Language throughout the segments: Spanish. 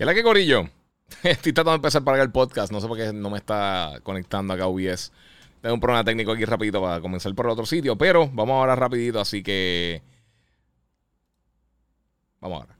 ¿Qué es la que corillo? Estoy tratando de empezar para el podcast. No sé por qué no me está conectando acá OBS. Tengo un problema técnico aquí rapidito para comenzar por otro sitio. Pero vamos ahora rapidito, así que... Vamos ahora.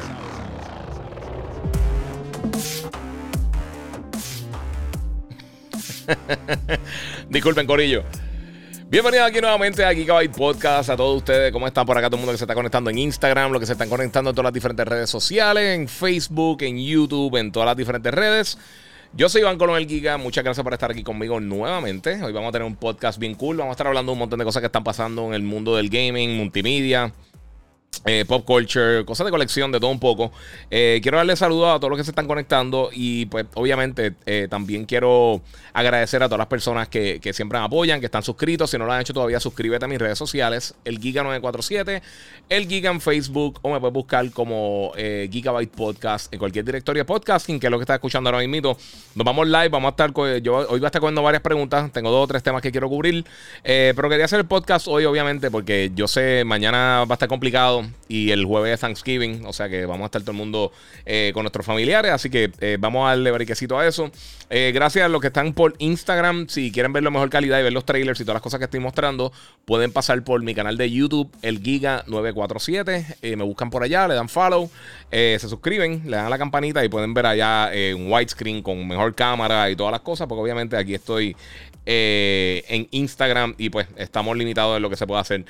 Disculpen, Corillo. Bienvenidos aquí nuevamente a Gigabyte Podcast. A todos ustedes, ¿cómo están por acá? Todo el mundo que se está conectando en Instagram, lo que se están conectando en todas las diferentes redes sociales, en Facebook, en YouTube, en todas las diferentes redes. Yo soy Iván Colón Giga. Muchas gracias por estar aquí conmigo nuevamente. Hoy vamos a tener un podcast bien cool. Vamos a estar hablando de un montón de cosas que están pasando en el mundo del gaming, multimedia. Eh, pop culture, cosas de colección, de todo un poco. Eh, quiero darle saludos a todos los que se están conectando y pues obviamente eh, también quiero agradecer a todas las personas que, siempre me apoyan, que están suscritos. Si no lo han hecho todavía, suscríbete a mis redes sociales, el Giga947, el Giga en Facebook o me puedes buscar como Gigabyte Podcast en cualquier directorio de podcasting, que es lo que estás escuchando ahora mismo. Nos vamos live, vamos a estar, yo hoy voy a estar cogiendo varias preguntas, tengo dos o tres temas que quiero cubrir, pero quería hacer el podcast hoy obviamente porque yo sé, mañana va a estar complicado y el jueves es Thanksgiving, o sea que vamos a estar todo el mundo eh, con nuestros familiares, así que eh, vamos a darle briquecito a eso. Eh, gracias a los que están por Instagram, si quieren ver la mejor calidad y ver los trailers y todas las cosas que estoy mostrando, pueden pasar por mi canal de YouTube, el Giga947, me buscan por allá, le dan follow, se suscriben, le dan la campanita y pueden ver allá un widescreen con mejor cámara y todas las cosas, porque obviamente aquí estoy en Instagram y pues estamos limitados en lo que se puede hacer.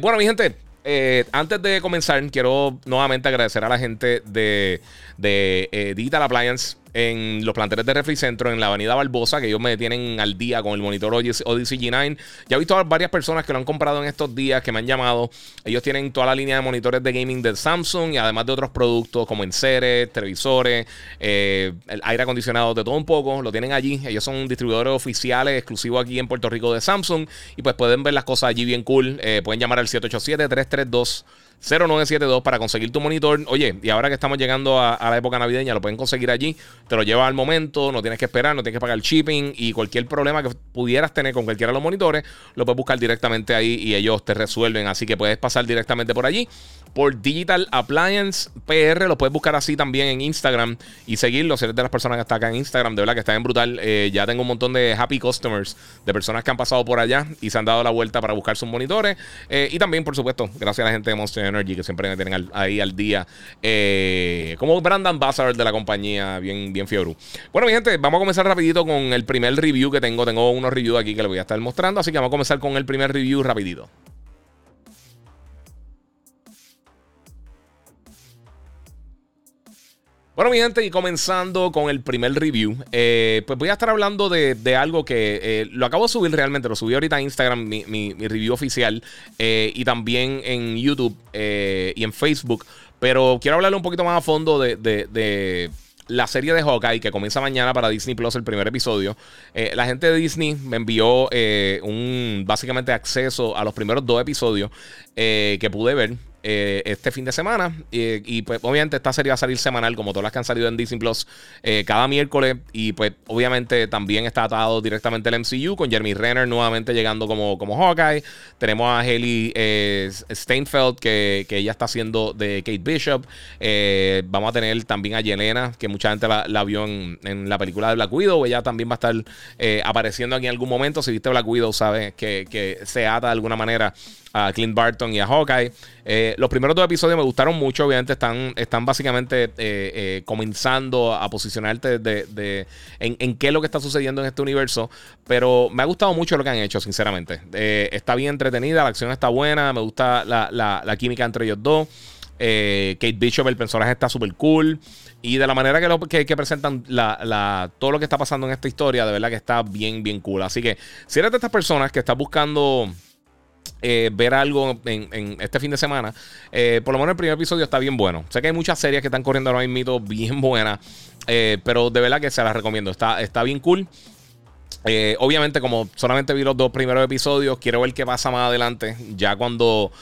bueno, mi gente, eh, antes de comenzar, quiero nuevamente agradecer a la gente de, de eh, Digital Appliance en los planteles de Refricentro en la avenida Barbosa, que ellos me tienen al día con el monitor Odyssey G9. Ya he visto a varias personas que lo han comprado en estos días, que me han llamado. Ellos tienen toda la línea de monitores de gaming de Samsung y además de otros productos como enseres, televisores, eh, aire acondicionado, de todo un poco. Lo tienen allí. Ellos son distribuidores oficiales exclusivos aquí en Puerto Rico de Samsung y pues pueden ver las cosas allí bien cool. Eh, pueden llamar al 787 332 0972 para conseguir tu monitor. Oye, y ahora que estamos llegando a, la época navideña, lo pueden conseguir allí. Te lo llevas al momento, no tienes que esperar, no tienes que pagar el shipping y cualquier problema que pudieras tener con cualquiera de los monitores, lo puedes buscar directamente ahí y ellos te resuelven. Así que puedes pasar directamente por allí por Digital Appliance PR. Lo puedes buscar así también en Instagram y seguirlo. Si eres de las personas que están acá en Instagram, de verdad que está bien brutal. Eh, ya tengo un montón de happy customers, de personas que han pasado por allá y se han dado la vuelta para buscar sus monitores. Eh, y también, por supuesto, gracias a la gente de Monster Energy que siempre me tienen ahí al día. Eh, como brand ambassador de la compañía, bien, bien fiebre. Bueno, mi gente, vamos a comenzar rapidito con el primer review que tengo. Tengo unos reviews aquí que les voy a estar mostrando. Así que vamos a comenzar con el primer review rapidito. Bueno, mi gente, y comenzando con el primer review, eh, pues voy a estar hablando de, algo que eh, lo acabo de subir realmente, lo subí ahorita a Instagram, mi, review oficial, eh, y también en YouTube y en Facebook, pero quiero hablarle un poquito más a fondo de, la serie de Hawkeye que comienza mañana para Disney Plus, el primer episodio. la gente de Disney me envió un básicamente acceso a los primeros dos episodios que pude ver. Eh, este fin de semana. y pues obviamente esta serie va a salir semanal, como todas las que han salido en Disney Plus, eh, cada miércoles. Y pues obviamente también está atado directamente al MCU, con Jeremy Renner nuevamente llegando como, como Hawkeye. Tenemos a Haley eh, Steinfeld, que, ella está haciendo de Kate Bishop. vamos a tener también a Yelena, que mucha gente la, vio en, la película de Black Widow. Ella también va a estar apareciendo aquí en algún momento. Si viste Black Widow, sabes que, que se ata de alguna manera a Clint Barton y a Hawkeye. Los primeros dos episodios me gustaron mucho, obviamente están, están básicamente eh, eh, comenzando a posicionarte de, en, qué es lo que está sucediendo en este universo, pero me ha gustado mucho lo que han hecho, sinceramente. está bien entretenida, la acción está buena, me gusta la, química entre ellos dos. Kate Bishop, el personaje está súper cool. Y de la manera que, lo, que, presentan la, todo lo que está pasando en esta historia, de verdad que está bien, bien cool. Así que si eres de estas personas que estás buscando eh, ver algo en, este fin de semana. Eh, por lo menos el primer episodio está bien bueno. Sé que hay muchas series que están corriendo ahora mismo bien buenas, eh, pero de verdad que se las recomiendo. Está, está bien cool. obviamente, como solamente vi los dos primeros episodios, quiero ver qué pasa más adelante. Ya cuando,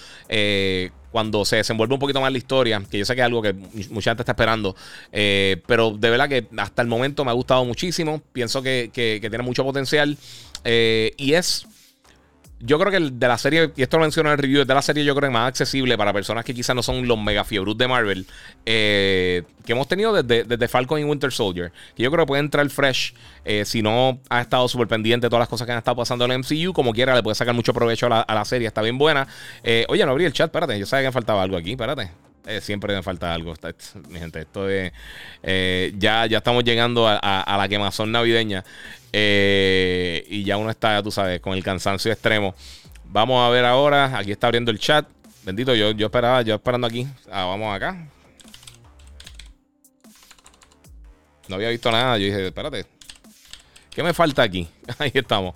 cuando se desenvuelve un poquito más la historia, que yo sé que es algo que mucha gente está esperando. pero de verdad que hasta el momento me ha gustado muchísimo. Pienso que, que tiene mucho potencial. y es yo creo que el de la serie, y esto lo menciono en el review, es de la serie yo creo que más accesible para personas que quizás no son los mega fiebrus de Marvel eh, que hemos tenido desde, desde, Falcon y Winter Soldier. Que yo creo que puede entrar fresh eh, si no ha estado súper pendiente de todas las cosas que han estado pasando en el MCU. Como quiera, le puede sacar mucho provecho a la, serie, está bien buena. Eh, oye, no abrí el chat, espérate, yo sabía que me faltaba algo aquí, espérate. siempre me falta algo, mi gente. Esto es. ya, ya estamos llegando a, a la quemazón navideña. Eh, y ya uno está, tú sabes, con el cansancio extremo. Vamos a ver ahora. Aquí está abriendo el chat. Bendito, yo, yo esperaba, yo esperando aquí. Ah, vamos acá. No había visto nada. Yo dije, espérate. ¿Qué me falta aquí? Ahí estamos.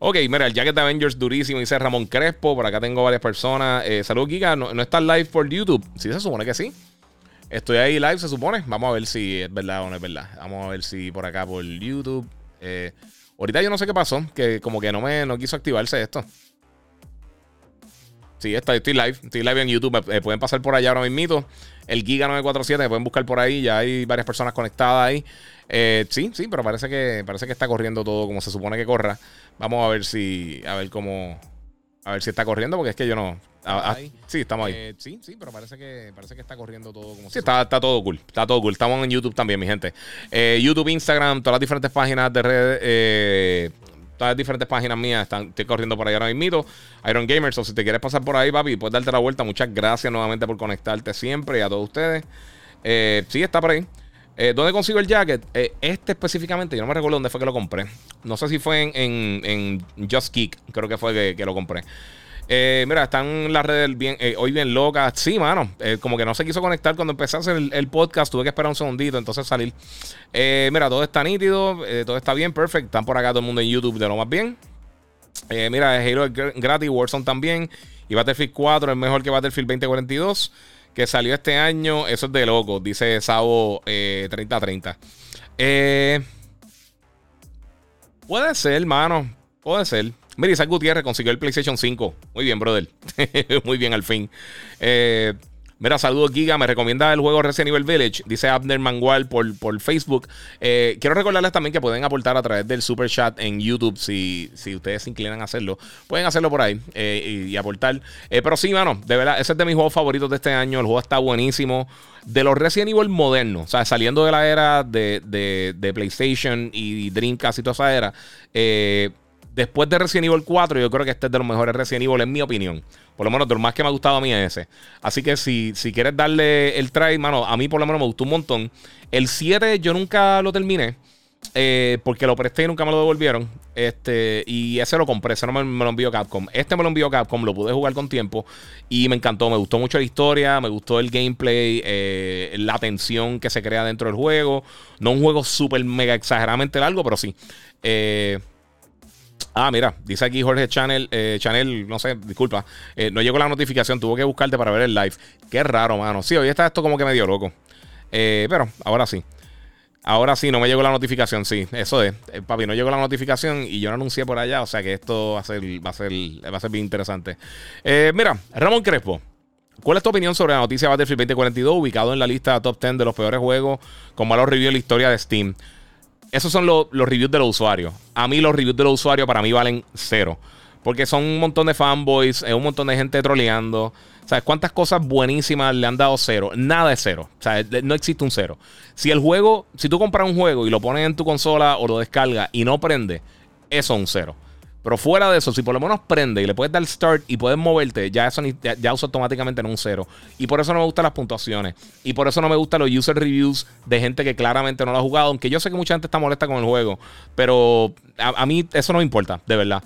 Ok, mira, el Jacket Avengers durísimo, dice Ramón Crespo. Por acá tengo varias personas. Eh, Saludos, Giga. No, no está live por YouTube. Sí, se supone que sí. Estoy ahí live, se supone. Vamos a ver si es verdad o no es verdad. Vamos a ver si por acá por YouTube. Eh, ahorita yo no sé qué pasó, que como que no me no quiso activarse esto. Sí, estoy, estoy live, estoy live en YouTube. Me, pueden pasar por allá ahora mismo. El Giga 947, me pueden buscar por ahí. Ya hay varias personas conectadas ahí. Eh, sí, sí, pero parece que, parece que está corriendo todo como se supone que corra. Vamos a ver si. A ver cómo. A ver si está corriendo, porque es que yo no. Ah, ah, sí, estamos ahí. Eh, sí, sí, pero parece que, parece que está corriendo todo como Sí, está, está, todo cool. Está todo cool. Estamos en YouTube también, mi gente. Eh, YouTube, Instagram, todas las diferentes páginas de redes. Eh, todas las diferentes páginas mías están, estoy corriendo por ahí ahora mismo. Iron Gamers, o si te quieres pasar por ahí, papi, puedes darte la vuelta. Muchas gracias nuevamente por conectarte siempre y a todos ustedes. sí, está por ahí. ¿Dónde consigo el jacket? este específicamente, yo no me recuerdo dónde fue que lo compré. No sé si fue en, Just Kick, creo que fue que, que lo compré. Eh, mira, están las redes eh, hoy bien locas. Sí, mano. Eh, como que no se quiso conectar cuando empecé el, podcast. Tuve que esperar un segundito, entonces salir. mira, todo está nítido. todo está bien, perfecto. Están por acá todo el mundo en YouTube de lo más bien. mira, Halo es gratis, Warzone también. Y Battlefield 4 es mejor que Battlefield 2042. Que salió este año. Eso es de loco, dice Sabo 3030. puede ser, mano. Puede ser. Mira, Isaac Gutiérrez consiguió el PlayStation 5. Muy bien, brother. Muy bien, al fin. Eh, mira, saludos Giga, me recomienda el juego Resident Evil Village, dice Abner Mangual por, por Facebook. Eh, quiero recordarles también que pueden aportar a través del super chat en YouTube si, si ustedes se inclinan a hacerlo. Pueden hacerlo por ahí eh, y, aportar. pero sí, mano, de verdad, ese es de mis juegos favoritos de este año. El juego está buenísimo. De los Resident Evil modernos, o sea, saliendo de la era de, de, de PlayStation y Dreamcast y toda esa era, eh, Después de Resident Evil 4, yo creo que este es de los mejores Resident Evil, en mi opinión. Por lo menos de lo más que me ha gustado a mí es ese. Así que si, si quieres darle el try, mano, a mí por lo menos me gustó un montón. El 7 yo nunca lo terminé. Eh, porque lo presté y nunca me lo devolvieron. Este, y ese lo compré, ese no me, lo envió Capcom. Este me lo envió Capcom, lo pude jugar con tiempo y me encantó. Me gustó mucho la historia, me gustó el gameplay, eh, la tensión que se crea dentro del juego. No un juego súper mega exageradamente largo, pero sí. Eh, Ah, mira, dice aquí Jorge Channel, eh, Channel, no sé, disculpa, eh, no llegó la notificación, tuvo que buscarte para ver el live. Qué raro, mano. Sí, hoy está esto como que medio loco. Eh, pero ahora sí. Ahora sí, no me llegó la notificación, sí. Eso es. papi, no llegó la notificación y yo no anuncié por allá. O sea que esto va a ser, va a ser, va a ser bien interesante. mira, Ramón Crespo. ¿Cuál es tu opinión sobre la noticia Battlefield 2042 ubicado en la lista top 10 de los peores juegos con malos reviews en la historia de Steam? Esos son los reviews de los usuarios. A mí los reviews de los usuarios para mí valen cero. Porque son un montón de fanboys, es un montón de gente troleando. ¿Sabes cuántas cosas buenísimas le han dado cero? Nada es cero. O sea, no existe un cero. Si el juego, si tú compras un juego y lo pones en tu consola o lo descargas y no prende, eso es un cero. Pero fuera de eso, si por lo menos prende y le puedes dar start y puedes moverte, ya eso ya, usa automáticamente en un cero. Y por eso no me gustan las puntuaciones. Y por eso no me gustan los user reviews de gente que claramente no lo ha jugado. Aunque yo sé que mucha gente está molesta con el juego. Pero a, mí eso no me importa, de verdad.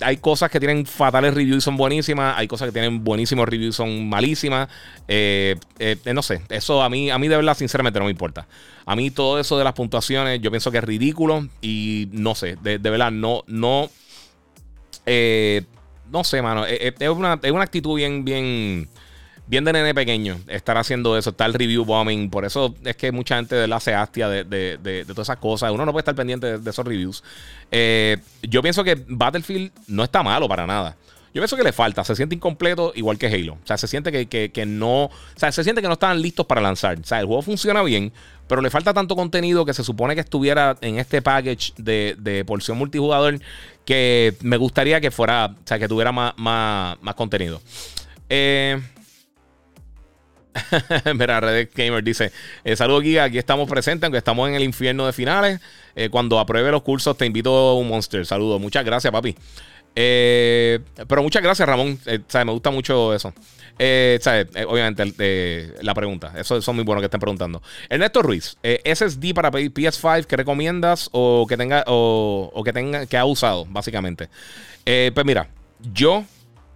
hay cosas que tienen fatales reviews y son buenísimas. Hay cosas que tienen buenísimos reviews y son malísimas. Eh, eh, no sé. Eso a mí, a mí de verdad, sinceramente, no me importa. A mí todo eso de las puntuaciones, yo pienso que es ridículo. Y no sé, de, de verdad, no, no. Eh, no sé, mano. Es, una, es una actitud bien, bien bien de nene pequeño estar haciendo eso, está el review bombing. Por eso es que mucha gente la hace hastia de, de, de, todas esas cosas. Uno no puede estar pendiente de, esos reviews. Eh, yo pienso que Battlefield no está malo para nada. Yo pienso que le falta, se siente incompleto igual que Halo. O sea, se siente que, no. O sea, se siente que no están listos para lanzar. O sea, el juego funciona bien, pero le falta tanto contenido que se supone que estuviera en este package de, de porción multijugador que me gustaría que fuera. O sea, que tuviera más, más, más contenido. Eh. Mira, Red Gamer dice: eh, Saludos. Aquí estamos presentes, aunque estamos en el infierno de finales. Eh, cuando apruebe los cursos, te invito a un Monster. Saludos. Muchas gracias, papi. Eh, pero muchas gracias, Ramón. me gusta mucho eso. obviamente, la pregunta. Eso, son muy buenos que estén preguntando. Ernesto Ruiz, SSD para PS5 que recomiendas o que tenga o, que tenga que ha usado, básicamente. pues mira, yo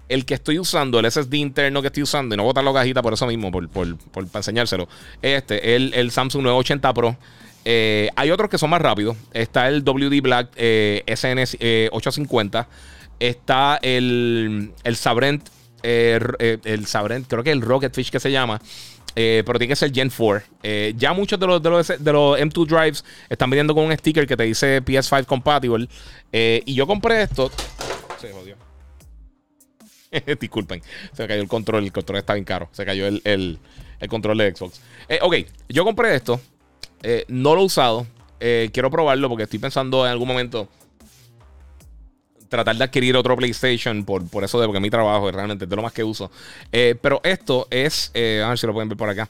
el que estoy usando, el SSD interno que estoy usando, y no botar la cajita por eso mismo, por, por, para enseñárselo, este, el, el Samsung 980 Pro. Eh, hay otros que son más rápidos. Está el WD Black eh, SN 850. Eh, está el, el Sabrent, el Sabrent, creo que el Rocketfish que se llama. pero tiene que ser Gen 4. ya muchos de los, de los, de los M2 Drives están viniendo con un sticker que te dice PS5 compatible. y yo compré esto. Se jodió. Disculpen, se cayó el control. El control está bien caro. Se cayó el, control de Xbox. Eh, ok, yo compré esto. Eh, no lo he usado. Eh, quiero probarlo porque estoy pensando en algún momento tratar de adquirir otro PlayStation por, por eso de porque mi trabajo es realmente de lo más que uso. pero esto es, a ver si lo pueden ver por acá.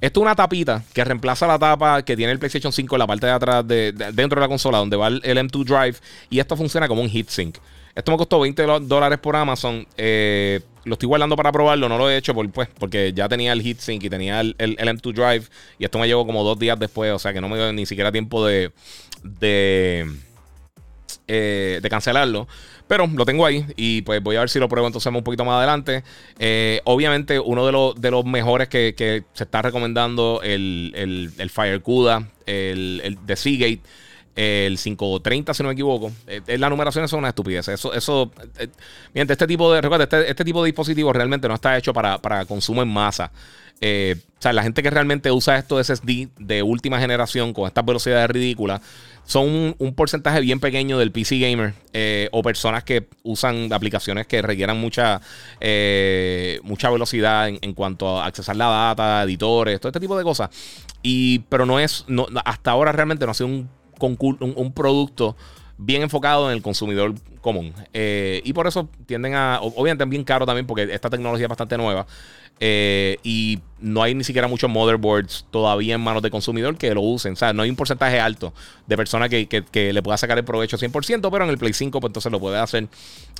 Esto es una tapita que reemplaza la tapa que tiene el PlayStation 5 en la parte de atrás, de, dentro de la consola, donde va el, el, M2 Drive. Y esto funciona como un heatsink. Esto me costó 20 dólares por Amazon. Eh, lo estoy guardando para probarlo. No lo he hecho por, pues, porque ya tenía el heatsink y tenía el, M2 Drive. Y esto me llegó como dos días después. O sea que no me dio ni siquiera tiempo de. de. Eh, de cancelarlo. Pero lo tengo ahí y pues voy a ver si lo pruebo entonces un poquito más adelante. Eh, obviamente uno de los, de los mejores que, se está recomendando, el, el, el Fire CUDA, el, el de Seagate el 530, si no me equivoco. Eh, las numeraciones son una estupidez. Eso, eso, mientras este tipo de, recuerda, este, este, tipo de dispositivos realmente no está hecho para, consumo en masa. O sea, la gente que realmente usa estos SSD de última generación con estas velocidades ridículas son un, porcentaje bien pequeño del PC gamer o personas que usan aplicaciones que requieran mucha, mucha velocidad en, cuanto a accesar la data, editores, todo este tipo de cosas. Y, pero no es, no, hasta ahora realmente no ha sido un un, producto bien enfocado en el consumidor común. Eh, y por eso tienden a, obviamente es bien caro también porque esta tecnología es bastante nueva. Eh, y no hay ni siquiera muchos motherboards todavía en manos de consumidor que lo usen. O sea, no hay un porcentaje alto de personas que, le pueda sacar el provecho 100%, pero en el Play 5 pues entonces lo puede hacer.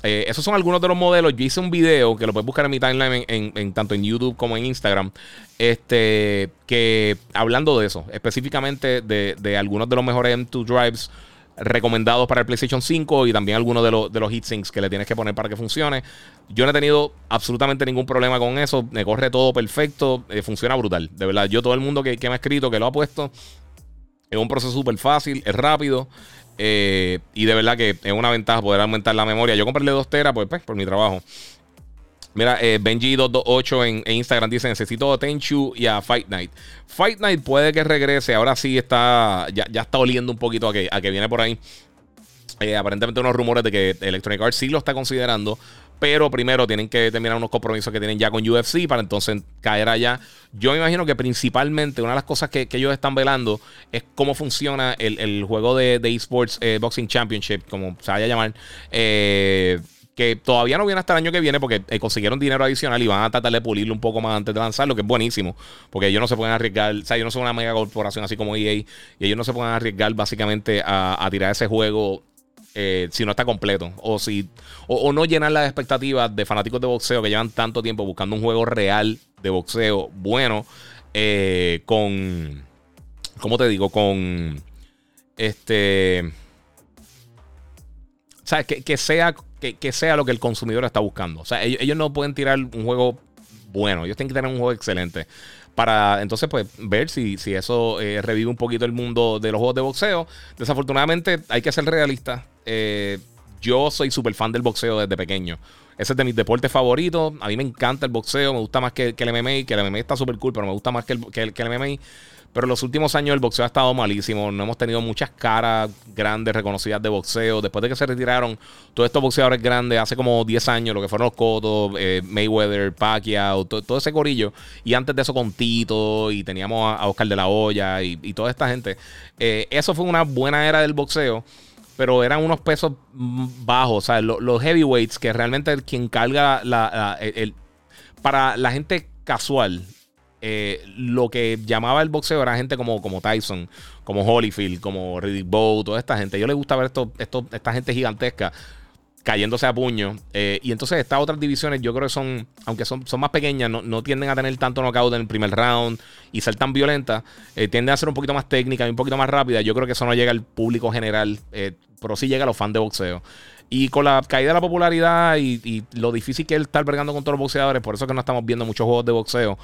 Eh, esos son algunos de los modelos. Yo hice un video que lo puedes buscar en mi timeline en, tanto en YouTube como en Instagram. Este, que hablando de eso, específicamente de, de algunos de los mejores M2 drives recomendados para el PlayStation 5 y también algunos de, los, de los heatsinks que le tienes que poner para que funcione. Yo no he tenido absolutamente ningún problema con eso. Me corre todo perfecto. Eh, funciona brutal. De verdad, yo todo el mundo que, me ha escrito, que lo ha puesto, es un proceso súper fácil, es rápido. Eh, y de verdad que es una ventaja poder aumentar la memoria. Yo compré 2 teras pues, pues, por mi trabajo. Mira, eh, Benji228 en, Instagram dice: Necesito a Tenchu y a Fight Night. Fight Night puede que regrese. Ahora sí está. Ya, está oliendo un poquito a que, a que viene por ahí. Eh, aparentemente unos rumores de que Electronic Arts sí lo está considerando. Pero primero tienen que terminar unos compromisos que tienen ya con UFC para entonces caer allá. Yo me imagino que principalmente una de las cosas que, ellos están velando es cómo funciona el, juego de, esports eh, Boxing Championship, como se vaya a llamar. Eh, que todavía no viene hasta el año que viene porque eh, consiguieron dinero adicional y van a tratar de pulirlo un poco más antes de lanzarlo, que es buenísimo, porque ellos no se pueden arriesgar, o sea, ellos no son una mega corporación así como EA, y ellos no se pueden arriesgar básicamente a, tirar ese juego eh, si no está completo, o, si, o, no llenar las expectativas de fanáticos de boxeo que llevan tanto tiempo buscando un juego real de boxeo bueno, eh, con, ¿cómo te digo? Con, este... O sea, que, que sea que, sea lo que el consumidor está buscando. O sea, ellos, no pueden tirar un juego bueno, ellos tienen que tener un juego excelente. Para entonces, pues, ver si, si eso eh, revive un poquito el mundo de los juegos de boxeo. Desafortunadamente, hay que ser realistas. Eh, yo soy súper fan del boxeo desde pequeño. Ese es de mis deportes favoritos. A mí me encanta el boxeo. Me gusta más que, que el MMA. Que el MMA está súper cool, pero me gusta más que el, que el, que el MMA. Pero en los últimos años el boxeo ha estado malísimo. No hemos tenido muchas caras grandes reconocidas de boxeo. Después de que se retiraron todos estos boxeadores grandes, hace como 10 años, lo que fueron los Cotto, eh, Mayweather, Pacquiao, todo, ese corillo. Y antes de eso con Tito y teníamos a, Oscar de la Hoya y, toda esta gente. Eh, eso fue una buena era del boxeo. Pero eran unos pesos bajos, o sea, los, heavyweights, que realmente quien carga la, el, para la gente casual, eh, lo que llamaba el boxeo era gente como, como Tyson, como Holyfield, como Riddick Bowe, toda esta gente. Yo le gusta ver esto, esto, esta gente gigantesca cayéndose a puño. Eh, y entonces estas otras divisiones yo creo que son, aunque son, son más pequeñas, no, tienden a tener tanto knockout en el primer round y ser tan violentas. Eh, tienden a ser un poquito más técnicas y un poquito más rápidas. Yo creo que eso no llega al público general, pero sí llega a los fans de boxeo. Y con la caída de la popularidad y, lo difícil que es estar bregando con todos los boxeadores, por eso que no estamos viendo muchos juegos de boxeo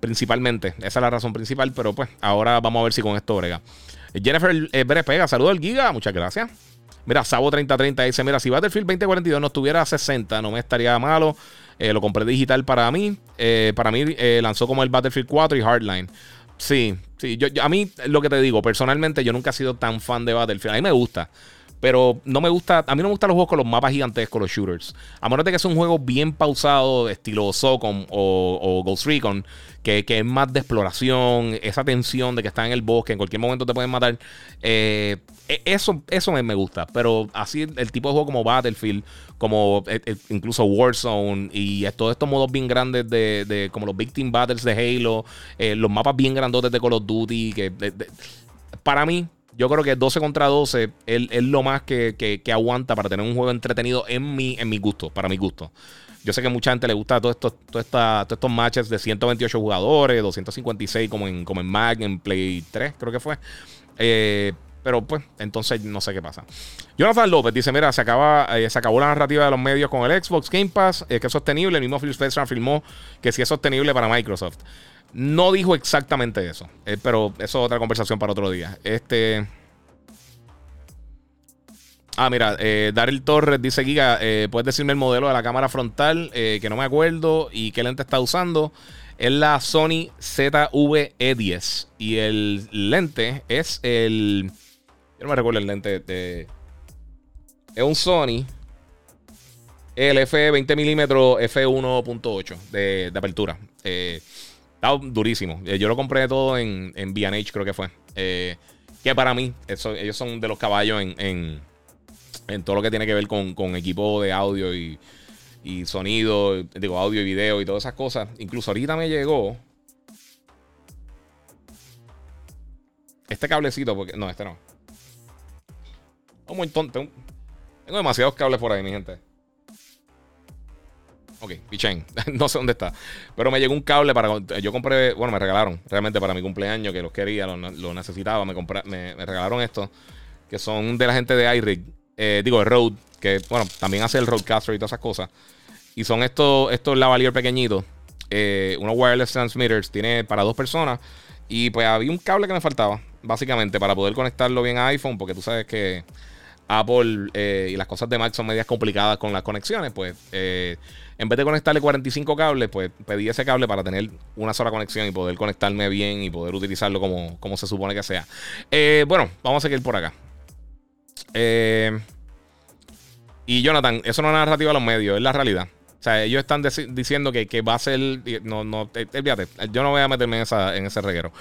principalmente. Esa es la razón principal, pero pues ahora vamos a ver si con esto brega. Jennifer eh, Pega, saludo al Giga, muchas gracias. Mira, Sabo 3030 dice: Mira, si Battlefield 2042 no estuviera a 60, no me estaría malo. Eh, lo compré digital para mí. Eh, para mí eh, lanzó como el Battlefield 4 y Hardline. Sí, sí. Yo, a mí, lo que te digo, personalmente, yo nunca he sido tan fan de Battlefield. A mí me gusta. Pero no me gusta, a mí no me gustan los juegos con los mapas gigantescos, los shooters. A menos de que sea un juego bien pausado, estilo Socom o, o Ghost Recon, que, es más de exploración, esa tensión de que está en el bosque, en cualquier momento te pueden matar. Eh, e, eso, eso me, gusta, pero así el tipo de juego como Battlefield, como eh, eh, incluso Warzone y todos estos modos bien grandes de, como los Victim Battles de Halo, los mapas bien grandotes de Call of Duty, que para mí yo creo que 12 contra 12 es, lo más que, aguanta para tener un juego entretenido en mi, en mi gusto, para mi gusto. Yo sé que mucha gente le gusta todos estos, todos estos matches de 128 jugadores, 256 como en, como en Mag, en Play 3, creo que fue. Eh, pero pues, entonces no sé qué pasa. Jonathan López dice: Mira, se, acaba, eh, se acabó la narrativa de los medios con el Xbox Game Pass, eh, que es sostenible. El mismo Phil Spencer afirmó que sí es sostenible para Microsoft. No dijo exactamente eso, pero eso es otra conversación para otro día. Este. Ah, mira, eh, Daryl Torres dice: Giga, eh, ¿puedes decirme el modelo de la cámara frontal? Eh, que no me acuerdo y qué lente está usando. Es la Sony ZV-E10. Y el lente es el. Yo no me recuerdo el lente. De, es un Sony. El F20 mm F1.8 de, apertura. Está durísimo. Yo lo compré todo en, en BH, creo que fue. que para mí, ellos son de los caballos en en todo lo que tiene que ver con, equipo de audio y, sonido, digo, audio y video y todas esas cosas. Incluso ahorita me llegó este cablecito, porque no, este no. Un Tengo demasiados cables por ahí, mi gente. Ok, pichén. no sé dónde está. Pero me llegó un cable para. Yo compré. Bueno, me regalaron realmente para mi cumpleaños, que los quería, lo, necesitaba. Me, me, me, regalaron esto. Que son de la gente de iRig. Eh, digo, el Rode, que bueno, también hace el Rodecaster y todas esas cosas. Y son estos, estos lavalier pequeñitos, eh, unos wireless transmitters, tiene para dos personas. Y pues había un cable que me faltaba, básicamente, para poder conectarlo bien a iPhone, porque tú sabes que Apple eh, y las cosas de Mac son medias complicadas con las conexiones, pues en vez de conectarle 45 cables, pues pedí ese cable para tener una sola conexión y poder conectarme bien y poder utilizarlo como, como se supone que sea. bueno, vamos a seguir por acá. Eh, y Jonathan, eso no es narrativa a los medios, es la realidad. O sea, ellos están diciendo que, va a ser. No, no, eh, fíjate, yo no voy a meterme en, esa, en ese reguero.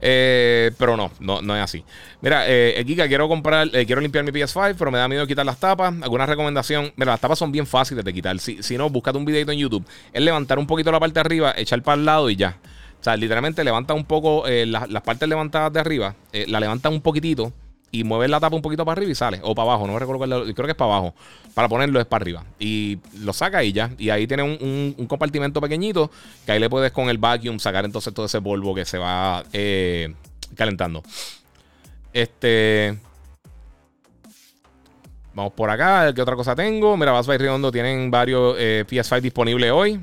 Eh, pero no, no, no es así. Mira, eh, Kika, quiero comprar, quiero limpiar mi PS5, pero me da miedo quitar las tapas. ¿Alguna recomendación? Mira, las tapas son bien fáciles de quitar. Si, si no, búscate un videito en YouTube. Es levantar un poquito la parte de arriba, echar para el lado y ya. O sea, literalmente levanta un poco las partes levantadas de arriba, la levanta un poquitito y mueves la tapa un poquito para arriba y sale. O para abajo, no recuerdo cuál, creo que es para abajo. Para ponerlo es para arriba. Y lo saca y ya. Y ahí tiene un, compartimento pequeñito que ahí le puedes con el vacuum sacar entonces todo ese polvo que se va eh, calentando. Este. Vamos por acá, ¿qué otra cosa tengo? Mira, Bass by Redondo tienen varios eh, PS5 disponibles hoy.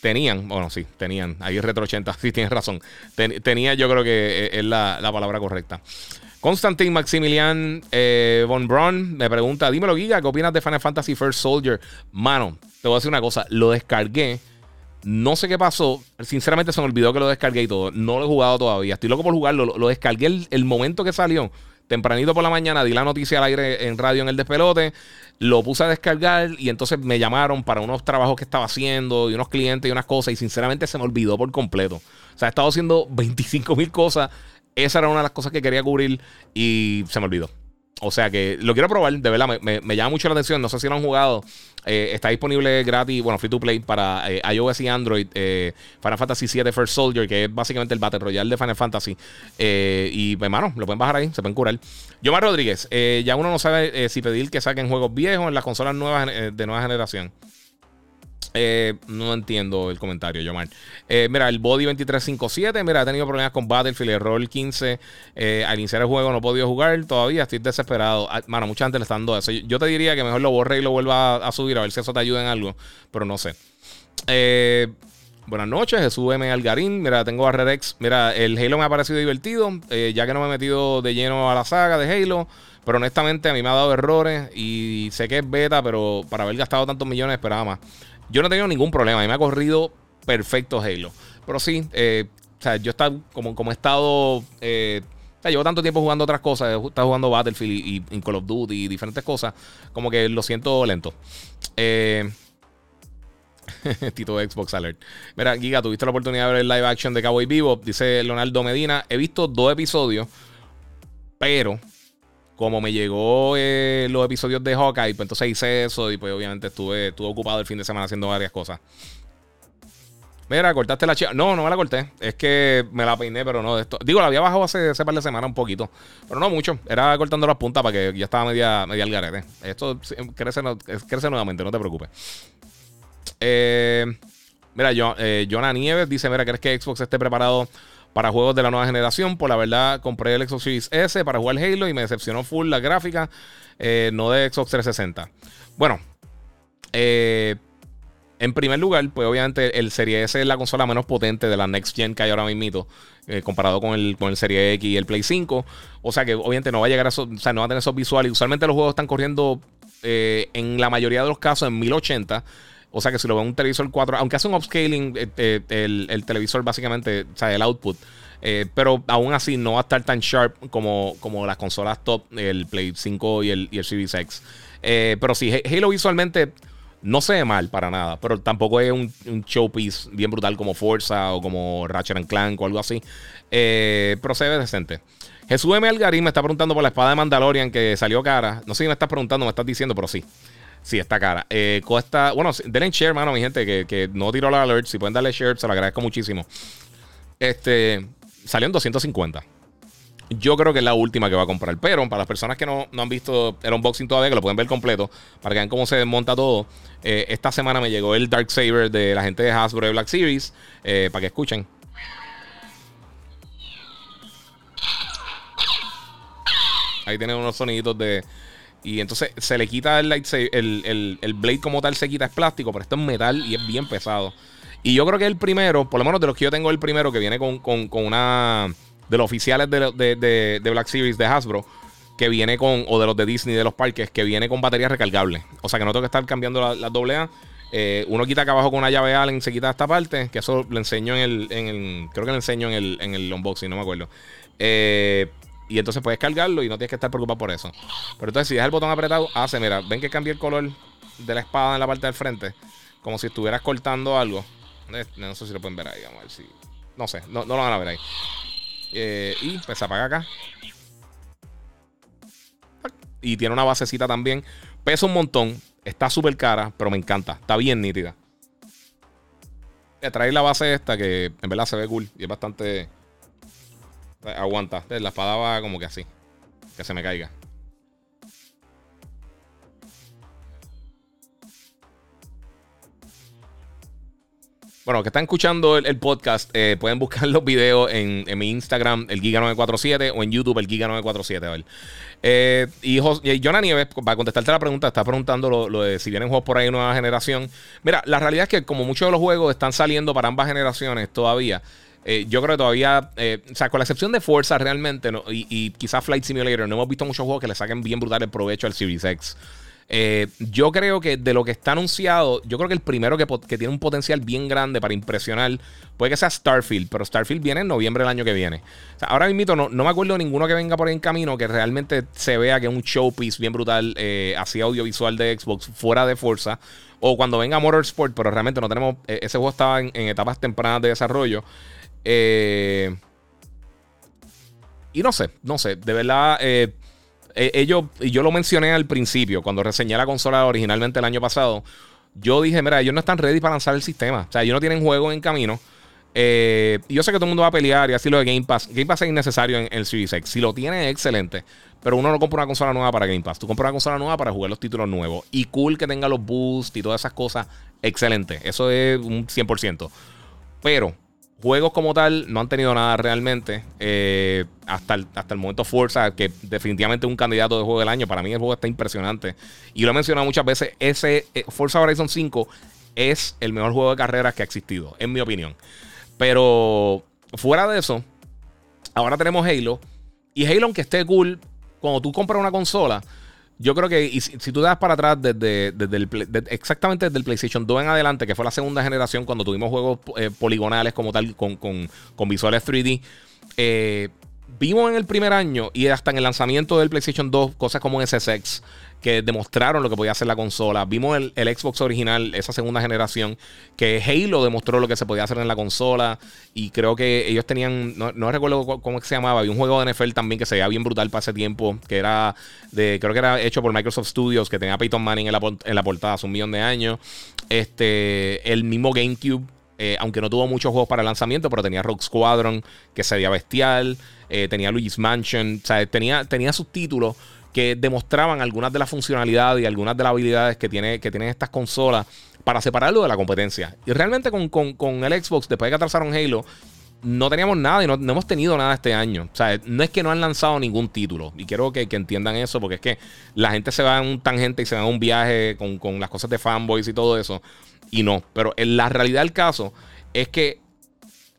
Tenían, bueno, sí, tenían. Ahí Retro 80, sí tienes razón. tenía, yo creo que eh, es la palabra correcta. Constantine Maximilian eh, Von Braun me pregunta: Dímelo, Giga, ¿qué opinas de Final Fantasy First Soldier? Mano, te voy a decir una cosa. Lo descargué. No sé qué pasó. Sinceramente se me olvidó que lo descargué y todo. No lo he jugado todavía. Estoy loco por jugarlo. Lo, descargué el, momento que salió. Tempranito por la mañana di la noticia al aire en radio en el despelote. Lo puse a descargar y entonces me llamaron para unos trabajos que estaba haciendo y unos clientes y unas cosas. Y sinceramente se me olvidó por completo. O sea, he estado haciendo 25 mil cosas. Esa era una de las cosas que quería cubrir y se me olvidó. O sea que lo quiero probar, de verdad, me, llama mucho la atención. No sé si lo han jugado. Eh, está disponible gratis, bueno, free to play para eh, iOS y Android. Eh, Final Fantasy VII First Soldier, que es básicamente el Battle Royale de Final Fantasy. y, hermano, lo pueden bajar ahí, se pueden curar. Yomar Rodríguez, ya uno no sabe si pedir que saquen juegos viejos en las consolas nuevas de nueva generación. Eh, no entiendo el comentario, Yomar. Eh, mira, el Body 2357, mira, he tenido problemas con Battlefield, el Roll 15. Eh, al iniciar el juego no he podido jugar todavía, estoy desesperado. Ah, mano, mucha gente le está dando eso. Yo te diría que mejor lo borre y lo vuelva a, subir a ver si eso te ayuda en algo, pero no sé. buenas noches, Jesús M. Algarín. Mira, tengo a Redex. Mira, el Halo me ha parecido divertido, ya que no me he metido de lleno a la saga de Halo. Pero honestamente a mí me ha dado errores y sé que es beta, pero para haber gastado tantos millones esperaba más. Yo no he tenido ningún problema. A mí me ha corrido perfecto Halo. Pero sí, eh, o sea, yo estaba como, como he estado. Eh, o llevo tanto tiempo jugando otras cosas. He estado jugando Battlefield y, Call of Duty y diferentes cosas. Como que lo siento lento. Eh, Tito de Xbox Alert. Mira, Giga, tuviste la oportunidad de ver el live action de Cowboy Vivo. Dice Leonardo Medina. He visto dos episodios, pero como me llegó eh, los episodios de Hawkeye, pues entonces hice eso y pues obviamente estuve, estuve ocupado el fin de semana haciendo varias cosas. Mira, cortaste la chica. No, no me la corté. Es que me la peiné, pero no. Digo, la había bajado hace, hace par de semanas un poquito. Pero no mucho. Era cortando las puntas para que ya estaba media, media al. Esto crece, crece nuevamente, no te preocupes. Eh, mira, eh, Jonah Nieves dice: Mira, ¿crees que Xbox esté preparado para juegos de la nueva generación. Por la verdad, compré el Xbox Series S para jugar Halo y me decepcionó full la gráfica, eh, no de Xbox 360. Bueno, eh, en primer lugar, pues obviamente el Serie S es la consola menos potente de la Next Gen que hay ahora mismo, eh, comparado con el, con el Serie X y el Play 5. O sea que obviamente no va a llegar a o sea, no va a tener esos visuales. Usualmente los juegos están corriendo en la mayoría de los casos en 1080. O sea que si lo ve un televisor 4, aunque hace un upscaling, eh, eh, el, televisor básicamente, o sea, el output. Eh, pero aún así no va a estar tan sharp como, como las consolas top, el Play 5 y el, y el Series X. pero sí, Halo visualmente no se ve mal para nada, pero tampoco es un, showpiece bien brutal como Forza o como Ratchet Clank o algo así. pero se ve decente. Jesús M. Algarín me está preguntando por la espada de Mandalorian que salió cara. No sé si me estás preguntando, me estás diciendo, pero sí. Sí, está cara. Eh, cuesta. Bueno, denle share, mano, mi gente, que, no tiró la alert. Si pueden darle share, se lo agradezco muchísimo. Este. Salió en 250. Yo creo que es la última que va a comprar. Pero para las personas que no, han visto el unboxing todavía, que lo pueden ver completo, para que vean cómo se desmonta todo. Eh, esta semana me llegó el Dark Saber de la gente de Hasbro de Black Series. Eh, para que escuchen. Ahí tienen unos soniditos de, y entonces se le quita el el, el, blade como tal se quita, es plástico, pero esto es metal y es bien pesado. Y yo creo que el primero, por lo menos de los que yo tengo, el primero que viene con, una de los oficiales de, Black Series de Hasbro, que viene con, o de los de Disney de los parques, que viene con batería recargable. O sea que no tengo que estar cambiando la doble A. Eh, uno quita acá abajo con una llave Allen, se quita esta parte, que eso lo enseño en el, en el creo que lo enseño en el, en el unboxing, no me acuerdo. Eh, y entonces puedes cargarlo y no tienes que estar preocupado por eso. Pero entonces si dejas el botón apretado, hace, mira, ven que cambia el color de la espada en la parte del frente. Como si estuvieras cortando algo. Eh, no sé si lo pueden ver ahí, vamos a ver si... No sé, no, lo van a ver ahí. Eh, y pues se apaga acá. Y tiene una basecita también. Pesa un montón. Está súper cara, pero me encanta. Está bien nítida. Trae la base esta que en verdad se ve cool y es bastante Aguanta. La espada va como que así. Que se me caiga. Bueno, que están escuchando el, podcast, eh, pueden buscar los videos en, mi Instagram, el Giga947, o en YouTube, el Giga947. A ver. Eh, y, y Jonah Nieves, para contestarte la pregunta, está preguntando lo, de si vienen juegos por ahí nueva generación. Mira, la realidad es que como muchos de los juegos están saliendo para ambas generaciones todavía, Eh, yo creo que todavía, eh, o sea, con la excepción de Forza realmente, y, y quizás Flight Simulator, no hemos visto muchos juegos que le saquen bien brutal el provecho al Series X. Eh, yo creo que de lo que está anunciado, yo creo que el primero que, tiene un potencial bien grande para impresionar puede que sea Starfield, pero Starfield viene en noviembre del año que viene. ahora mismo no, no me acuerdo ninguno que venga por ahí en camino que realmente se vea que es un showpiece bien brutal, eh, así audiovisual de Xbox, fuera de Forza. O cuando venga Motorsport, pero realmente no tenemos. Ese juego estaba en, etapas tempranas de desarrollo. Y no sé, no sé, de verdad. Eh, ellos, y yo lo mencioné al principio, cuando reseñé la consola originalmente el año pasado, yo dije, mira, ellos no están ready para lanzar el sistema. O sea, ellos no tienen juego en camino. Eh, yo sé que todo el mundo va a pelear y así lo de Game Pass. Game Pass es innecesario en, el Series. Si lo tiene, es excelente. Pero uno no compra una consola nueva para Game Pass. Tú compras una consola nueva para jugar los títulos nuevos. Y cool que tenga los boosts y todas esas cosas. Excelente. Eso es un 100%. Pero Juegos como tal no han tenido nada realmente. Eh, hasta, el, hasta el momento Forza, que definitivamente es un candidato de juego del año. Para mí el juego está impresionante. Y lo he mencionado muchas veces. Ese eh, Forza Horizon 5 es el mejor juego de carreras que ha existido, en mi opinión. Pero fuera de eso, ahora tenemos Halo. Y Halo, aunque esté cool, cuando tú compras una consola, yo creo que si, tú das para atrás desde, el, exactamente desde el PlayStation 2 en adelante, que fue la segunda generación cuando tuvimos juegos eh, poligonales como tal, con, con visuales 3D, eh, vimos en el primer año y hasta en el lanzamiento del PlayStation 2 cosas como SSX que demostraron lo que podía hacer la consola. Vimos el, Xbox original, esa segunda generación, que Halo demostró lo que se podía hacer en la consola. Y creo que ellos tenían, no, recuerdo cómo se llamaba, había un juego de NFL también que se veía bien brutal para ese tiempo, que era de, creo que era hecho por Microsoft Studios, que tenía Peyton Manning en la, en la portada hace un millón de años. Este, el mismo GameCube. Eh, aunque no tuvo muchos juegos para el lanzamiento, pero tenía Rock Squadron, que se veía bestial. Eh, tenía Luigi's Mansion, o sea, tenía, tenía sus títulos que demostraban algunas de las funcionalidades y algunas de las habilidades que, tiene, que tienen estas consolas para separarlo de la competencia. Y realmente con, el Xbox, después de que atrasaron Halo, no teníamos nada y no, hemos tenido nada este año. O sea, no es que no han lanzado ningún título. Y quiero que, entiendan eso, porque es que la gente se va en un tangente y se va en un viaje con, con las cosas de fanboys y todo eso. Y no. Pero en la realidad del caso es que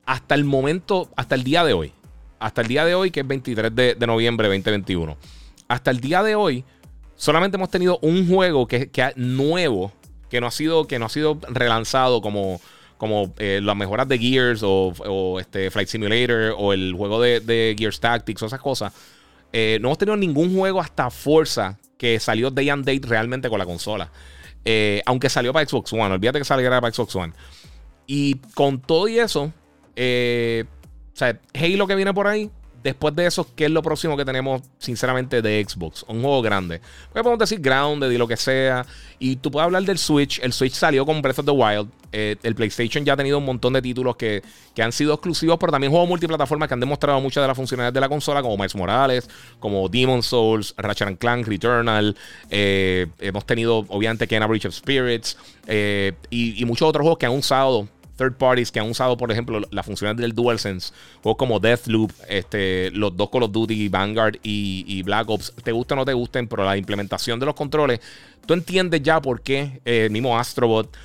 hasta el momento, hasta el día de hoy, hasta el día de hoy, que es 23 de, noviembre de 2021, hasta el día de hoy, solamente hemos tenido un juego que, que nuevo, que no ha sido, que no ha sido relanzado como, como eh, las mejoras de Gears o, este Flight Simulator o el juego de, Gears Tactics o esas cosas. Eh, no hemos tenido ningún juego hasta Forza que salió day and date realmente con la consola. Eh, aunque salió para Xbox One, olvídate que saliera para Xbox One. Y con todo y eso, o sea, Halo que viene por ahí. Después de eso, ¿qué es lo próximo que tenemos, sinceramente, de Xbox? Un juego grande. Porque podemos decir Grounded y lo que sea. Y tú puedes hablar del Switch. El Switch salió con Breath of the Wild. Eh, el PlayStation ya ha tenido un montón de títulos que, han sido exclusivos, pero también juegos multiplataformas que han demostrado muchas de las funcionalidades de la consola, como Miles Morales, como Demon Souls, Ratchet Clank, Returnal. Eh, hemos tenido, obviamente, Kena Breach of Spirits. Eh, y, y muchos otros juegos que han usado third parties que han usado, por ejemplo, la función del DualSense, o como Deathloop, este, los dos Call of Duty, Vanguard y, Black Ops, te gusten o no te gusten, pero la implementación de los controles, tú entiendes ya por qué, eh, mismo Astrobot,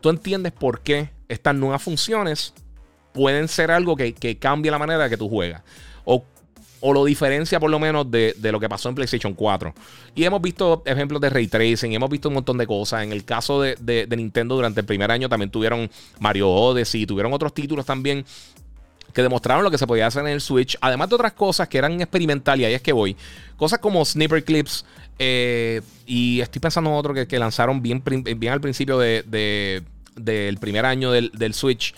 tú entiendes por qué estas nuevas funciones pueden ser algo que, que cambie la manera que tú juegas. O o lo diferencia por lo menos de, lo que pasó en PlayStation 4. Y hemos visto ejemplos de ray tracing, hemos visto un montón de cosas. En el caso de, Nintendo durante el primer año también tuvieron Mario Odyssey, tuvieron otros títulos también que demostraron lo que se podía hacer en el Switch, además de otras cosas que eran experimentales, y ahí es que voy. Cosas como Sniper Clips, eh, y estoy pensando en otro que, lanzaron bien, bien al principio del primer año del, Switch.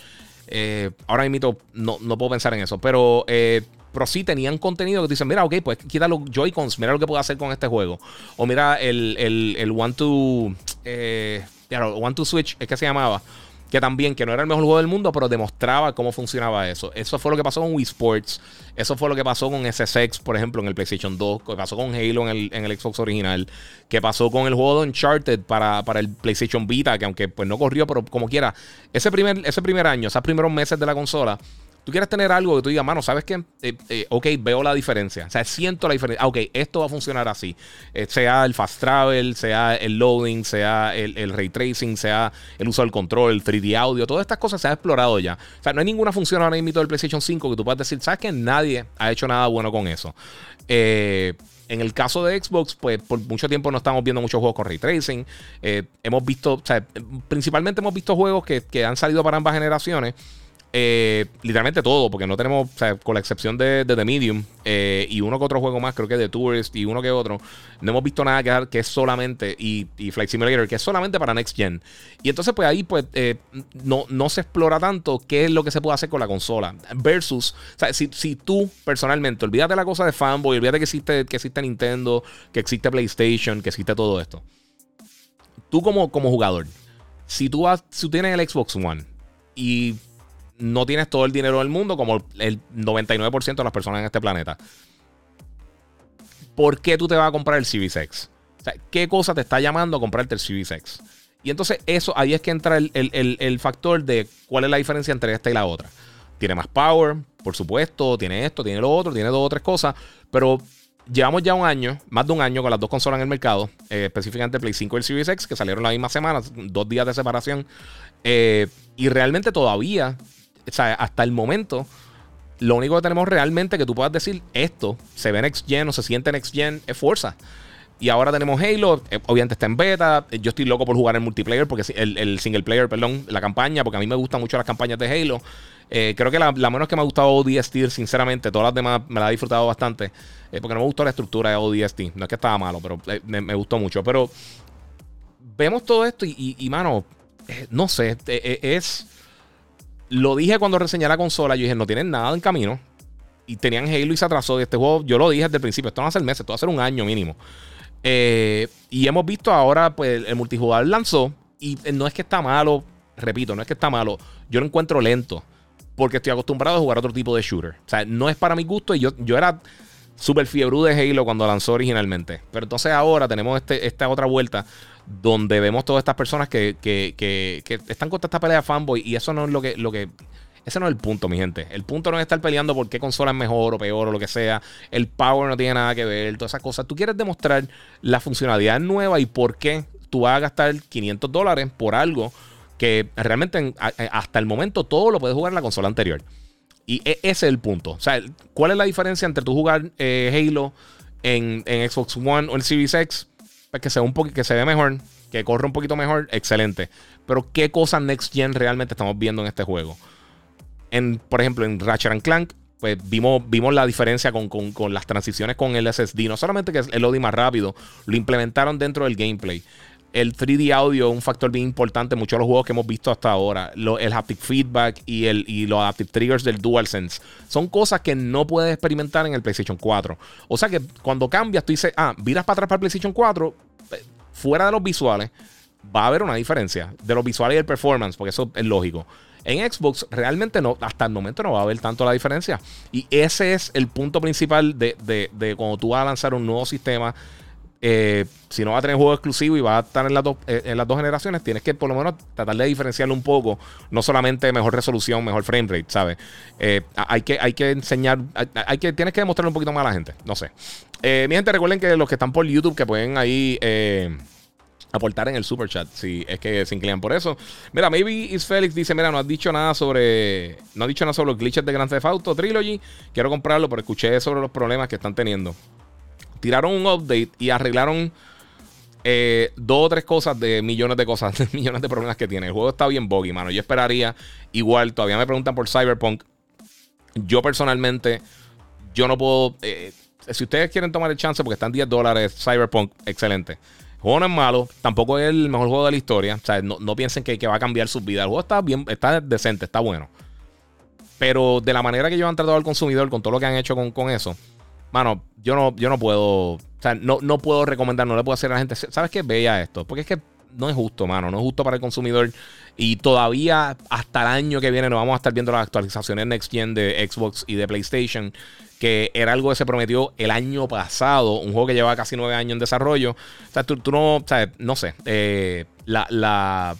Eh, ahora mismo no, no puedo pensar en eso, pero eh, pero sí tenían contenido que dicen, mira, ok, pues quita los Joy-Cons, mira lo que puedo hacer con este juego. O mira el, el, el One to eh, One to Switch, es que se llamaba. Que también, que no era el mejor juego del mundo, pero demostraba cómo funcionaba eso. Eso fue lo que pasó con Wii Sports. Eso fue lo que pasó con SSX, por ejemplo, en el PlayStation 2. Que pasó con Halo en el, en el Xbox original. Que pasó con el juego de Uncharted para, para el PlayStation Vita. Que aunque pues no corrió, pero como quiera. Ese primer, ese primer año, esos primeros meses de la consola Tú quieres tener algo que tú digas, mano, ¿sabes qué? Eh, eh, ok, veo la diferencia. O sea, siento la diferencia. Ah, ok, esto va a funcionar así. sea el fast travel, sea el loading, sea el, ray tracing, sea el uso del control, el 3D audio, todas estas cosas se han explorado ya. O sea, no hay ninguna función ahora mismo del PlayStation 5 que tú puedas decir, ¿sabes que Nadie ha hecho nada bueno con eso. Eh en el caso de Xbox, pues por mucho tiempo no estamos viendo muchos juegos con ray tracing. Eh, hemos visto, o sea, principalmente hemos visto juegos que, que han salido para ambas generaciones eh, literalmente todo, porque no tenemos, o sea, con la excepción de, The Medium eh, y uno que otro juego más, creo que de Tourist y uno que otro, no hemos visto nada que, que es solamente, y, Flight Simulator, que es solamente para Next Gen. Y entonces, pues ahí, pues, eh, no, no se explora tanto qué es lo que se puede hacer con la consola. Versus, o sea, si, si tú personalmente, olvídate la cosa de fanboy, olvídate que existe, que existe Nintendo, que existe PlayStation, que existe todo esto. Tú como, como jugador, si tú, vas, si tú tienes el Xbox One y no tienes todo el dinero del mundo como el 99% de las personas en este planeta. ¿Por qué tú te vas a comprar el Series X? O sea, ¿qué cosa te está llamando a comprarte el Series X? Y entonces eso, ahí es que entra el, factor de cuál es la diferencia entre esta y la otra. Tiene más power, por supuesto, tiene esto, tiene lo otro, tiene dos o tres cosas, pero llevamos ya un año, más de un año con las dos consolas en el mercado, eh, específicamente el Play 5 y el Series X, que salieron la misma semana, dos días de separación. Eh, y realmente todavía o sea, hasta el momento, lo único que tenemos realmente que tú puedas decir esto se ve Next Gen o se siente Next Gen es Forza. Y ahora tenemos Halo, eh, obviamente está en beta. Yo estoy loco por jugar el multiplayer, porque el, single player, perdón, la campaña, porque a mí me gustan mucho las campañas de Halo. Eh, creo que la, menos que me ha gustado ODST, sinceramente, todas las demás me la he disfrutado bastante. Eh, porque no me gustó la estructura de ODST. No es que estaba malo, pero me, gustó mucho. Pero vemos todo esto y mano, no sé, es lo dije cuando reseñé la consola. Yo dije, no tienen nada en camino. Y tenían Halo y se atrasó este juego. Yo lo dije desde el principio. Esto va a ser meses, esto va a ser un año mínimo. Eh, y hemos visto ahora, pues el multijugador lanzó. Y no es que está malo, repito, no es que está malo. Yo lo encuentro lento. Porque estoy acostumbrado a jugar otro tipo de shooter. O sea, no es para mi gusto. Y yo, yo era súper fiebre de Halo cuando lanzó originalmente. Pero entonces ahora tenemos este, esta otra vuelta donde vemos todas estas personas que, están contra esta pelea fanboy y eso no es lo que, lo que... Ese no es el punto, mi gente. El punto no es estar peleando por qué consola es mejor o peor o lo que sea. El power no tiene nada que ver, todas esas cosas. Tú quieres demostrar la funcionalidad nueva y por qué tú vas a gastar 500 dólares por algo que realmente hasta el momento todo lo puedes jugar en la consola anterior. Y e, ese es el punto. O sea, ¿cuál es la diferencia entre tú jugar eh, Halo en, en, Xbox One o en Series X? Pues que, sea un que se mejor, que corre un poquito mejor, excelente. Pero ¿qué cosas Next Gen realmente estamos viendo en este juego? En, por ejemplo, en Ratchet Clank, pues vimos, vimos la diferencia con, las transiciones con el SSD. No solamente que el loading más rápido, lo implementaron dentro del gameplay. El 3D audio es un factor bien importante en muchos de los juegos que hemos visto hasta ahora. el haptic feedback y, el, y los adaptive triggers del DualSense. Son cosas que no puedes experimentar en el PlayStation 4. O sea que cuando cambias, tú dices, ah, viras para atrás para el PlayStation 4, eh, fuera de los visuales, va a haber una diferencia de los visuales y el performance, porque eso es lógico. En Xbox realmente no, hasta el momento no va a haber tanto la diferencia. Y ese es el punto principal de, de, de cuando tú vas a lanzar un nuevo sistema eh, si no va a tener juego exclusivo y va a estar en las, dos, eh, en las dos generaciones, tienes que por lo menos tratar de diferenciarlo un poco. No solamente mejor resolución, mejor frame rate, ¿sabes? Eh, hay, que, hay que enseñar, hay, que, tienes que demostrarle un poquito más a la gente. No sé. mi gente, recuerden que los que están por YouTube, que pueden ahí aportar en el super chat si es que se inclinan por eso. Mira, Maybe is Felix dice, mira, no has dicho nada sobre no has dicho nada sobre los glitches de Grand Theft Auto Trilogy. Quiero comprarlo, pero escuché sobre los problemas que están teniendo tiraron un update y arreglaron eh, dos o tres cosas de millones de cosas, millones de problemas que tiene. El juego está bien buggy, mano. Yo esperaría, igual, todavía me preguntan por Cyberpunk. Yo personalmente, yo no puedo. Eh, si ustedes quieren tomar el chance porque están 10 dólares, Cyberpunk, excelente. El juego no es malo, tampoco es el mejor juego de la historia. O sea, no, piensen que, va a cambiar su vida. El juego está bien, está decente, está bueno. Pero de la manera que ellos han tratado al consumidor con todo lo que han hecho con, con eso, mano, yo no, yo no puedo, o sea, no, no puedo recomendar, no le puedo hacer a la gente, ¿sabes qué? Vea esto, porque es que no es justo, mano, no es justo para el consumidor. Y todavía hasta el año que viene nos vamos a estar viendo las actualizaciones Next Gen de Xbox y de PlayStation, que era algo que se prometió el año pasado, un juego que lleva casi nueve años en desarrollo. O sea, tú, no, o sea, no sé, eh, la, la,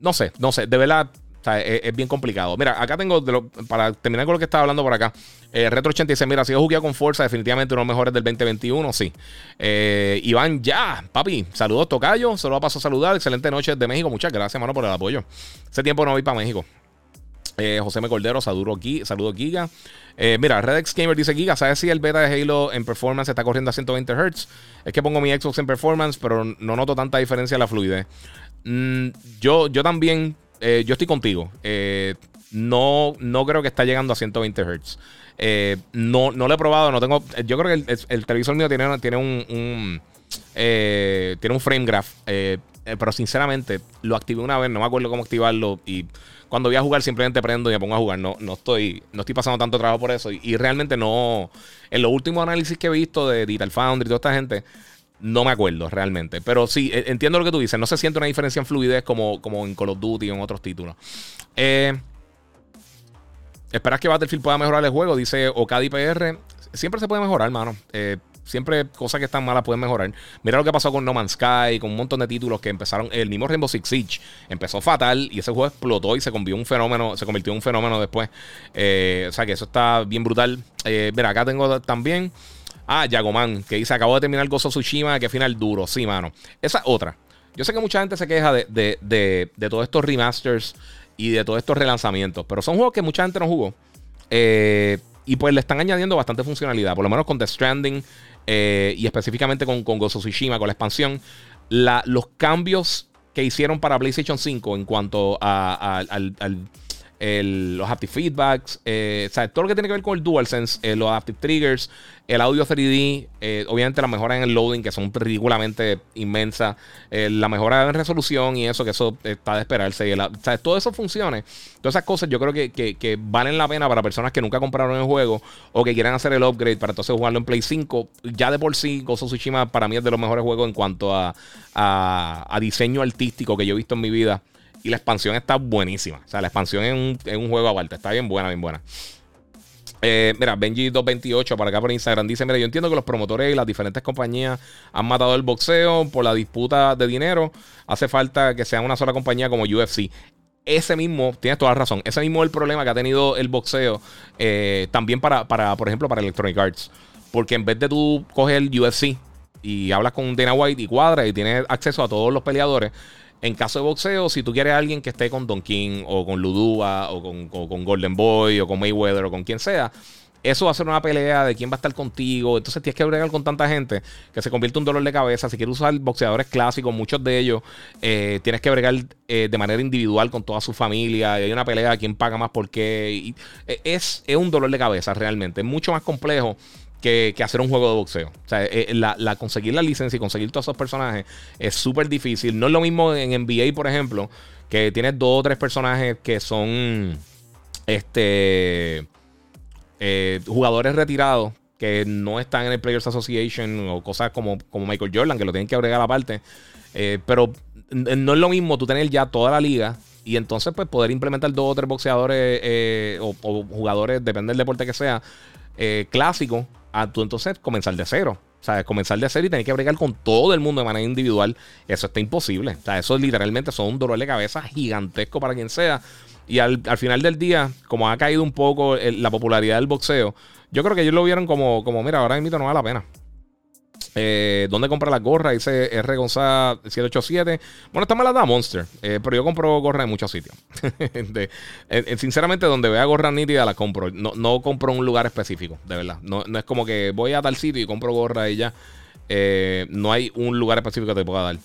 no sé, no sé, de verdad Es, bien complicado. Mira, acá tengo, para terminar con lo que estaba hablando por acá, eh, Retro 86, mira, si yo jugué con fuerza, definitivamente uno de los mejores del 2021, sí. Eh, Iván, ya, papi, saludos, Tocayo, solo paso a saludar, excelente noche de México, muchas gracias, hermano, por el apoyo. Hace tiempo no voy para México. Eh, José M. Cordero, saludo, saludo Giga. Eh, mira, Redex Gamer dice Giga, ¿sabes si el beta de Halo en performance está corriendo a 120 Hz? Es que pongo mi Xbox en performance, pero no noto tanta diferencia en la fluidez. Mm, yo, yo también, eh, yo estoy contigo. no, no creo que está llegando a 120 Hz. no, no lo he probado, no tengo. Yo creo que el, televisor mío tiene, tiene un, tiene un frame graph. pero sinceramente, lo activé una vez, no me acuerdo cómo activarlo y cuando voy a jugar simplemente prendo y me pongo a jugar. No, no, estoy, no estoy pasando tanto trabajo por eso. Y, realmente no. En los últimos análisis que he visto de Digital Foundry y toda esta gente, no me acuerdo realmente. Pero sí, e, entiendo lo que tú dices. No se siente una diferencia en fluidez como, como en Call of Duty o en otros títulos. Eh, ¿Esperas que Battlefield pueda mejorar el juego? Dice Okadi PR. Siempre se puede mejorar, hermano. Eh, Siempre cosas que están malas pueden mejorar. Mira lo que pasó con No Man's Sky, con un montón de títulos que empezaron. El mismo Rainbow Six Siege empezó fatal y ese juego explotó y se convirtió en un fenómeno, se convirtió en un fenómeno después. Eh, o sea que eso está bien brutal. Eh, mira, acá tengo también. Ah, Yagoman, que dice: Acabo de terminar Gozo Tsushima, que final duro. Sí, mano. Esa otra. Yo sé que mucha gente se queja de, de, de, todos estos remasters y de todos estos relanzamientos, pero son juegos que mucha gente no jugó. Eh, y pues le están añadiendo bastante funcionalidad. Por lo menos con The Stranding eh, y específicamente con, con Gozo Tsushima, con la expansión, los cambios que hicieron para PlayStation 5 en cuanto a, al, los haptic feedbacks, eh, todo lo que tiene que ver con el DualSense, eh, los haptic triggers, el audio 3D, eh, obviamente la mejora en el loading, que son ridículamente inmensas, la mejora en resolución y eso, que eso está de esperarse. todo eso funcione. Todas esas cosas yo creo que, valen la pena para personas que nunca compraron el juego o que quieran hacer el upgrade para entonces jugarlo en Play 5. Ya de por sí, Gozo Tsushima para mí es de los mejores juegos en cuanto a diseño artístico que yo he visto en mi vida. Y la expansión está buenísima. O sea, la expansión es un, un juego aparte. Está bien buena, bien buena. Eh, mira, Benji228 para acá por Instagram dice: Mira, yo entiendo que los promotores y las diferentes compañías han matado el boxeo por la disputa de dinero. Hace falta que sea una sola compañía como UFC. Ese mismo, tienes toda la razón, ese mismo es el problema que ha tenido el boxeo eh, también para, para, por ejemplo, para Electronic Arts. Porque en vez de tú coger el UFC y hablas con Dana White y cuadra y tienes acceso a todos los peleadores, en caso de boxeo, si tú quieres a alguien que esté con Don King o con Ludua o con, Golden Boy o con Mayweather o con quien sea, eso va a ser una pelea de quién va a estar contigo. Entonces tienes que bregar con tanta gente que se convierte en un dolor de cabeza. Si quieres usar boxeadores clásicos, muchos de ellos, eh, tienes que bregar eh, de manera individual con toda su familia. Y hay una pelea de quién paga más por qué. Eh, es, es un dolor de cabeza realmente. Es mucho más complejo que, hacer un juego de boxeo. O sea, eh, la, conseguir la licencia y conseguir todos esos personajes es súper difícil. No es lo mismo en NBA, por ejemplo, que tienes dos o tres personajes que son este eh, jugadores retirados que no están en el Players Association o cosas como, como Michael Jordan, que lo tienen que agregar aparte. Eh, pero no es lo mismo tú tener ya toda la liga y entonces pues poder implementar dos o tres boxeadores o, o, jugadores, depende del deporte que sea, clásicos a tú entonces comenzar de cero. O sea, comenzar de cero y tener que bregar con todo el mundo de manera individual. Eso está imposible. O sea, eso literalmente son un dolor de cabeza gigantesco para quien sea. Y al, final del día, como ha caído un poco la popularidad del boxeo, yo creo que ellos lo vieron como, como mira, ahora mismo no vale la pena. Eh, ¿Dónde compra la gorra? Dice R. González 787. Bueno, esta me la da Monster. Eh, pero yo compro gorra en muchos sitios. sinceramente, donde vea gorra nítida la compro. No, no compro un lugar específico, de verdad. No, es como que voy a tal sitio y compro gorra y ya. Eh, no hay un lugar específico que te pueda dar.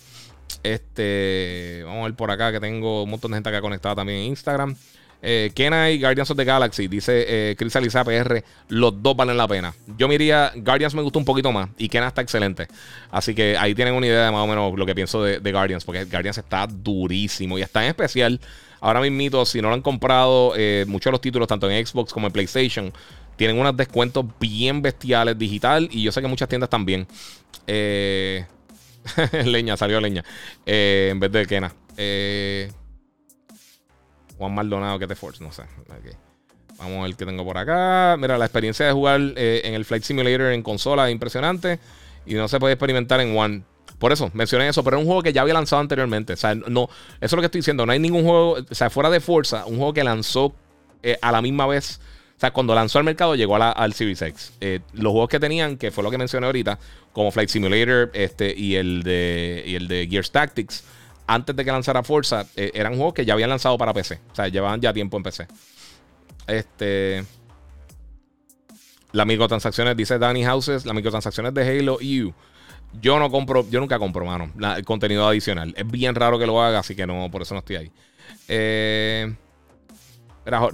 Este, vamos a ver por acá que tengo un montón de gente acá conectada también en Instagram. Eh, Kenai, Guardians of the Galaxy, dice eh, Chris Aliza PR, los dos valen la pena. Yo me Guardians me gustó un poquito más y Kenai está excelente. Así que ahí tienen una idea de más o menos lo que pienso de, Guardians, porque Guardians está durísimo y está en especial. Ahora mismo, si no lo han comprado, eh, muchos de los títulos, tanto en Xbox como en PlayStation, tienen unos descuentos bien bestiales digital y yo sé que muchas tiendas también. Eh, leña, salió leña. en vez de Kena. Eh. Juan Maldonado que te force, no sé. Vamos a ver qué tengo por acá. Mira, la experiencia de jugar eh, en el Flight Simulator en consola es impresionante y no se puede experimentar en One. Por eso mencioné eso, pero era un juego que ya había lanzado anteriormente. O sea, no, eso es lo que estoy diciendo. No hay ningún juego, o sea, fuera de Forza, un juego que lanzó eh, a la misma vez. O sea, cuando lanzó al mercado llegó al Series X. Eh, los juegos que tenían, que fue lo que mencioné ahorita, como Flight Simulator este, y, el de, y el de Gears Tactics, antes de que lanzara Forza, eh, eran juegos que ya habían lanzado para PC. O sea, llevaban ya tiempo en PC. Este. Las microtransacciones, dice Danny Houses, las microtransacciones de Halo EU. Yo no compro, yo nunca compro, mano, el contenido adicional. Es bien raro que lo haga, así que no, por eso no estoy ahí. Eh,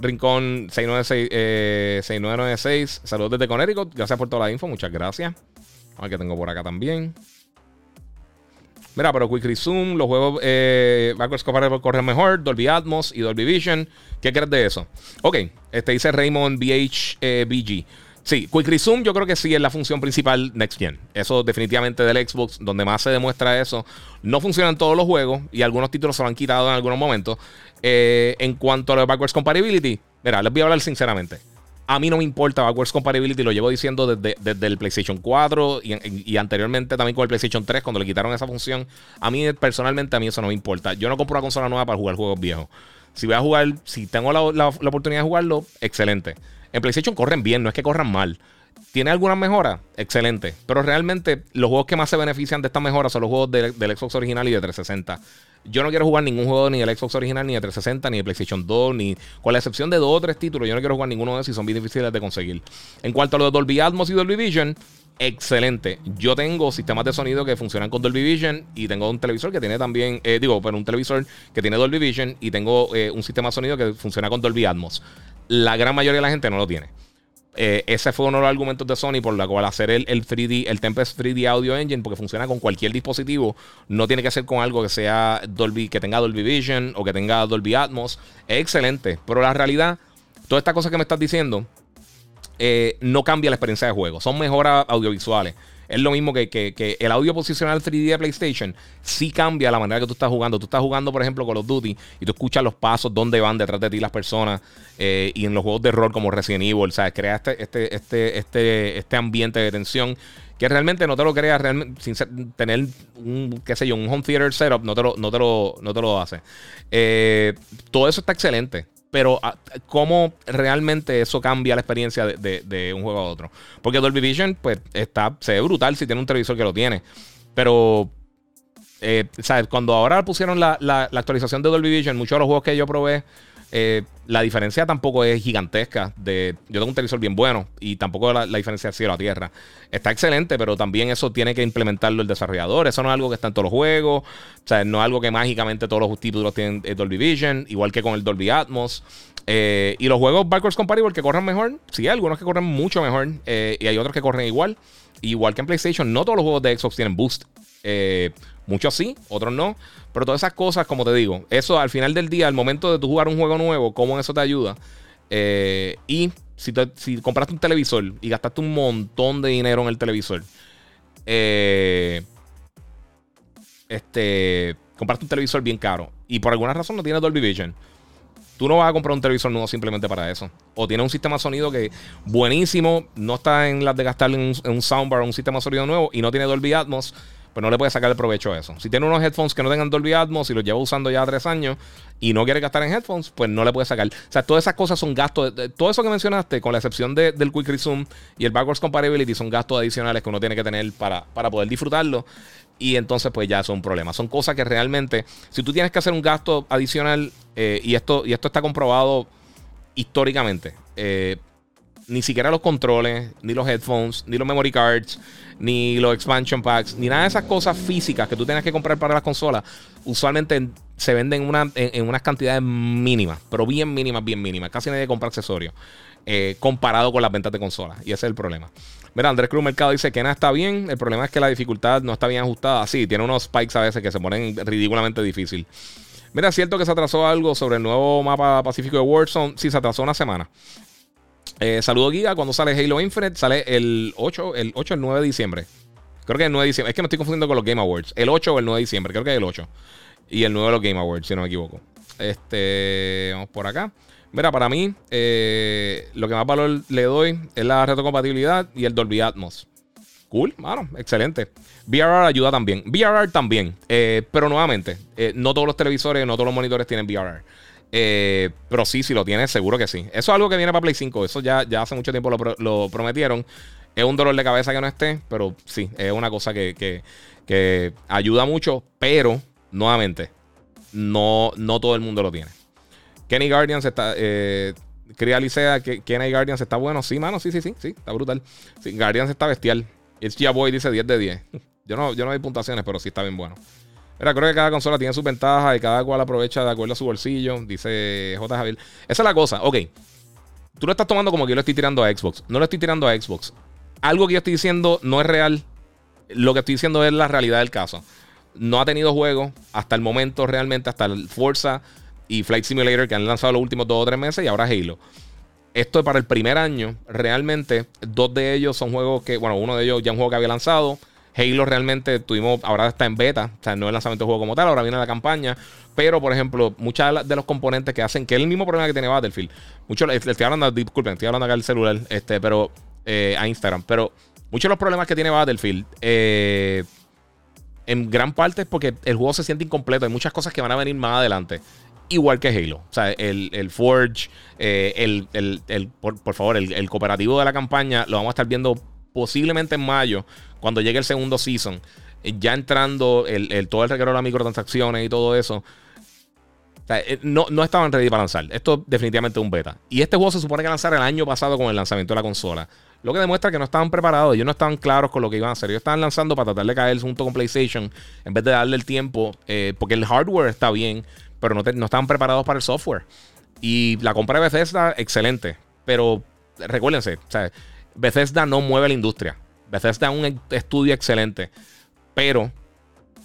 Rincón 696, eh, 6996. Saludos desde Connecticut. Gracias por toda la info. Muchas gracias. A ver que tengo por acá también. Mira, pero Quick Resume, los juegos backwards compatible corren mejor, Dolby Atmos y Dolby Vision. ¿Qué crees de eso? Ok, este dice Raymond BH eh, BG. Sí, Quick Resume yo creo que sí es la función principal Next Gen. Eso definitivamente del Xbox, donde más se demuestra eso. No funcionan todos los juegos y algunos títulos se lo han quitado en algunos momentos. Eh, en cuanto a los backwards compatibility, mira, les voy a hablar sinceramente. A mí no me importa backwards compatibility, lo llevo diciendo desde, el PlayStation 4 y, anteriormente también con el PlayStation 3 cuando le quitaron esa función. A mí personalmente a mí eso no me importa. Yo no compro una consola nueva para jugar juegos viejos. Si voy a jugar, si tengo la, oportunidad de jugarlo, excelente. En PlayStation corren bien, no es que corran mal. ¿Tiene alguna mejora? Excelente. Pero realmente los juegos que más se benefician de esta mejora son los juegos del Xbox original y de 360. Yo no quiero jugar ningún juego ni del Xbox original, ni de 360, ni de PlayStation 2, ni con la excepción de dos o tres títulos. Yo no quiero jugar ninguno de esos y son bien difíciles de conseguir. En cuanto a lo de Dolby Atmos y Dolby Vision, excelente. Yo tengo sistemas de sonido que funcionan con Dolby Vision y tengo un televisor que tiene también, eh, digo, pero un televisor que tiene Dolby Vision y tengo eh, un sistema de sonido que funciona con Dolby Atmos. La gran mayoría de la gente no lo tiene. Eh, ese fue uno de los argumentos de Sony por la cual hacer el, 3D, el Tempest 3D Audio Engine, porque funciona con cualquier dispositivo. No tiene que ser con algo que sea Dolby, que tenga Dolby Vision o que tenga Dolby Atmos. Es excelente. Pero la realidad, todas estas cosas que me estás diciendo, eh, no cambia la experiencia de juego. Son mejoras audiovisuales. Es lo mismo que, el audio posicional 3D de PlayStation sí cambia la manera que tú estás jugando. Tú estás jugando, por ejemplo, Call of Duty y tú escuchas los pasos, dónde van detrás de ti las personas. Eh, y en los juegos de rol como Resident Evil, ¿sabes? Crea este, este, este, este, este ambiente de tensión que realmente no te lo creas sin tener un, qué sé yo, un home theater setup, no te lo, no te lo, no te lo hace. Eh, todo eso está excelente pero ah, cómo realmente eso cambia la experiencia de, un juego a otro. Porque Dolby Vision, pues, está, se ve brutal si tiene un televisor que lo tiene. Pero, eh, ¿sabes? Cuando ahora pusieron la, la, actualización de Dolby Vision, muchos de los juegos que yo probé eh, la diferencia tampoco es gigantesca. De, yo tengo un televisor bien bueno y tampoco la, diferencia es cielo a tierra. Está excelente, pero también eso tiene que implementarlo el desarrollador. Eso no es algo que está en todos los juegos. O sea, no es algo que mágicamente todos los títulos tienen eh, Dolby Vision, igual que con el Dolby Atmos. Eh, y los juegos backwards compatible que corren mejor, sí, hay algunos que corren mucho mejor y hay otros que corren igual. Igual que en PlayStation, no todos los juegos de Xbox tienen boost. Muchos sí, otros no. Pero todas esas cosas, como te digo, eso al final del día, al momento de tú jugar un juego nuevo, cómo eso te ayuda. Eh, y si, compraste un televisor y gastaste un montón de dinero en el televisor, eh, este, compraste un televisor bien caro y por alguna razón no tiene Dolby Vision. Tú no vas a comprar un televisor nuevo simplemente para eso. O tiene un sistema de sonido que buenísimo, no está en las de gastarle en un, en un soundbar o un sistema de sonido nuevo y no tiene Dolby Atmos pues no le puede sacar el provecho a eso. Si tiene unos headphones que no tengan Dolby Atmos y los lleva usando ya tres años y no quiere gastar en headphones, pues no le puede sacar. O sea, todas esas cosas son gastos. todo eso que mencionaste, con la excepción del Quick Resume y el Backwards Compatibility, son gastos adicionales que uno tiene que tener para, para poder disfrutarlo. Y entonces, pues ya son problemas. Son cosas que realmente, si tú tienes que hacer un gasto adicional, eh, y, esto, y esto está comprobado históricamente, eh, ni siquiera los controles, ni los headphones, ni los memory cards, ni los expansion packs, ni nada de esas cosas físicas que tú tienes que comprar para las consolas, usualmente se venden en, unas cantidades mínimas, pero bien mínimas, bien mínimas. Casi nadie compra accesorios eh, comparado con las ventas de consolas. Y ese es el problema. Mira, Andrés Cruz Mercado dice que nada está bien. El problema es que la dificultad no está bien ajustada. Sí, tiene unos spikes a veces que se ponen ridículamente difícil. Mira, es cierto que se atrasó algo sobre el nuevo mapa pacífico de Warzone. Sí, se atrasó una semana. Eh, saludo Giga, cuando sale Halo Infinite, sale el 8, el 8 el 9 de diciembre. Creo que el 9 de diciembre. Es que me estoy confundiendo con los Game Awards. El 8 o el 9 de diciembre, creo que es el 8. Y el 9 de los Game Awards, si no me equivoco. Este, vamos por acá. Mira, para mí, eh, lo que más valor le doy es la retrocompatibilidad y el Dolby Atmos. Cool, mano, excelente. VRR ayuda también. VRR también. Eh, pero nuevamente, no todos los televisores, no todos los monitores tienen VRR. Eh, pero sí, si lo tiene, seguro que sí. Eso es algo que viene para Play 5. Eso ya, ya hace mucho tiempo lo, prometieron. Es un dolor de cabeza que no esté, pero sí, es una cosa que, ayuda mucho. Pero, nuevamente, no, no todo el mundo lo tiene. Kenny Guardians está. Eh, Cría Licea, Kenny Guardians está bueno. Sí, mano, sí, sí, sí, sí, está brutal. Guardians está bestial. It's Ya Boy dice 10 de 10. Yo no, yo no hay puntuaciones, pero sí está bien bueno. Creo que cada consola tiene sus ventajas y cada cual aprovecha de acuerdo a su bolsillo, dice J. Javier. Esa es la cosa, ok. Tú lo estás tomando como que yo lo estoy tirando a Xbox. No lo estoy tirando a Xbox. Algo que yo estoy diciendo no es real. Lo que estoy diciendo es la realidad del caso. No ha tenido juego hasta el momento realmente, hasta el Forza y Flight Simulator que han lanzado los últimos dos o tres meses y ahora Halo. Esto es para el primer año. Realmente, dos de ellos son juegos que, bueno, uno de ellos ya un juego que había lanzado. Halo realmente tuvimos, ahora está en beta, o sea, no es el lanzamiento del juego como tal, ahora viene la campaña. Pero, por ejemplo, muchos de los componentes que hacen, que es el mismo problema que tiene Battlefield. Muchos, estoy hablando, disculpen, estoy hablando acá del celular, este, pero eh, a Instagram. Pero muchos de los problemas que tiene Battlefield, eh, en gran parte es porque el juego se siente incompleto. Hay muchas cosas que van a venir más adelante igual que Halo. O sea, el, Forge, eh, el, por, favor, el, cooperativo de la campaña lo vamos a estar viendo posiblemente en mayo, cuando llegue el segundo season. Eh, ya entrando el, todo el reguero de las microtransacciones y todo eso. O sea, eh, no, no estaban ready para lanzar. Esto definitivamente un beta. Y este juego se supone que lanzar el año pasado con el lanzamiento de la consola. Lo que demuestra que no estaban preparados, ellos no estaban claros con lo que iban a hacer. Ellos estaban lanzando para tratar de caer junto con PlayStation en vez de darle el tiempo, porque el hardware está bien, pero no, estaban preparados para el software. Y la compra de Bethesda, excelente. Pero recuérdense, Bethesda no mueve la industria. Bethesda es un estudio excelente. Pero,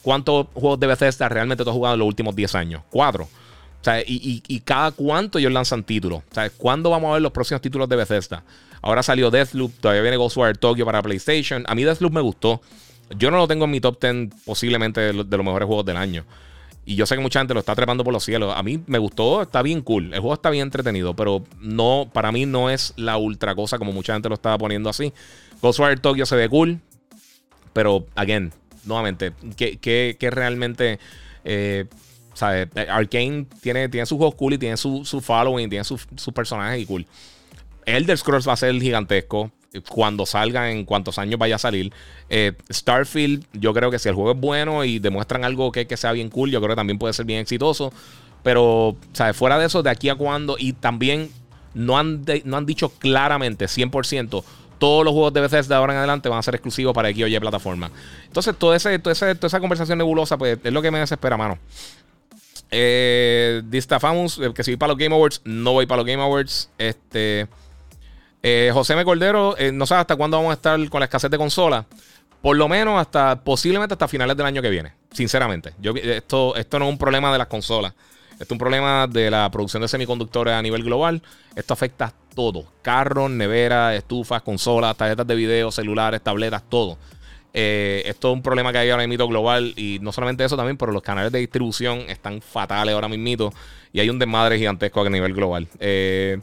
¿cuántos juegos de Bethesda realmente tú has jugado en los últimos 10 años? Cuatro. O sea, y, cada cuánto ellos lanzan títulos. O sea, ¿cuándo vamos a ver los próximos títulos de Bethesda? Ahora salió Deathloop, todavía viene Ghostwire Tokyo para PlayStation. A mí Deathloop me gustó. Yo no lo tengo en mi top 10 posiblemente de los mejores juegos del año. Y yo sé que mucha gente lo está trepando por los cielos. A mí me gustó, está bien cool. El juego está bien entretenido, pero no, para mí no es la ultra cosa como mucha gente lo estaba poniendo así. Ghostwire Tokyo se ve cool, pero, again, nuevamente, que, realmente. Eh, ¿sabes? Arkane tiene, tiene sus juegos cool y tiene su, su following, tiene sus su personajes y cool. Elder Scrolls va a ser gigantesco cuando salga, en cuantos años vaya a salir. Eh, Starfield, yo creo que si el juego es bueno y demuestran algo que, que, sea bien cool, yo creo que también puede ser bien exitoso. Pero, ¿sabes? Fuera de eso, de aquí a cuando, y también no han, no han dicho claramente, 100%, todos los juegos de Bethesda de ahora en adelante van a ser exclusivos para X o Y plataforma. Entonces, todo ese, toda esa conversación nebulosa, pues es lo que me desespera, mano. Eh, que si voy para los Game Awards, no voy para los Game Awards. Este. Eh, José M. Cordero, eh, no sabe hasta cuándo vamos a estar con la escasez de consolas. Por lo menos hasta, posiblemente hasta finales del año que viene. Sinceramente. Yo, esto, esto no es un problema de las consolas. Esto es un problema de la producción de semiconductores a nivel global. Esto afecta a todo. Carros, neveras, estufas, consolas, tarjetas de video, celulares, tabletas, todo. Eh, esto es un problema que hay ahora mismo global. Y no solamente eso también, pero los canales de distribución están fatales ahora mismo. Y hay un desmadre gigantesco a nivel global. Eh,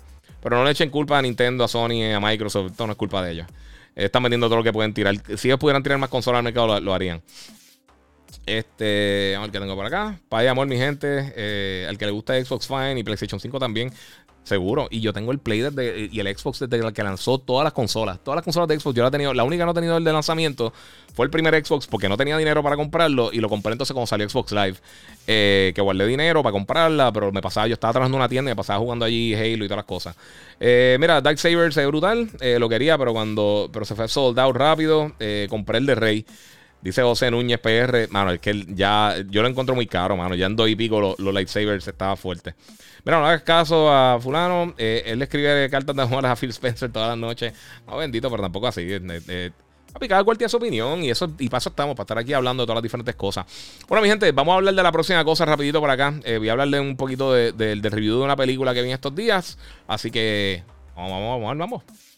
pero no le echen culpa a Nintendo, a Sony, a Microsoft. Esto no es culpa de ellos. Están vendiendo todo lo que pueden tirar. Si ellos pudieran tirar más consolas al mercado, lo, harían. Este, a ver qué tengo por acá. Pay amor, mi gente. Eh, al que le gusta Xbox Fine y PlayStation 5 también. Seguro. Y yo tengo el Play desde, y el Xbox desde el que lanzó todas las consolas. Todas las consolas de Xbox yo la he tenido. La única que no he tenido el de lanzamiento fue el primer Xbox porque no tenía dinero para comprarlo. Y lo compré entonces cuando salió Xbox Live. Eh, que guardé dinero para comprarla. Pero me pasaba, yo estaba trabajando en una tienda y me pasaba jugando allí Halo y todas las cosas. Eh, mira, Dark Saber es brutal. Eh, lo quería, pero cuando. Pero se fue sold out rápido. compré el de Rey. Dice José Núñez PR. Mano, es que ya. Yo lo encuentro muy caro, mano. Ya en dos y pico los, los lightsabers estaba fuerte. Mira, no hagas caso a Fulano. Eh, él escribe cartas de amor a Phil Spencer todas las noches. No, bendito, pero tampoco así. Eh, eh, papi, cada cual tiene su opinión y eso y para eso estamos, para estar aquí hablando de todas las diferentes cosas. Bueno, mi gente, vamos a hablar de la próxima cosa rapidito por acá. voy a hablarle un poquito del review de una película que vi estos días. Así que vamos, vamos, vamos, vamos.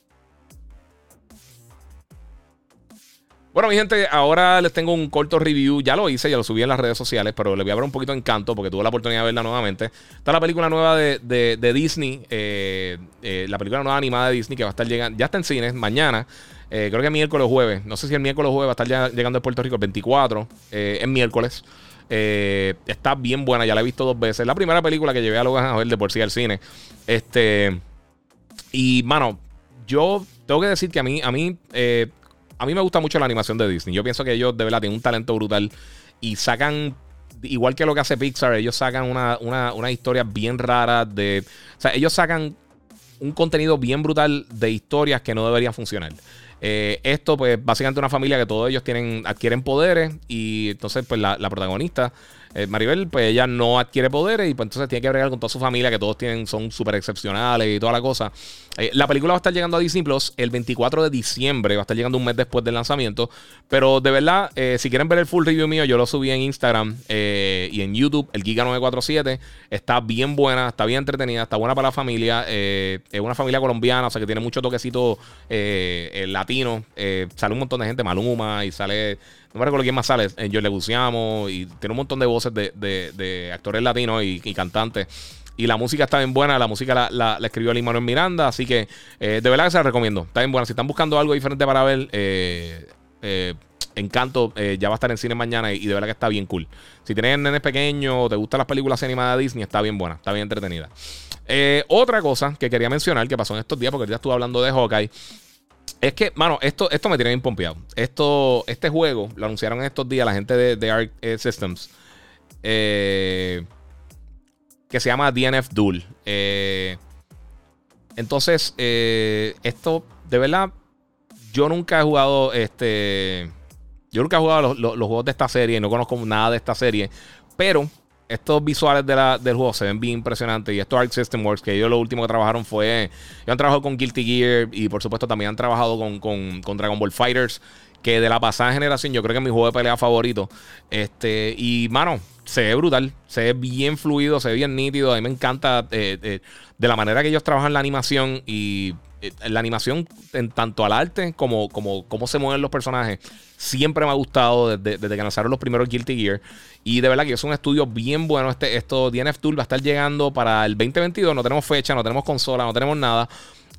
Bueno, mi gente, ahora les tengo un corto review. Ya lo hice, ya lo subí en las redes sociales, pero les voy a dar un poquito de encanto porque tuve la oportunidad de verla nuevamente. Está la película nueva de, Disney, eh, eh, la película nueva animada de Disney que va a estar llegando, ya está en cines mañana. Eh, creo que miércoles jueves. No sé si el miércoles jueves va a estar llegando a Puerto Rico el 24. es miércoles. está bien buena, ya la he visto dos veces. La primera película que llevé a los a ver de por sí al cine. Este. Y, mano, yo tengo que decir que a mí, a mí a mí me gusta mucho la animación de Disney. Yo pienso que ellos de verdad tienen un talento brutal y sacan, igual que lo que hace Pixar, ellos sacan una, una, historia bien rara de... O sea, ellos sacan un contenido bien brutal de historias que no deberían funcionar. Eh, esto, pues, básicamente una familia que todos ellos tienen, adquieren poderes y entonces, pues, la protagonista eh, Maribel, pues ella no adquiere poderes y pues entonces tiene que bregar con toda su familia, que todos tienen, son súper excepcionales y toda la cosa. Eh, la película va a estar llegando a Disney Plus el 24 de diciembre, va a estar llegando un mes después del lanzamiento. Pero de verdad, eh, si quieren ver el full review mío, yo lo subí en Instagram y en YouTube, el Giga947. Está bien buena, está bien entretenida, está buena para la familia. es una familia colombiana, o sea que tiene mucho toquecito latino. sale un montón de gente, Maluma, y sale no me recuerdo quién más sale. En Yo Le Guciamo. Y tiene un montón de voces de, actores latinos y, cantantes. Y la música está bien buena. La música la, la, escribió Lin Manuel Miranda. Así que eh, de verdad que se la recomiendo. Está bien buena. Si están buscando algo diferente para ver, eh, eh, Encanto ya va a estar en cine mañana y, de verdad que está bien cool. Si tienes nenes pequeños te gustan las películas animadas de Disney, está bien buena, está bien entretenida. otra cosa que quería mencionar que pasó en estos días, porque ya estuve hablando de Hawkeye. Es que, mano, esto, esto me tiene bien pompeado. Esto, este juego lo anunciaron estos días la gente de, de eh, Systems. Eh, que se llama DNF Duel. Eh, entonces, esto, de verdad, yo nunca he jugado este. Yo nunca he jugado los, los, juegos de esta serie, no conozco nada de esta serie. Pero estos visuales de la, del juego se ven bien impresionantes. Y esto Arc System Works, que ellos lo último que trabajaron fue. Ellos han trabajado con Guilty Gear y por supuesto también han trabajado con, con, Dragon Ball Fighters. Que de la pasada generación, yo creo que es mi juego de pelea favorito. Este, y mano, se ve brutal, se ve bien fluido, se ve bien nítido. A mí me encanta eh, eh, de la manera que ellos trabajan la animación y la animación en tanto al arte como, como cómo se mueven los personajes siempre me ha gustado desde, que lanzaron los primeros Guilty Gear. Y de verdad que es un estudio bien bueno. Este, esto DNF Tool va a estar llegando para el 2022. No tenemos fecha, no tenemos consola, no tenemos nada.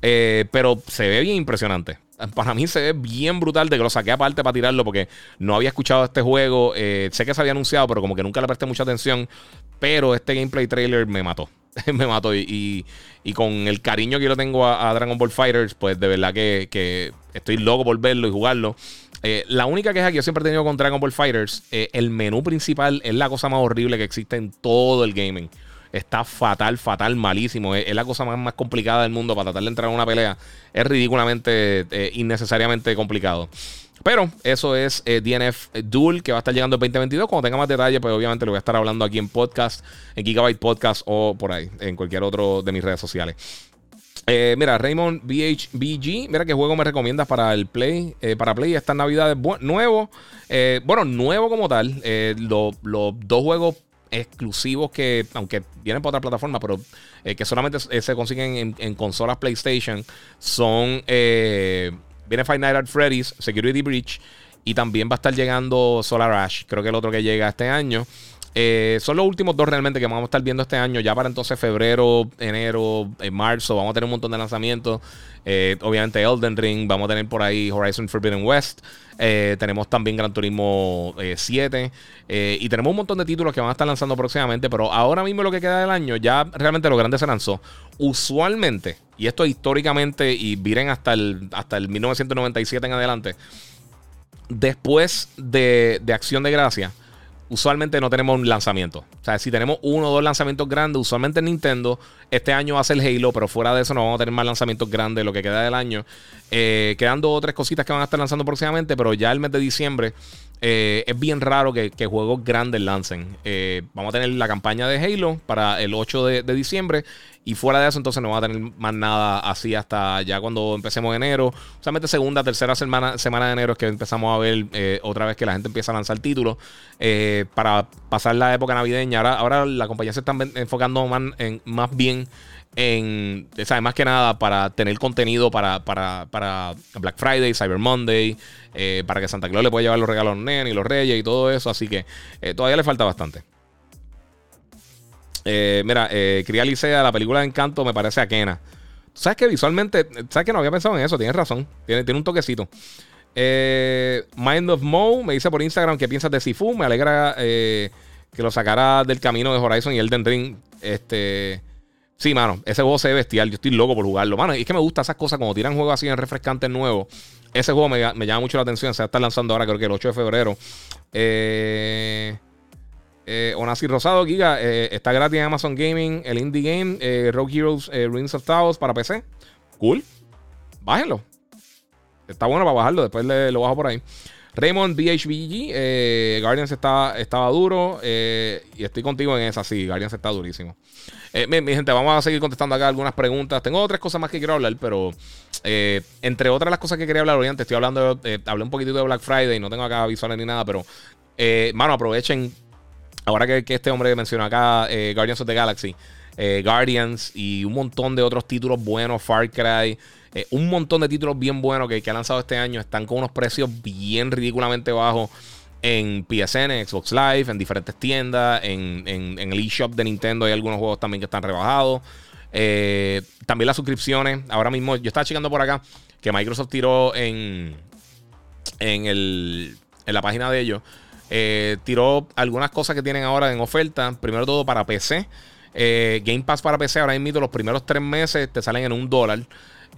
Eh, pero se ve bien impresionante. Para mí se ve bien brutal de que lo saqué aparte para tirarlo porque no había escuchado este juego. Eh, sé que se había anunciado, pero como que nunca le presté mucha atención. Pero este gameplay trailer me mató. me mató. Y, con el cariño que yo tengo a, Dragon Ball Fighters, pues de verdad que, que estoy loco por verlo y jugarlo. Eh, la única queja que yo siempre he tenido con Dragon Ball Fighters, eh, el menú principal es la cosa más horrible que existe en todo el gaming. Está fatal, fatal, malísimo. Es, la cosa más, más, complicada del mundo para tratar de entrar en una pelea. Es ridículamente, eh, innecesariamente complicado. Pero eso es DNF Duel que va a estar llegando en 2022. Cuando tenga más detalles, pues obviamente lo voy a estar hablando aquí en podcast, en Gigabyte Podcast o por ahí, en cualquier otro de mis redes sociales. Eh, mira, Raymond BHBG, mira qué juego me recomiendas para el Play, eh, para Play estas navidades nuevo. Eh, bueno, nuevo como tal. Los dos juegos exclusivos que, aunque vienen por otra plataforma, pero que solamente se consiguen en, consolas PlayStation, son viene Five Nights at Freddy's, Security Breach, y también va a estar llegando Solar Ash, creo que el otro que llega este año. Eh, son los últimos dos realmente que vamos a estar viendo este año. Ya para entonces febrero, enero, en marzo vamos a tener un montón de lanzamientos. Eh, obviamente Elden Ring, vamos a tener por ahí Horizon Forbidden West. Eh, tenemos también Gran Turismo 7. y tenemos un montón de títulos que van a estar lanzando próximamente. Pero ahora mismo lo que queda del año, ya realmente lo grande se lanzó. Usualmente, y esto históricamente, y miren hasta el, hasta el 1997 en adelante. Después de, de Acción de Gracia usualmente no tenemos un lanzamiento. O sea, si tenemos uno o dos lanzamientos grandes, usualmente en Nintendo, este año va a ser Halo, pero fuera de eso no vamos a tener más lanzamientos grandes lo que queda del año. Eh, quedan dos cositas que van a estar lanzando próximamente, pero ya el mes de diciembre eh, es bien raro que, juegos grandes lancen. Eh, vamos a tener la campaña de Halo para el 8 de, diciembre. Y fuera de eso, entonces no va a tener más nada así hasta ya cuando empecemos enero. Solamente segunda, tercera semana, semana de enero es que empezamos a ver eh, otra vez que la gente empieza a lanzar títulos para pasar la época navideña. Ahora, ahora la compañía se está enfocando más, más bien en, ¿sabes? Más que nada para tener contenido para, para, para Black Friday, Cyber Monday, eh, para que Santa Claus le pueda llevar los regalos a y los reyes y todo eso. Así que eh, todavía le falta bastante. Eh, mira, eh, Cría la película de Encanto me parece aquena. ¿Sabes que visualmente, sabes que no había pensado en eso? Tienes razón. Tiene, tiene un toquecito. Mind of Mo me dice por Instagram que piensas de Sifu. Me alegra que lo sacara del camino de Horizon y Elden Ring. Este. Sí, mano, ese juego se ve bestial. Yo estoy loco por jugarlo. Mano, es que me gustan esas cosas como tiran juegos así en refrescantes nuevos. Ese juego me, llama mucho la atención. Se va a estar lanzando ahora, creo que el 8 de febrero. Eh, eh, Rosado, Giga, eh, está gratis en Amazon Gaming, el indie game, eh, Rogue Heroes eh, Ruins of Taos para PC. Cool. Bájenlo. Está bueno para bajarlo, después lo bajo por ahí. Raymond BHBG, eh, Guardians estaba, estaba duro. Eh, y estoy contigo en esa, sí, Guardians está durísimo. Eh, mi, gente, vamos a seguir contestando acá algunas preguntas. Tengo otras cosas más que quiero hablar, pero entre otras las cosas que quería hablar hoy antes, estoy hablando, hablé un poquitito de Black Friday, no tengo acá visuales ni nada, pero, mano, aprovechen. Ahora que, que este hombre mencionó acá Guardians of the Galaxy, Guardians y un montón de otros títulos buenos, Far Cry. Eh, un montón de títulos bien buenos que, ha lanzado este año están con unos precios bien ridículamente bajos en PSN, Xbox Live, en diferentes tiendas, en, el eShop de Nintendo hay algunos juegos también que están rebajados. Eh, también las suscripciones. Ahora mismo, yo estaba checando por acá que Microsoft tiró en, en, el, en la página de ellos. Eh, tiró algunas cosas que tienen ahora en oferta. Primero todo para PC. Game Pass para PC. Ahora mismo los primeros tres meses te salen en un dólar.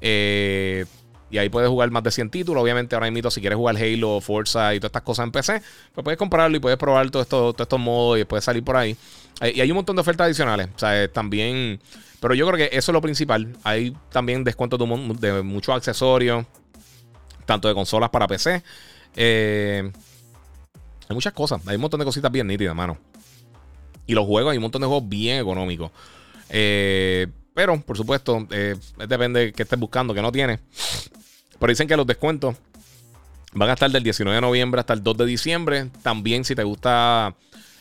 Eh, y ahí puedes jugar más de 100 títulos. Obviamente, ahora mismo, si quieres jugar Halo, Forza y todas estas cosas en PC, pues puedes comprarlo y puedes probar todos estos, modos y puedes salir por ahí. Eh, y hay un montón de ofertas adicionales. O sea, también. Pero yo creo que eso es lo principal. Hay también descuentos de, muchos accesorios, tanto de consolas para PC. Eh, hay muchas cosas. Hay un montón de cositas bien nítidas, mano. Y los juegos, hay un montón de juegos bien económicos. Eh. Pero, por supuesto, eh, depende de qué estés buscando, que no tiene. Pero dicen que los descuentos van a estar del 19 de noviembre hasta el 2 de diciembre. También, si te gusta.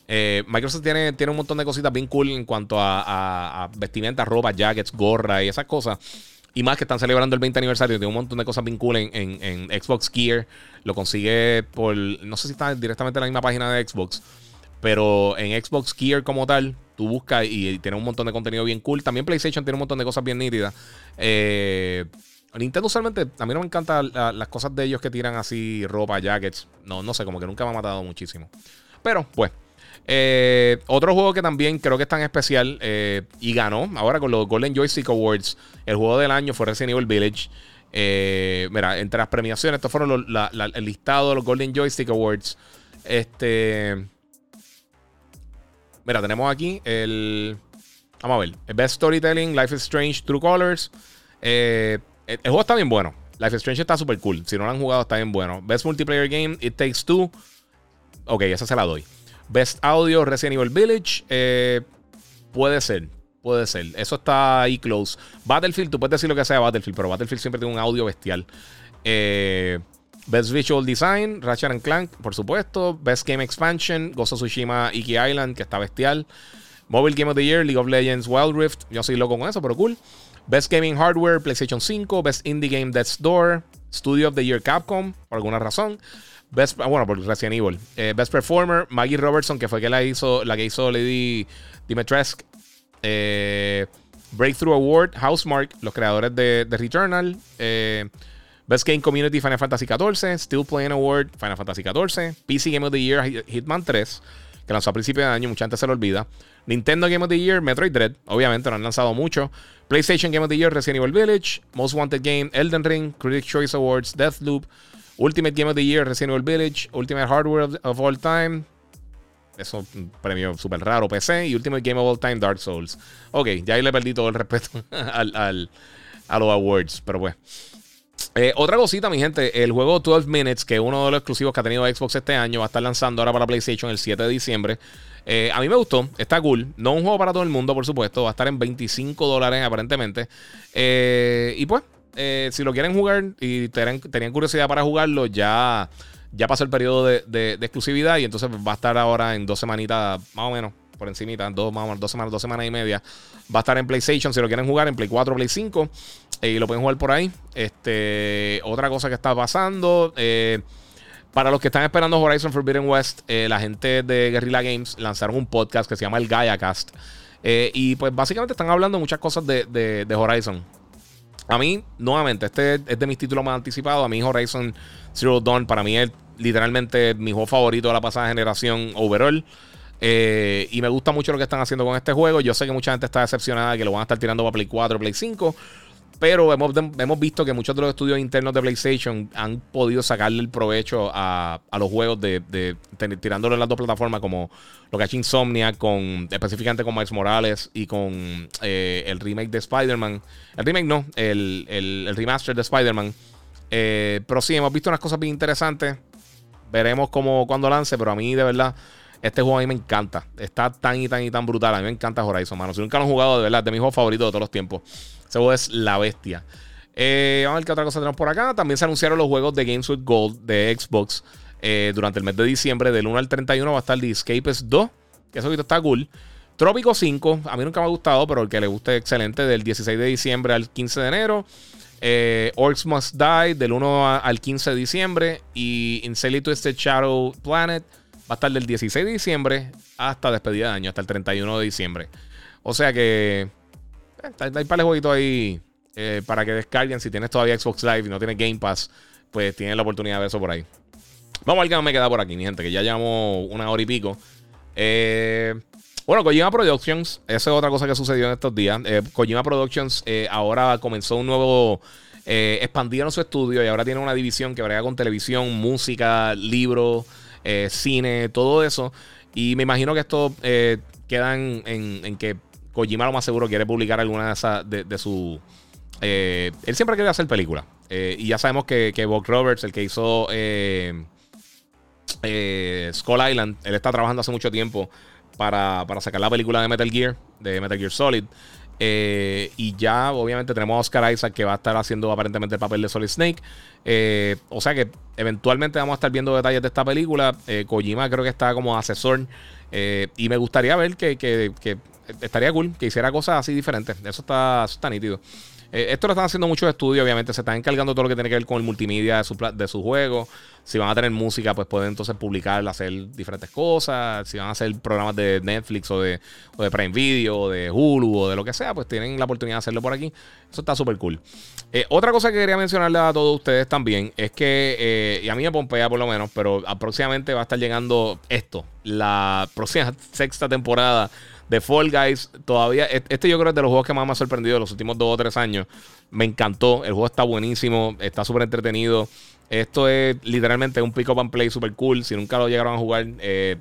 Eh, Microsoft tiene, tiene un montón de cositas bien cool en cuanto a, vestimenta, ropa, jackets, gorra y esas cosas. Y más que están celebrando el 20 aniversario, tiene un montón de cosas bien cool en, en, Xbox Gear. Lo consigue por. No sé si está directamente en la misma página de Xbox. Pero en Xbox Gear como tal, tú buscas y, tiene un montón de contenido bien cool. También PlayStation tiene un montón de cosas bien nítidas. Eh, Nintendo usualmente, a mí no me encantan las cosas de ellos que tiran así ropa, jackets. No, no sé, como que nunca me ha matado muchísimo. Pero, pues. Eh, otro juego que también creo que es tan especial eh, y ganó ahora con los Golden Joystick Awards. El juego del año fue Resident Evil Village. mira, entre las premiaciones, estos fueron el listado de los Golden Joystick Awards. Este. Mira, tenemos aquí el. Vamos a ver. Best Storytelling, Life is Strange, True Colors. Eh, el, juego está bien bueno. Life is Strange está súper cool. Si no lo han jugado, está bien bueno. Best Multiplayer Game, It Takes Two. Ok, esa se la doy. Best Audio, Resident Evil Village. Eh, puede ser. Puede ser. Eso está ahí close. Battlefield, tú puedes decir lo que sea Battlefield, pero Battlefield siempre tiene un audio bestial. Eh, Best Visual Design, Ratchet Clank, por supuesto. Best Game Expansion, of Tsushima Iki Island, que está bestial. Mobile Game of the Year, League of Legends Wild Rift. Yo soy loco con eso, pero cool. Best Gaming Hardware, PlayStation 5. Best Indie Game, Death's Door. Studio of the Year, Capcom, por alguna razón. Best, ah, bueno, por Resident Evil. Eh, Best Performer, Maggie Robertson, que fue que la, hizo, la que hizo Lady Dimitrescu. Eh, Breakthrough Award, Housemark, los creadores de, de Returnal. Eh, Best Game Community Final Fantasy XIV, Still Playing Award Final Fantasy XIV, PC Game of the Year Hitman 3, que lanzó a principios de año, mucha gente se lo olvida. Nintendo Game of the Year Metroid Dread, obviamente no han lanzado mucho. PlayStation Game of the Year Resident Evil Village, Most Wanted Game Elden Ring, Critics Choice Awards Deathloop, Ultimate Game of the Year Resident Evil Village, Ultimate Hardware of, All Time. Eso es un premio súper raro, PC. Y Ultimate Game of All Time, Dark Souls. Ok, ya ahí le perdí todo el respeto al, a los awards, pero pues. Eh, otra cosita, mi gente, el juego 12 Minutes, que es uno de los exclusivos que ha tenido Xbox este año, va a estar lanzando ahora para PlayStation el 7 de diciembre. Eh, a mí me gustó, está cool. No un juego para todo el mundo, por supuesto. Va a estar en 25 dólares aparentemente. Eh, y pues, si lo quieren jugar y tenían, curiosidad para jugarlo, ya, ya pasó el periodo de, exclusividad y entonces va a estar ahora en dos semanitas más o menos por encimita, dos, dos semanas, dos semanas y media. Va a estar en PlayStation si lo quieren jugar, en Play 4, Play 5. y lo pueden jugar por ahí. Este, otra cosa que está pasando. para los que están esperando Horizon Forbidden West, la gente de Guerrilla Games lanzaron un podcast que se llama el Gaia Cast. y pues básicamente están hablando muchas cosas de, de Horizon. A mí, nuevamente, este es de mis títulos más anticipados. A mí, Horizon Zero Dawn, para mí es literalmente mi juego favorito de la pasada generación overall. Eh, y me gusta mucho lo que están haciendo con este juego. Yo sé que mucha gente está decepcionada que lo van a estar tirando para Play 4, Play 5. Pero hemos, hemos, visto que muchos de los estudios internos de PlayStation han podido sacarle el provecho a, los juegos de, de, tirándolo en las dos plataformas, como lo que ha hecho Insomnia, con, específicamente con Miles Morales y con eh, el remake de Spider-Man. El remake no, el, el, remaster de Spider-Man. Eh, pero sí, hemos visto unas cosas bien interesantes. Veremos cómo cuando lance, pero a mí de verdad este juego a mí me encanta. Está tan y tan y tan brutal. A mí me encanta Horizon, mano. Si nunca lo han jugado, de verdad, de mis juegos favoritos de todos los tiempos. Ese juego es la bestia. Eh, vamos a ver qué otra cosa tenemos por acá. También se anunciaron los juegos de Games with Gold de Xbox eh, durante el mes de diciembre. Del 1 al 31 va a estar The Escapes 2, que eso está cool. Trópico 5, a mí nunca me ha gustado, pero el que le guste, excelente. Del 16 de diciembre al 15 de enero. Eh, Orcs Must Die, del 1 al 15 de diciembre. Y Insanely Twisted Shadow Planet va a estar del 16 de diciembre hasta despedida de año, hasta el 31 de diciembre. O sea que hay, hay par de jueguitos ahí eh, para que descarguen. Si tienes todavía Xbox Live y no tienes Game Pass, pues tienes la oportunidad de ver eso por ahí. Vamos a ver qué me queda por aquí, mi gente, que ya llevamos una hora y pico. Eh, bueno, Kojima Productions, esa es otra cosa que sucedió en estos días. Eh, Kojima Productions ahora comenzó un nuevo. expandieron su estudio y ahora tiene una división que brega con televisión, música, libros, cine, todo eso. Y me imagino que esto queda en que Kojima lo más seguro quiere publicar alguna de esas de, su... Eh, él siempre quiere hacer películas. Eh, y ya sabemos que, que Bob Roberts, el que hizo eh, Skull Island, él está trabajando hace mucho tiempo para, sacar la película de Metal Gear, de Metal Gear Solid. y ya, obviamente, tenemos a Oscar Isaac que va a estar haciendo aparentemente el papel de Solid Snake. O sea que eventualmente vamos a estar viendo detalles de esta película. Kojima creo que está como asesor. y me gustaría ver que, que, estaría cool que hiciera cosas así diferentes. Eso está, eso está nítido. Eh, esto lo están haciendo muchos estudios, obviamente. Se están encargando todo lo que tiene que ver con el multimedia de su, de su juego. Si van a tener música, pues pueden entonces publicar, hacer diferentes cosas. Si van a hacer programas de Netflix o de, o de Prime Video o de Hulu o de lo que sea, pues tienen la oportunidad de hacerlo por aquí. Eso está súper cool. Eh, otra cosa que quería mencionarle a todos ustedes también es que, eh, y a mí me pompea por lo menos, pero próximamente va a estar llegando esto, la próxima sexta temporada de Fall Guys, todavía, este yo creo es de los juegos que más me ha sorprendido en los últimos dos o tres años. Me encantó, el juego está buenísimo, está súper entretenido. Esto es literalmente un pick-up and play súper cool. Si nunca lo llegaron a jugar, eh,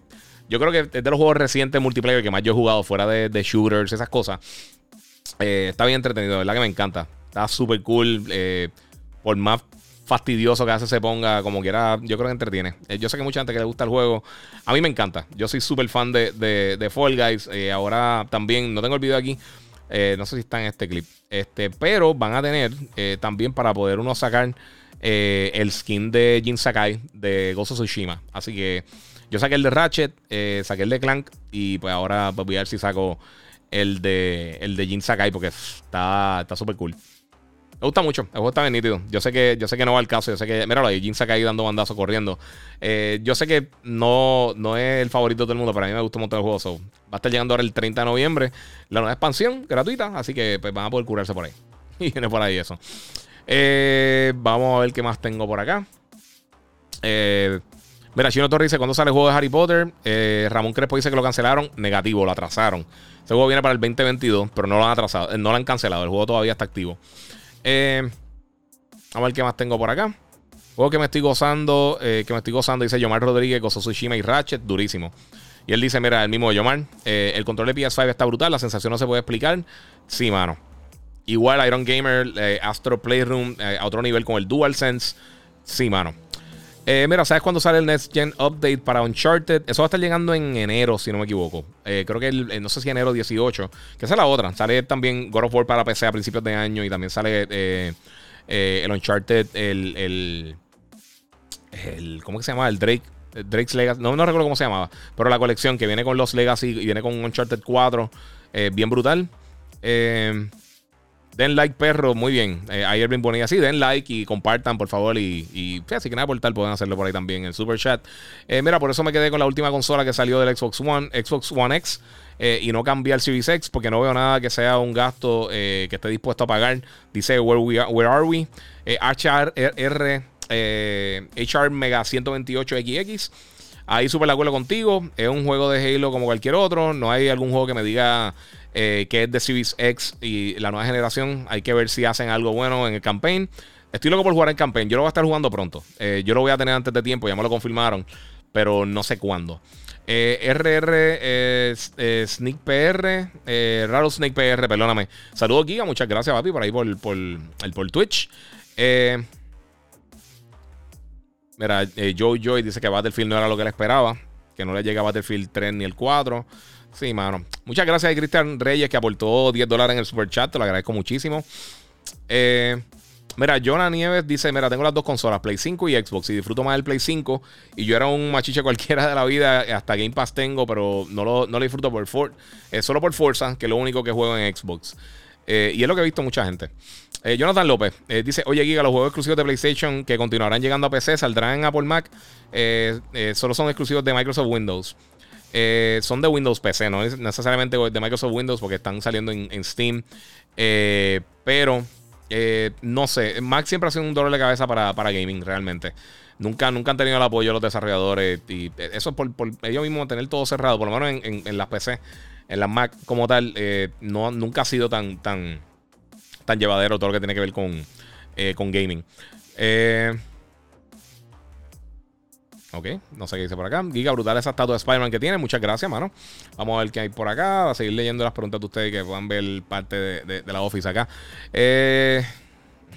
yo creo que es de los juegos recientes multiplayer que más yo he jugado, fuera de, shooters, esas cosas. Eh, está bien entretenido, ¿verdad? Que me encanta. Está súper cool. Eh, por más fastidioso que hace se ponga, como quiera, yo creo que entretiene. Eh, yo sé que mucha gente que le gusta el juego. A mí me encanta. Yo soy súper fan de, de, Fall Guys. Eh, ahora también, no tengo el video aquí. Eh, no sé si está en este clip. Este, pero van a tener también para poder uno sacar el skin de Jin Sakai de Gozo Tsushima. Así que yo saqué el de Ratchet, saqué el de Clank. Y pues ahora pues voy a ver si saco el de, el de Jin Sakai porque está súper cool. Me gusta mucho. El juego está bien nítido. Yo sé que, yo sé que no va al caso. Yo sé que. Míralo ahí, Jin se ha caído dando bandazos corriendo. Eh, yo sé que no, no es el favorito de todo el mundo, pero a mí me gusta un montón el juego. va a estar llegando ahora el 30 de noviembre. La nueva expansión gratuita. Así que pues, van a poder curarse por ahí. Y viene por ahí eso. Eh, vamos a ver qué más tengo por acá. Eh, mira, Chino Torres dice: ¿Cuándo sale el juego de Harry Potter? Ramón Crespo dice que lo cancelaron. Negativo, lo atrasaron. Ese juego viene para el 2022, pero no lo han atrasado. No lo han cancelado. El juego todavía está activo. Eh, a ver qué más tengo por acá. Juego que me estoy gozando, eh, que me estoy gozando, dice Yomar Rodríguez, Gozo Tsushima y Ratchet, durísimo. Y él dice, mira, el mismo Yomar, eh, el control de PS5 está brutal, la sensación no se puede explicar. Sí, mano. Igual Iron Gamer, Astro Playroom, a otro nivel con el DualSense. Sí, mano. Eh, mira, ¿sabes cuándo sale el Next Gen Update para Uncharted? Eso va a estar llegando en enero, si no me equivoco. Eh, creo que el, no sé si enero 18. Que esa es la otra. Sale también God of War para PC a principios de año y también sale eh, el Uncharted, el, el, ¿Cómo que se llama? El Drake. Drake's Legacy. No, no recuerdo cómo se llamaba. Pero la colección que viene con los Legacy y viene con Uncharted 4. bien brutal. Den like, perro. Muy bien. ayer bien bonita. Sí, den like y compartan, por favor. Y, y sí, así que nada, por tal, pueden hacerlo por ahí también en el super chat. mira, por eso me quedé con la última consola que salió del Xbox One, Xbox One X. y no cambié al Series X porque no veo nada que sea un gasto que esté dispuesto a pagar. Dice, Where, we are, where are we? Eh, HR Mega 128XX. Ahí súper de acuerdo contigo. Es un juego de Halo como cualquier otro. No hay algún juego que me diga eh, que es de Series X y la nueva generación. Hay que ver si hacen algo bueno en el campaign. Estoy loco por jugar en campaign. Yo lo voy a estar jugando pronto. Eh, yo lo voy a tener antes de tiempo, ya me lo confirmaron. Pero no sé cuándo. RR Sneak PR, Raro Snake PR, perdóname. Saludos, Giga. Muchas gracias, papi, por ahí por, por, por Twitch. Eh, Mira, eh, Joe Joy dice que Battlefield no era lo que él esperaba, que no le llega Battlefield 3 ni el 4. Sí, mano. Muchas gracias a Cristian Reyes que aportó 10 dólares en el super chat, te lo agradezco muchísimo. Eh, mira, Jonah Nieves dice, mira, tengo las dos consolas, Play 5 y Xbox, y disfruto más del Play 5. Y yo era un machiche cualquiera de la vida, hasta Game Pass tengo, pero no lo, no lo disfruto por For eh, solo por Forza, que es lo único que juego en Xbox. Eh, y es lo que he visto mucha gente. Eh, Jonathan López dice: Oye, Giga, los juegos exclusivos de PlayStation que continuarán llegando a PC saldrán en Apple Mac. solo son exclusivos de Microsoft Windows. Son de Windows PC, no necesariamente de Microsoft Windows porque están saliendo en, Steam. pero no sé, Mac siempre ha sido un dolor de cabeza para, gaming, realmente. Nunca, nunca han tenido el apoyo de los desarrolladores. Y eso por, por ellos mismos tener todo cerrado, por lo menos en, las PC en la Mac como tal, eh, no, nunca ha sido tan, tan, tan llevadero todo lo que tiene que ver con, eh, con gaming. Eh, ok, no sé qué dice por acá. Giga, brutal esa estatua de Spider-Man que tiene. Muchas gracias, mano. Vamos a ver qué hay por acá. a seguir leyendo las preguntas de ustedes que puedan ver parte de, la office acá. Eh,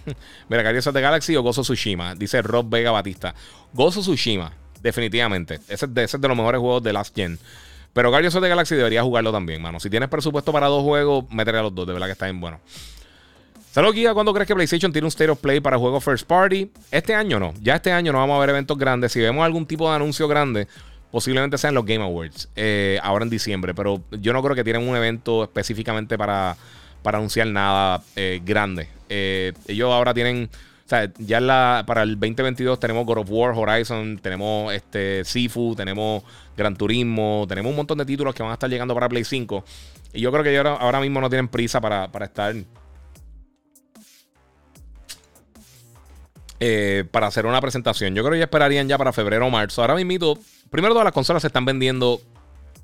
mira, Guardians de Galaxy o Gozo Tsushima. Dice Rob Vega Batista. Gozo Tsushima, definitivamente. Ese, ese es de los mejores juegos de Last Gen. Pero Guardians of the Galaxy debería jugarlo también, mano. Si tienes presupuesto para dos juegos, métele a los dos, de verdad que está bien bueno. Saludos. ¿Cuándo crees que PlayStation tiene un State of Play para juegos First Party? Este año no. Ya este año no vamos a ver eventos grandes. Si vemos algún tipo de anuncio grande, posiblemente sean los Game Awards. Eh, ahora en diciembre. Pero yo no creo que tienen un evento específicamente para, para anunciar nada eh, grande. Eh, ellos ahora tienen o sea, ya para el 2022 tenemos God of War, Horizon, tenemos este Sifu, tenemos Gran Turismo, tenemos un montón de títulos que van a estar llegando para Play 5. Y yo creo que ahora, ahora mismo no tienen prisa para, estar. Eh, para hacer una presentación. Yo creo que ya esperarían ya para febrero o marzo. Ahora mismo, primero todas las consolas se están vendiendo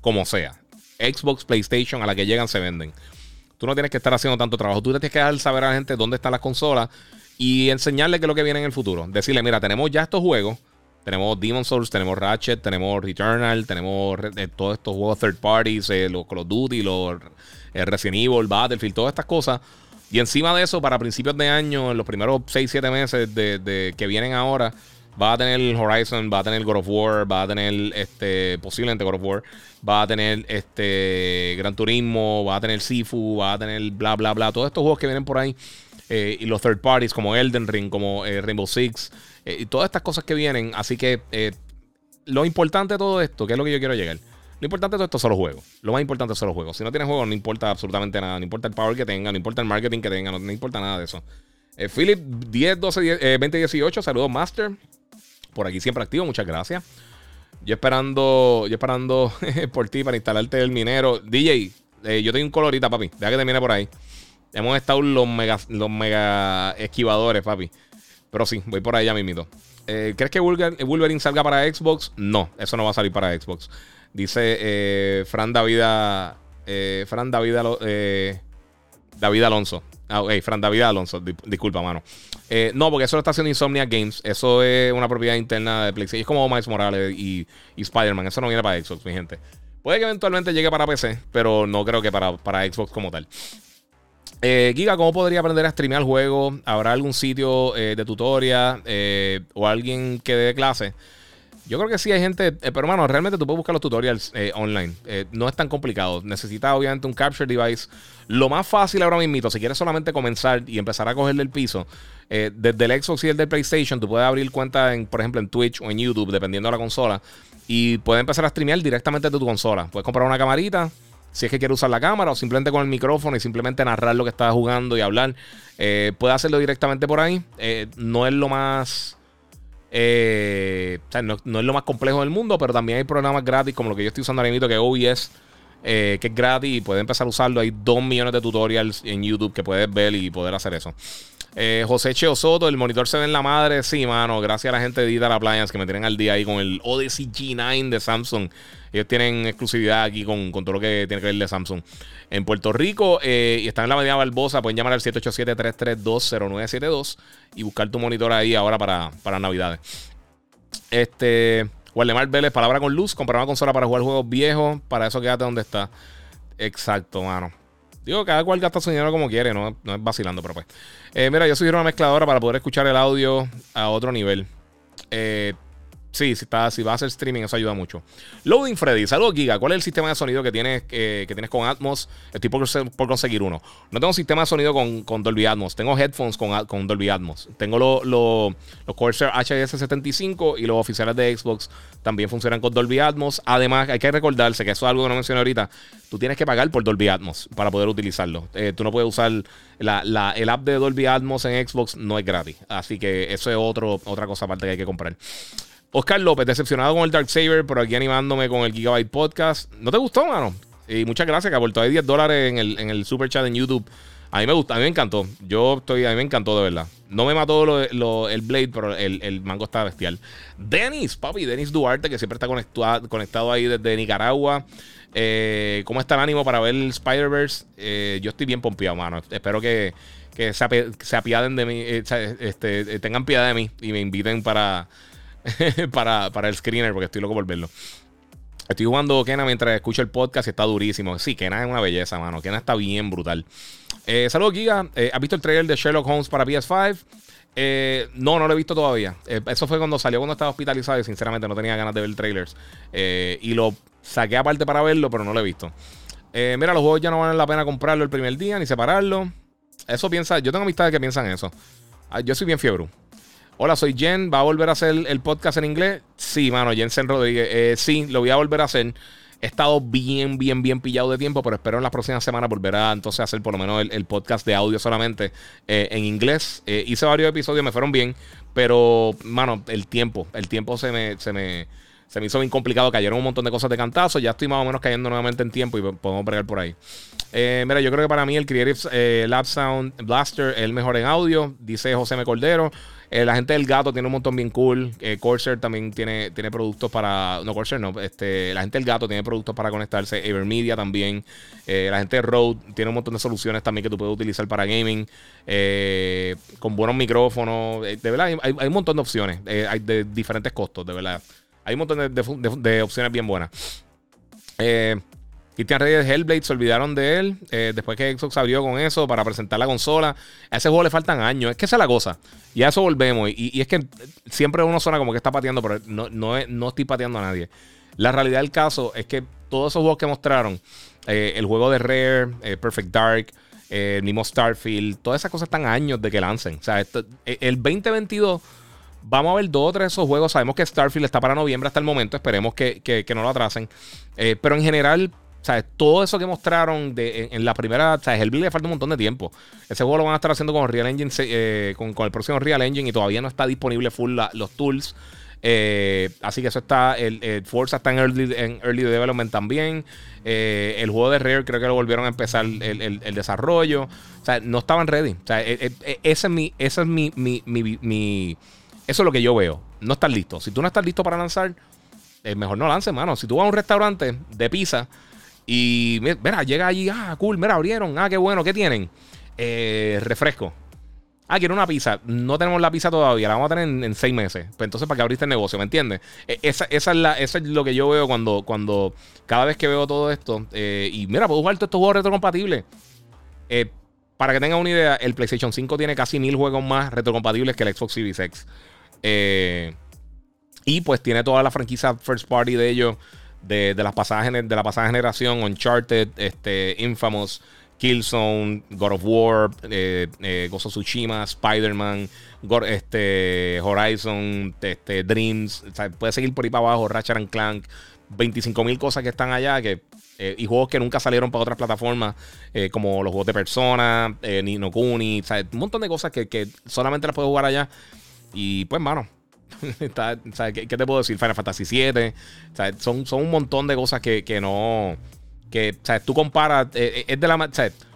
como sea. Xbox, PlayStation, a la que llegan se venden. Tú no tienes que estar haciendo tanto trabajo. Tú tienes que dar saber a la gente dónde están las consolas y enseñarle qué es lo que viene en el futuro. Decirle, mira, tenemos ya estos juegos. Tenemos Demon Souls, tenemos Ratchet, tenemos Returnal, tenemos eh, todos estos juegos third parties, eh, los Call of Duty, los eh, Resident Evil, Battlefield, todas estas cosas. Y encima de eso, para principios de año, en los primeros 6-7 meses de, que vienen ahora, va a tener Horizon, va a tener God of War, va a tener este, posiblemente God of War, va a tener este Gran Turismo, va a tener Sifu, va a tener bla bla bla, todos estos juegos que vienen por ahí eh, y los third parties como Elden Ring, como eh, Rainbow Six, eh, y todas estas cosas que vienen. Así que lo importante de todo esto, que es lo que yo quiero llegar. Lo importante de todo esto son los juegos. Lo más importante son los juegos. Si no tienes juegos, no importa absolutamente nada. No importa el power que tenga, no importa el marketing que tenga, no, importa nada de eso. Philip 10, 12, 10, 20, 18, saludos Master. Por aquí siempre activo, muchas gracias. Yo esperando, yo esperando por ti para instalarte el minero. DJ, yo tengo un colorita, papi. Deja que termine por ahí. Hemos estado los mega, los mega esquivadores, papi. Pero sí, voy por ahí ya mismito. Eh, ¿Crees que Wolverine salga para Xbox? No, eso no va a salir para Xbox. Dice eh, Fran David. Eh, Fran David, David Alonso. Ah, Fran David Alonso, disculpa, mano. no, porque eso lo está haciendo Insomnia Games. Eso es una propiedad interna de PlayStation. Es como Miles Morales y, Spider-Man. Eso no viene para Xbox, mi gente. Puede que eventualmente llegue para PC, pero no creo que para, para Xbox como tal. Eh, Giga, ¿cómo podría aprender a streamear juego? ¿Habrá algún sitio eh, de tutoria eh, o alguien que dé clase? Yo creo que sí hay gente, eh, pero hermano, realmente tú puedes buscar los tutorials eh, online. Eh, no es tan complicado. Necesitas obviamente un capture device. Lo más fácil ahora mismo, si quieres solamente comenzar y empezar a cogerle el piso, desde el Xbox y el del PlayStation, tú puedes abrir cuenta, en, por ejemplo, en Twitch o en YouTube, dependiendo de la consola, y puedes empezar a streamear directamente de tu consola. Puedes comprar una camarita, si es que quieres usar la cámara o simplemente con el micrófono y simplemente narrar lo que estás jugando y hablar. puedes hacerlo directamente por ahí. no es lo más eh, no, es lo más complejo del mundo, pero también hay programas gratis como lo que yo estoy usando ahora mismo, que OBS, eh, que es gratis y puedes empezar a usarlo. Hay dos millones de tutorials en YouTube que puedes ver y poder hacer eso. Eh, José Cheo Soto, el monitor se ve en la madre. Sí, mano. Gracias a la gente de Digital Appliance que me tienen al día ahí con el Odyssey G9 de Samsung. Ellos tienen exclusividad aquí con, todo lo que tiene que ver de Samsung. En Puerto Rico eh, y están en la Avenida Barbosa, pueden llamar al 787-332-0972 y buscar tu monitor ahí ahora para, para Navidades. Este. Waldemar Vélez, palabra con luz, comprar una consola para jugar juegos viejos. Para eso quédate donde está. Exacto, mano. Digo, cada cual gasta su dinero como quiere, no, no es vacilando, pero pues. Eh, mira, yo soy una mezcladora para poder escuchar el audio a otro nivel. Eh, Sí, si, está, si va a hacer streaming, eso ayuda mucho. Loading Freddy, saludos Giga. ¿Cuál es el sistema de sonido que tienes, eh, que tienes con Atmos? Estoy por, por, conseguir uno. No tengo sistema de sonido con, con Dolby Atmos. Tengo headphones con, con Dolby Atmos. Tengo los los Corsair HS75 y los oficiales de Xbox también funcionan con Dolby Atmos. Además, hay que recordarse que eso es algo que no mencioné ahorita. Tú tienes que pagar por Dolby Atmos para poder utilizarlo. Eh, tú no puedes usar la, la, el app de Dolby Atmos en Xbox, no es gratis. Así que eso es otro, otra cosa aparte que hay que comprar. Oscar López, decepcionado con el Dark Saber, pero aquí animándome con el Gigabyte Podcast. ¿No te gustó, mano? Y muchas gracias, que aportó ahí 10 dólares en el, en el super chat en YouTube. A mí me gusta, a mí me encantó. Yo estoy, a mí me encantó de verdad. No me mató el Blade, pero el, mango está bestial. Denis, papi, Denis Duarte, que siempre está conectado, conectado ahí desde Nicaragua. Eh, ¿Cómo está el ánimo para ver el Spider-Verse? Eh, yo estoy bien pompeado, mano. Espero que, se, apiaden de mí, eh, este, tengan piedad de mí y me inviten para para, para el screener porque estoy loco por verlo. Estoy jugando Kena mientras escucho el podcast y está durísimo. Sí, Kena es una belleza, mano. Kena está bien brutal. Eh, saludos, Giga. Eh, ¿Has visto el trailer de Sherlock Holmes para PS5? Eh, no, no lo he visto todavía. eso fue cuando salió cuando estaba hospitalizado y sinceramente no tenía ganas de ver trailers. y lo saqué aparte para verlo, pero no lo he visto. mira, los juegos ya no valen la pena comprarlo el primer día ni separarlo. Eso piensa, yo tengo amistades que piensan eso. Ah, yo soy bien fiebre. Hola, soy Jen. ¿Va a volver a hacer el podcast en inglés? Sí, mano, Jensen Rodríguez. Eh, sí, lo voy a volver a hacer. He estado bien, bien, bien pillado de tiempo, pero espero en las próximas semanas volver a entonces hacer por lo menos el, podcast de audio solamente eh, en inglés. Eh, hice varios episodios, me fueron bien, pero, mano, el tiempo, el tiempo se me, se me, se me hizo bien complicado. Cayeron un montón de cosas de cantazo. Ya estoy más o menos cayendo nuevamente en tiempo y podemos bregar por ahí. mira, yo creo que para mí el Creative Lab Sound Blaster es el mejor en audio, dice José M. Cordero. Eh, la gente del gato tiene un montón bien cool. Eh, Corsair también tiene, tiene productos para. No, Corsair no. Este, la gente del gato tiene productos para conectarse. Evermedia también. Eh, la gente de Rode tiene un montón de soluciones también que tú puedes utilizar para gaming. con buenos micrófonos. de verdad, hay, un montón de opciones. hay de diferentes costos, de verdad. Hay un montón de, de, de opciones bien buenas. Eh. Christian Reyes de Hellblade se olvidaron de él. Eh, después que Xbox abrió con eso para presentar la consola. A ese juego le faltan años. Es que esa es la cosa. Y a eso volvemos. Y, es que siempre uno suena como que está pateando, pero no, no, estoy pateando a nadie. La realidad del caso es que todos esos juegos que mostraron, eh, el juego de Rare, eh, Perfect Dark, el mismo Starfield, todas esas cosas están años de que lancen. O sea, el 2022 vamos a ver dos o tres de esos juegos. Sabemos que Starfield está para noviembre hasta el momento. Esperemos que, que no lo atrasen. pero en general, sea, Todo eso que mostraron de, en, la primera, o sea, le falta un montón de tiempo. Ese juego lo van a estar haciendo con Real Engine, eh, con, el próximo Real Engine y todavía no está disponible full los tools. Eh, así que eso está, el, Forza está en early, en development también. Eh, el juego de Rare creo que lo volvieron a empezar el, desarrollo. O sea, no estaban ready. O sea, ese es mi, ese es mi, mi, mi, eso es lo que yo veo. No están listos. Si tú no estás listo para lanzar, mejor no lances, mano. Si tú vas a un restaurante de pizza y mira, llega allí, ah, cool, mira, abrieron, ah, qué bueno, ¿qué tienen? Eh, refresco. Ah, quiero una pizza. No tenemos la pizza todavía, la vamos a tener en, seis meses. Pues entonces, ¿para qué abriste el negocio? ¿Me entiendes? E, esa, es la, eso es lo que yo veo cuando, cuando cada vez que veo todo esto. Eh, y mira, puedo jugar todos estos juegos retrocompatibles. Eh, para que tengan una idea, el PlayStation 5 tiene casi mil juegos más retrocompatibles que el Xbox Series X. Y pues tiene toda la franquicia first party de ellos, de, las pasadas, de la pasada generación, Uncharted, este, Infamous, Killzone, God of War, eh, eh, Gozo Tsushima, Spider-Man, este, Horizon, este, Dreams. O puede seguir por ahí para abajo, Ratchet Clank. 25 mil cosas que están allá que, eh, y juegos que nunca salieron para otras plataformas, como los juegos de Persona, eh, Nino un montón de cosas que, solamente las puedes jugar allá. Y pues, mano, ¿qué, te puedo decir? Final Fantasy VII, son, son un montón de cosas que, no. Que ¿sabes? tú comparas, es de la.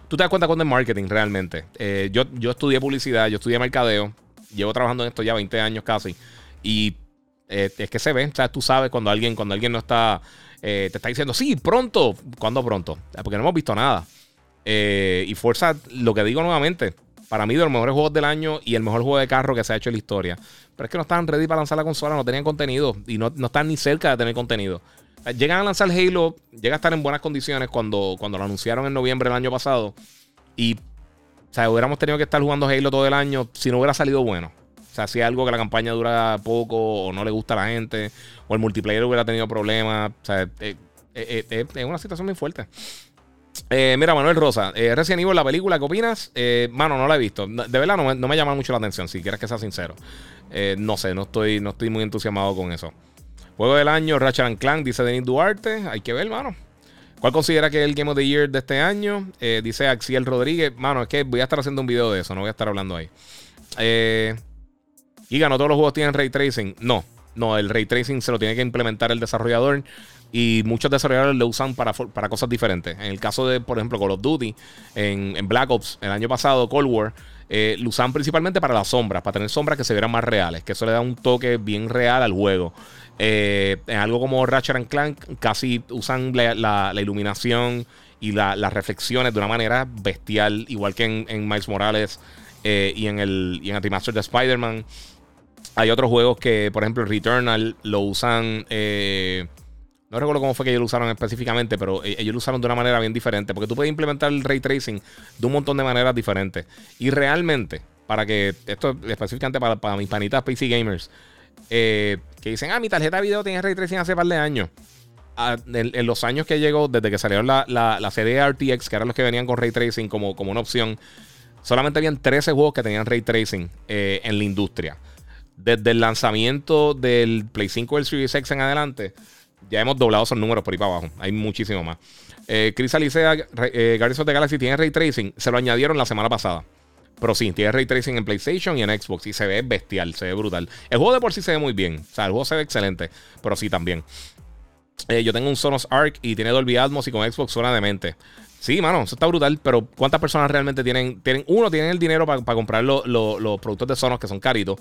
Tú te das cuenta con el marketing realmente. yo, yo estudié publicidad, yo estudié mercadeo, llevo trabajando en esto ya 20 años casi. Y eh, es que se ve, o sea, tú sabes cuando alguien, cuando alguien no está, eh, te está diciendo, sí, pronto. ¿Cuándo pronto? Porque no hemos visto nada. Eh, y Forza, lo que digo nuevamente, para mí de los mejores juegos del año y el mejor juego de carro que se ha hecho en la historia. Pero es que no estaban ready para lanzar la consola, no tenían contenido y no, no están ni cerca de tener contenido. Llegan a lanzar Halo, llega a estar en buenas condiciones cuando, cuando lo anunciaron en noviembre del año pasado. Y, o sea, hubiéramos tenido que estar jugando Halo todo el año si no hubiera salido bueno. O sea, si algo que la campaña dura poco o no le gusta a la gente, o el multiplayer hubiera tenido problemas. O sea, eh, eh, eh, es una situación muy fuerte. Mira, Manuel Rosa, eh, Resident Evil, la película, ¿qué opinas? mano, no la he visto. De verdad, no me, llama mucho la atención, si quieres que sea sincero. no sé, no estoy, no estoy muy entusiasmado con eso. Juego del año, Ratchet Clank, dice Denis Duarte. Hay que ver, mano. ¿Cuál considera que es el Game of the Year de este año? dice Axiel Rodríguez. Mano, es que voy a estar haciendo un video de eso, no voy a estar hablando ahí. Eh. Y ganó todos los juegos tienen ray tracing. No, no, el ray tracing se lo tiene que implementar el desarrollador y muchos desarrolladores lo usan para, para cosas diferentes. En el caso de, por ejemplo, Call of Duty, en, Black Ops, el año pasado, Cold War, eh, lo usan principalmente para las sombras, para tener sombras que se vieran más reales, que eso le da un toque bien real al juego. Eh, en algo como Ratchet Clank, casi usan la, iluminación y las reflexiones de una manera bestial, igual que en, en Miles Morales eh, y en el y en de Spider-Man. Hay otros juegos que, por ejemplo, Returnal lo usan. No recuerdo cómo fue que ellos lo usaron específicamente, pero e-, ellos lo usaron de una manera bien diferente. Porque tú puedes implementar el ray tracing de un montón de maneras diferentes. Y realmente, para que. Esto específicamente para, mis panitas PC Gamers. Eh, que dicen, ah, mi tarjeta de video tiene ray tracing hace par de años. Ah, en, los años que llegó, desde que salieron la, la, serie RTX, que eran los que venían con ray tracing como, como una opción, solamente habían 13 juegos que tenían ray tracing eh, en la industria desde el lanzamiento del Play 5 del Series X en adelante, ya hemos doblado esos números por ahí para abajo. Hay muchísimo más. Eh, Chris Alicea, eh, Guardians of the Galaxy tiene ray tracing. Se lo añadieron la semana pasada. Pero sí, tiene ray tracing en PlayStation y en Xbox. Y se ve bestial, se ve brutal. El juego de por sí se ve muy bien. O sea, el juego se ve excelente. Pero sí también. Eh, yo tengo un Sonos Arc y tiene Dolby Atmos y con Xbox suena de mente. Sí, mano, eso está brutal. Pero ¿cuántas personas realmente tienen? tienen uno, tienen el dinero para comprar los productos de Sonos que son caritos.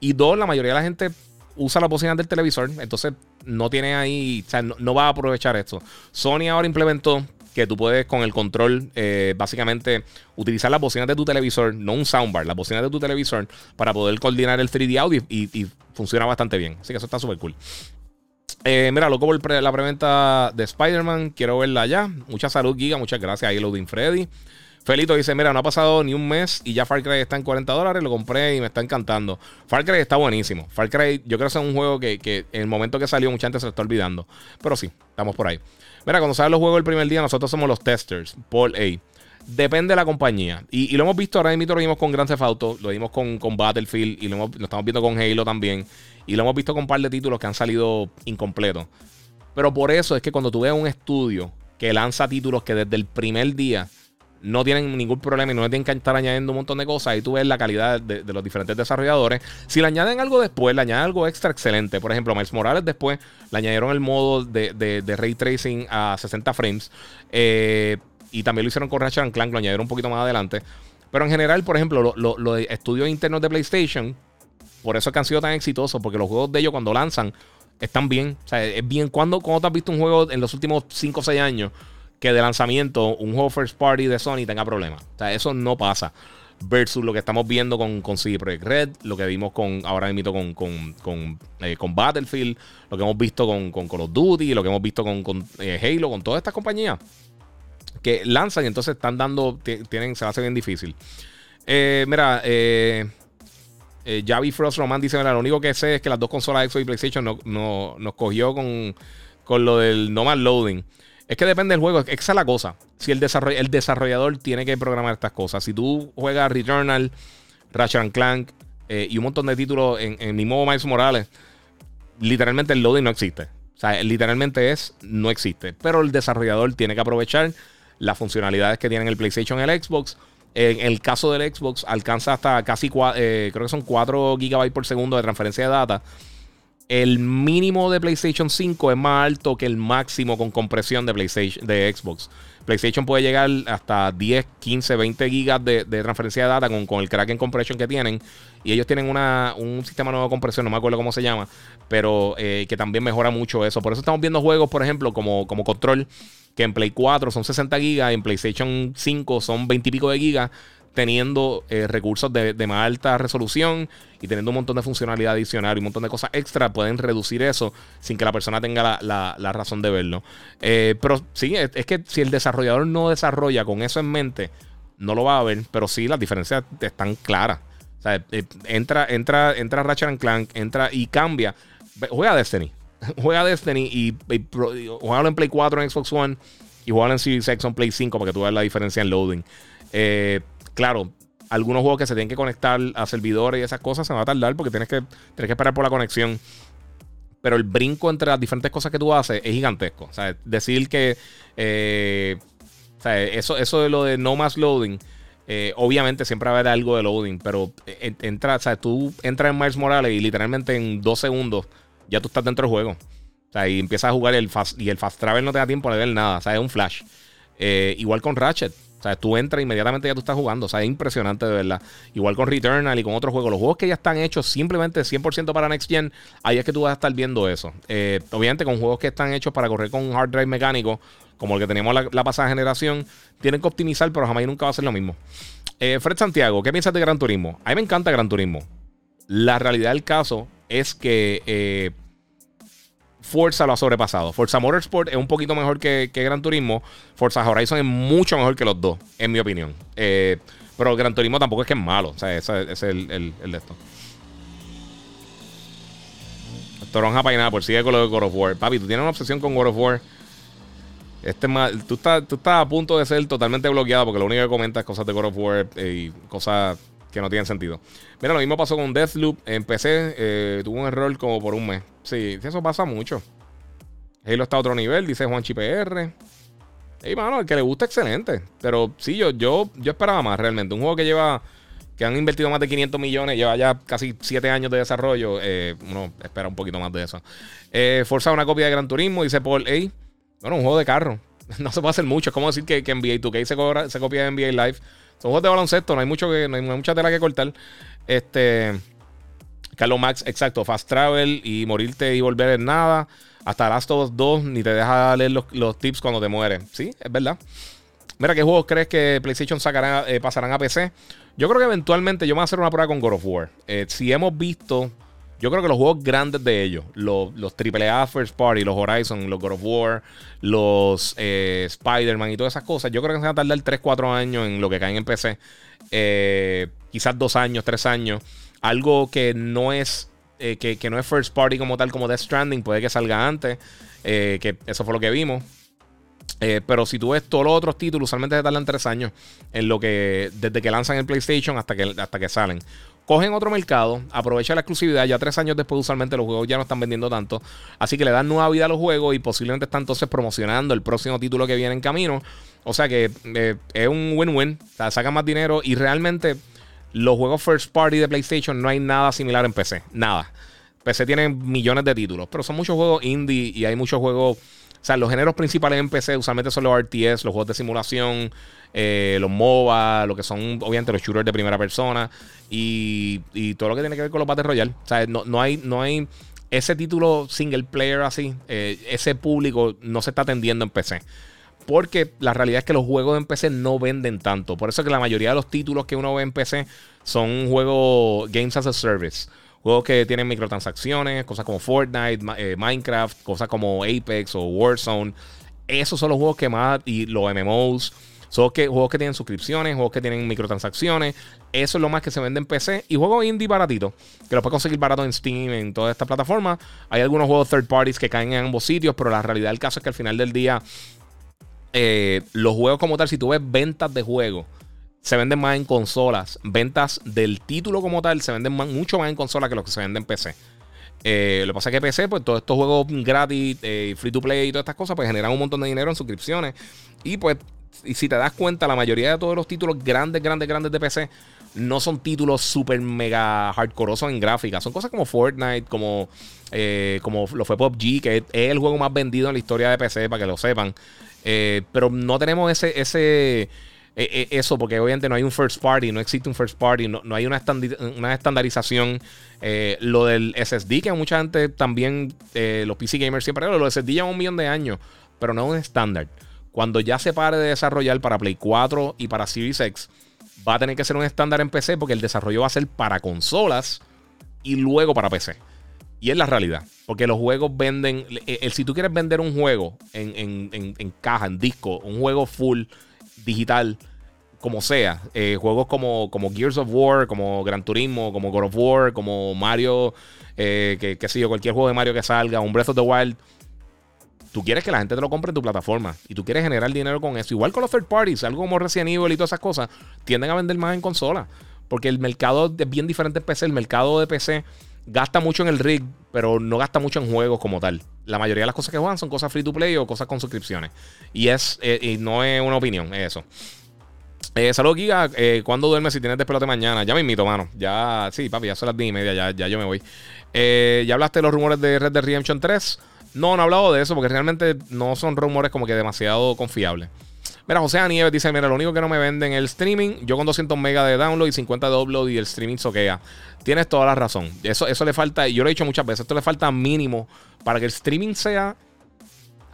Y dos, la mayoría de la gente usa la bocina del televisor, entonces no tiene ahí, o sea, no, va a aprovechar esto. Sony ahora implementó que tú puedes con el control, eh, básicamente, utilizar las bocinas de tu televisor, no un soundbar, las bocinas de tu televisor, para poder coordinar el 3D audio y, funciona bastante bien. Así que eso está súper cool. Eh, mira, loco por la preventa de Spider-Man, quiero verla ya. Mucha salud, Giga, muchas gracias ahí, Loading Freddy. Felito dice: Mira, no ha pasado ni un mes y ya Far Cry está en 40 dólares. Lo compré y me está encantando. Far Cry está buenísimo. Far Cry, yo creo que es un juego que, en el momento que salió, mucha gente se lo está olvidando. Pero sí, estamos por ahí. Mira, cuando salen los juegos el primer día, nosotros somos los testers. Paul A. Depende de la compañía. Y, lo hemos visto ahora mismo, lo vimos con Grand Theft Auto, lo vimos con, con Battlefield y lo, lo estamos viendo con Halo también. Y lo hemos visto con un par de títulos que han salido incompletos. Pero por eso es que cuando tú ves un estudio que lanza títulos que desde el primer día no tienen ningún problema y no tienen que estar añadiendo un montón de cosas. Ahí tú ves la calidad de, los diferentes desarrolladores. Si le añaden algo después, le añaden algo extra excelente. Por ejemplo, Miles Morales después le añadieron el modo de, ray tracing a 60 frames. Eh, y también lo hicieron con Ratchet Clank, lo añadieron un poquito más adelante. Pero en general, por ejemplo, los estudios internos de PlayStation, por eso es que han sido tan exitosos, porque los juegos de ellos cuando lanzan están bien. O sea, es bien. cuando ¿Cuándo te has visto un juego en los últimos 5 o 6 años? Que de lanzamiento un juego first party de Sony tenga problemas. O sea, eso no pasa. Versus lo que estamos viendo con, con CD Red, lo que vimos con ahora mismo con, con, eh, con, Battlefield, lo que hemos visto con, con Call of Duty, lo que hemos visto con, eh, Halo, con todas estas compañías que lanzan y entonces están dando, tienen, se hace bien difícil. Eh, mira, Javi Frost Roman dice: Mira, lo único que sé es que las dos consolas Xbox y PlayStation no, no, nos cogió con, con lo del no más loading. Es que depende del juego. Esa es la cosa. Si el, el desarrollador tiene que programar estas cosas. Si tú juegas Returnal, Ratchet Clank eh, y un montón de títulos en, en mi modo Miles Morales, literalmente el loading no existe. O sea, literalmente es, no existe. Pero el desarrollador tiene que aprovechar las funcionalidades que tienen el PlayStation y el Xbox. En el caso del Xbox, alcanza hasta casi, eh, creo que son 4 GB por segundo de transferencia de data el mínimo de PlayStation 5 es más alto que el máximo con compresión de PlayStation de Xbox. PlayStation puede llegar hasta 10, 15, 20 gigas de, transferencia de data con, el Kraken Compression que tienen. Y ellos tienen una, un sistema nuevo de compresión, no me acuerdo cómo se llama, pero eh, que también mejora mucho eso. Por eso estamos viendo juegos, por ejemplo, como, como Control, que en Play 4 son 60 gigas, en PlayStation 5 son 20 y pico de gigas teniendo eh, recursos de, más alta resolución y teniendo un montón de funcionalidad adicional y un montón de cosas extra, pueden reducir eso sin que la persona tenga la, razón de verlo. Eh, pero sí, es, que si el desarrollador no desarrolla con eso en mente, no lo va a ver, pero sí las diferencias están claras. Eh, entra, entra, entra Ratchet Clank, entra y cambia. Juega Destiny. Juega Destiny y, y, en Play 4 en Xbox One y juega en Series X en Play 5 para que tú veas la diferencia en loading. Eh, claro, algunos juegos que se tienen que conectar a servidores y esas cosas se van a tardar porque tienes que, tienes que esperar por la conexión. Pero el brinco entre las diferentes cosas que tú haces es gigantesco. O sea, decir que eh, eso, eso de lo de no más loading, eh, obviamente siempre va a haber algo de loading, pero entra, o sea, tú entras en Miles Morales y literalmente en dos segundos ya tú estás dentro del juego. O sea, y empiezas a jugar el fast, y el fast travel no te da tiempo de ver nada. O sea, es un flash. Eh, igual con Ratchet. O sea, tú entras inmediatamente ya tú estás jugando. O sea, es impresionante de verdad. Igual con Returnal y con otros juegos. Los juegos que ya están hechos simplemente 100% para Next Gen, ahí es que tú vas a estar viendo eso. Eh, obviamente con juegos que están hechos para correr con un hard drive mecánico, como el que teníamos la, pasada generación, tienen que optimizar, pero jamás y nunca va a ser lo mismo. Eh, Fred Santiago, ¿qué piensas de Gran Turismo? A mí me encanta Gran Turismo. La realidad del caso es que... Eh, Forza lo ha sobrepasado. Forza Motorsport es un poquito mejor que, Gran Turismo. Forza Horizon es mucho mejor que los dos, en mi opinión. Eh, pero Gran Turismo tampoco es que es malo. O sea, ese, es el, el, de esto. Toronja por sigue con lo de God of War. Papi, tú tienes una obsesión con God of War. Este tú, estás, tú estás a punto de ser totalmente bloqueado porque lo único que comentas es cosas de God of War y cosas que no tienen sentido. Mira, lo mismo pasó con Deathloop. Empecé, eh, tuvo un error como por un mes. Sí, eso pasa mucho. Halo está a otro nivel, dice Juan PR. Y mano, el que le gusta, excelente. Pero sí, yo, yo, yo esperaba más realmente. Un juego que lleva, que han invertido más de 500 millones, lleva ya casi 7 años de desarrollo. Eh, uno espera un poquito más de eso. Eh, Forza una copia de Gran Turismo, dice Paul A. Bueno, un juego de carro. No se puede hacer mucho. Es como decir que, que NBA 2K se, se copia de NBA Live. Son juegos de baloncesto, no hay mucho que, no hay, mucha tela que cortar. Este. Carlos Max, exacto, fast travel y morirte y volver en nada. Hasta Last of Us 2 ni te deja leer los, tips cuando te mueres. Sí, es verdad. Mira, ¿qué juegos crees que PlayStation sacará, eh, pasarán a PC? Yo creo que eventualmente yo me voy a hacer una prueba con God of War. Eh, si hemos visto yo creo que los juegos grandes de ellos, los, los AAA First Party, los Horizon, los God of War, los eh, Spider-Man y todas esas cosas, yo creo que se van a tardar 3, 4 años en lo que caen en PC. Eh, quizás 2 años, 3 años. Algo que no es eh, que, no es First Party como tal, como Death Stranding, puede que salga antes. que eso fue lo que vimos. pero si tú ves todos los otros títulos, usualmente se tardan 3 años en lo que desde que lanzan el PlayStation hasta que, hasta que salen cogen otro mercado, aprovecha la exclusividad. Ya tres años después, usualmente los juegos ya no están vendiendo tanto. Así que le dan nueva vida a los juegos y posiblemente están entonces promocionando el próximo título que viene en camino. O sea que eh, es un win-win. O sacan más dinero y realmente los juegos first party de PlayStation no hay nada similar en PC. Nada. PC tiene millones de títulos, pero son muchos juegos indie y hay muchos juegos. Sea, los géneros principales en PC usualmente son los RTS, los juegos de simulación, eh, los MOBA, lo que son obviamente los shooters de primera persona y, todo lo que tiene que ver con los Battle Royale. O sea, no, hay, no hay ese título single player así, eh, ese público no se está atendiendo en PC. Porque la realidad es que los juegos en PC no venden tanto. Por eso que la mayoría de los títulos que uno ve en PC son juegos Games as a Service. Juegos que tienen microtransacciones, cosas como Fortnite, eh, Minecraft, cosas como Apex o Warzone. Esos son los juegos que más, y los MMOs, Son que, juegos que tienen suscripciones, juegos que tienen microtransacciones. Eso es lo más que se vende en PC. Y juegos indie baratitos, que los puedes conseguir barato en Steam, en todas estas plataformas. Hay algunos juegos third parties que caen en ambos sitios, pero la realidad del caso es que al final del día, eh, los juegos como tal, si tú ves ventas de juegos, se venden más en consolas. Ventas del título como tal se venden mucho más en consolas que lo que se vende en PC. Eh, lo que pasa es que PC, pues todos estos juegos gratis, eh, free to play y todas estas cosas, pues generan un montón de dinero en suscripciones. Y pues, y si te das cuenta, la mayoría de todos los títulos grandes, grandes, grandes de PC no son títulos súper mega hardcoreosos en gráfica. Son cosas como Fortnite, como, eh, como lo fue PUBG, que es el juego más vendido en la historia de PC, para que lo sepan. pero no tenemos ese, ese eh, eh, eso, porque obviamente no hay un first party, no existe un first party, no, hay una, una estandarización. Eh, lo del SSD, que mucha gente también, los PC gamers siempre, lo del SSD lleva un millón de años, pero no es un estándar. Cuando ya se pare de desarrollar para Play 4 y para Series X, va a tener que ser un estándar en PC porque el desarrollo va a ser para consolas y luego para PC. Y es la realidad. Porque los juegos venden. El, si tú quieres vender un juego en, en, caja, en disco, un juego full digital, como sea. Eh, juegos como, como Gears of War, como Gran Turismo, como God of War, como Mario, eh, que, que sé yo, cualquier juego de Mario que salga, un Breath of the Wild. Tú quieres que la gente te lo compre en tu plataforma y tú quieres generar dinero con eso. Igual con los third parties, algo como Resident Evil y todas esas cosas, tienden a vender más en consola. Porque el mercado es bien diferente en PC. El mercado de PC gasta mucho en el rig, pero no gasta mucho en juegos como tal. La mayoría de las cosas que juegan son cosas free to play o cosas con suscripciones. Y es eh, y no es una opinión, es eso. Eh, Saludos, Giga. Eh, ¿Cuándo duermes si tienes despelote mañana? Ya me invito, mano. Ya, sí, papi, ya son las 10 y media, ya, ya yo me voy. Eh, ¿Ya hablaste de los rumores de Red Dead Redemption 3? No, no he hablado de eso porque realmente no son rumores como que demasiado confiables. Mira, José Nieves dice: Mira, lo único que no me venden es el streaming. Yo con 200 megas de download y 50 de upload y el streaming soquea. Tienes toda la razón. Eso, eso le falta, yo lo he dicho muchas veces, esto le falta mínimo para que el streaming sea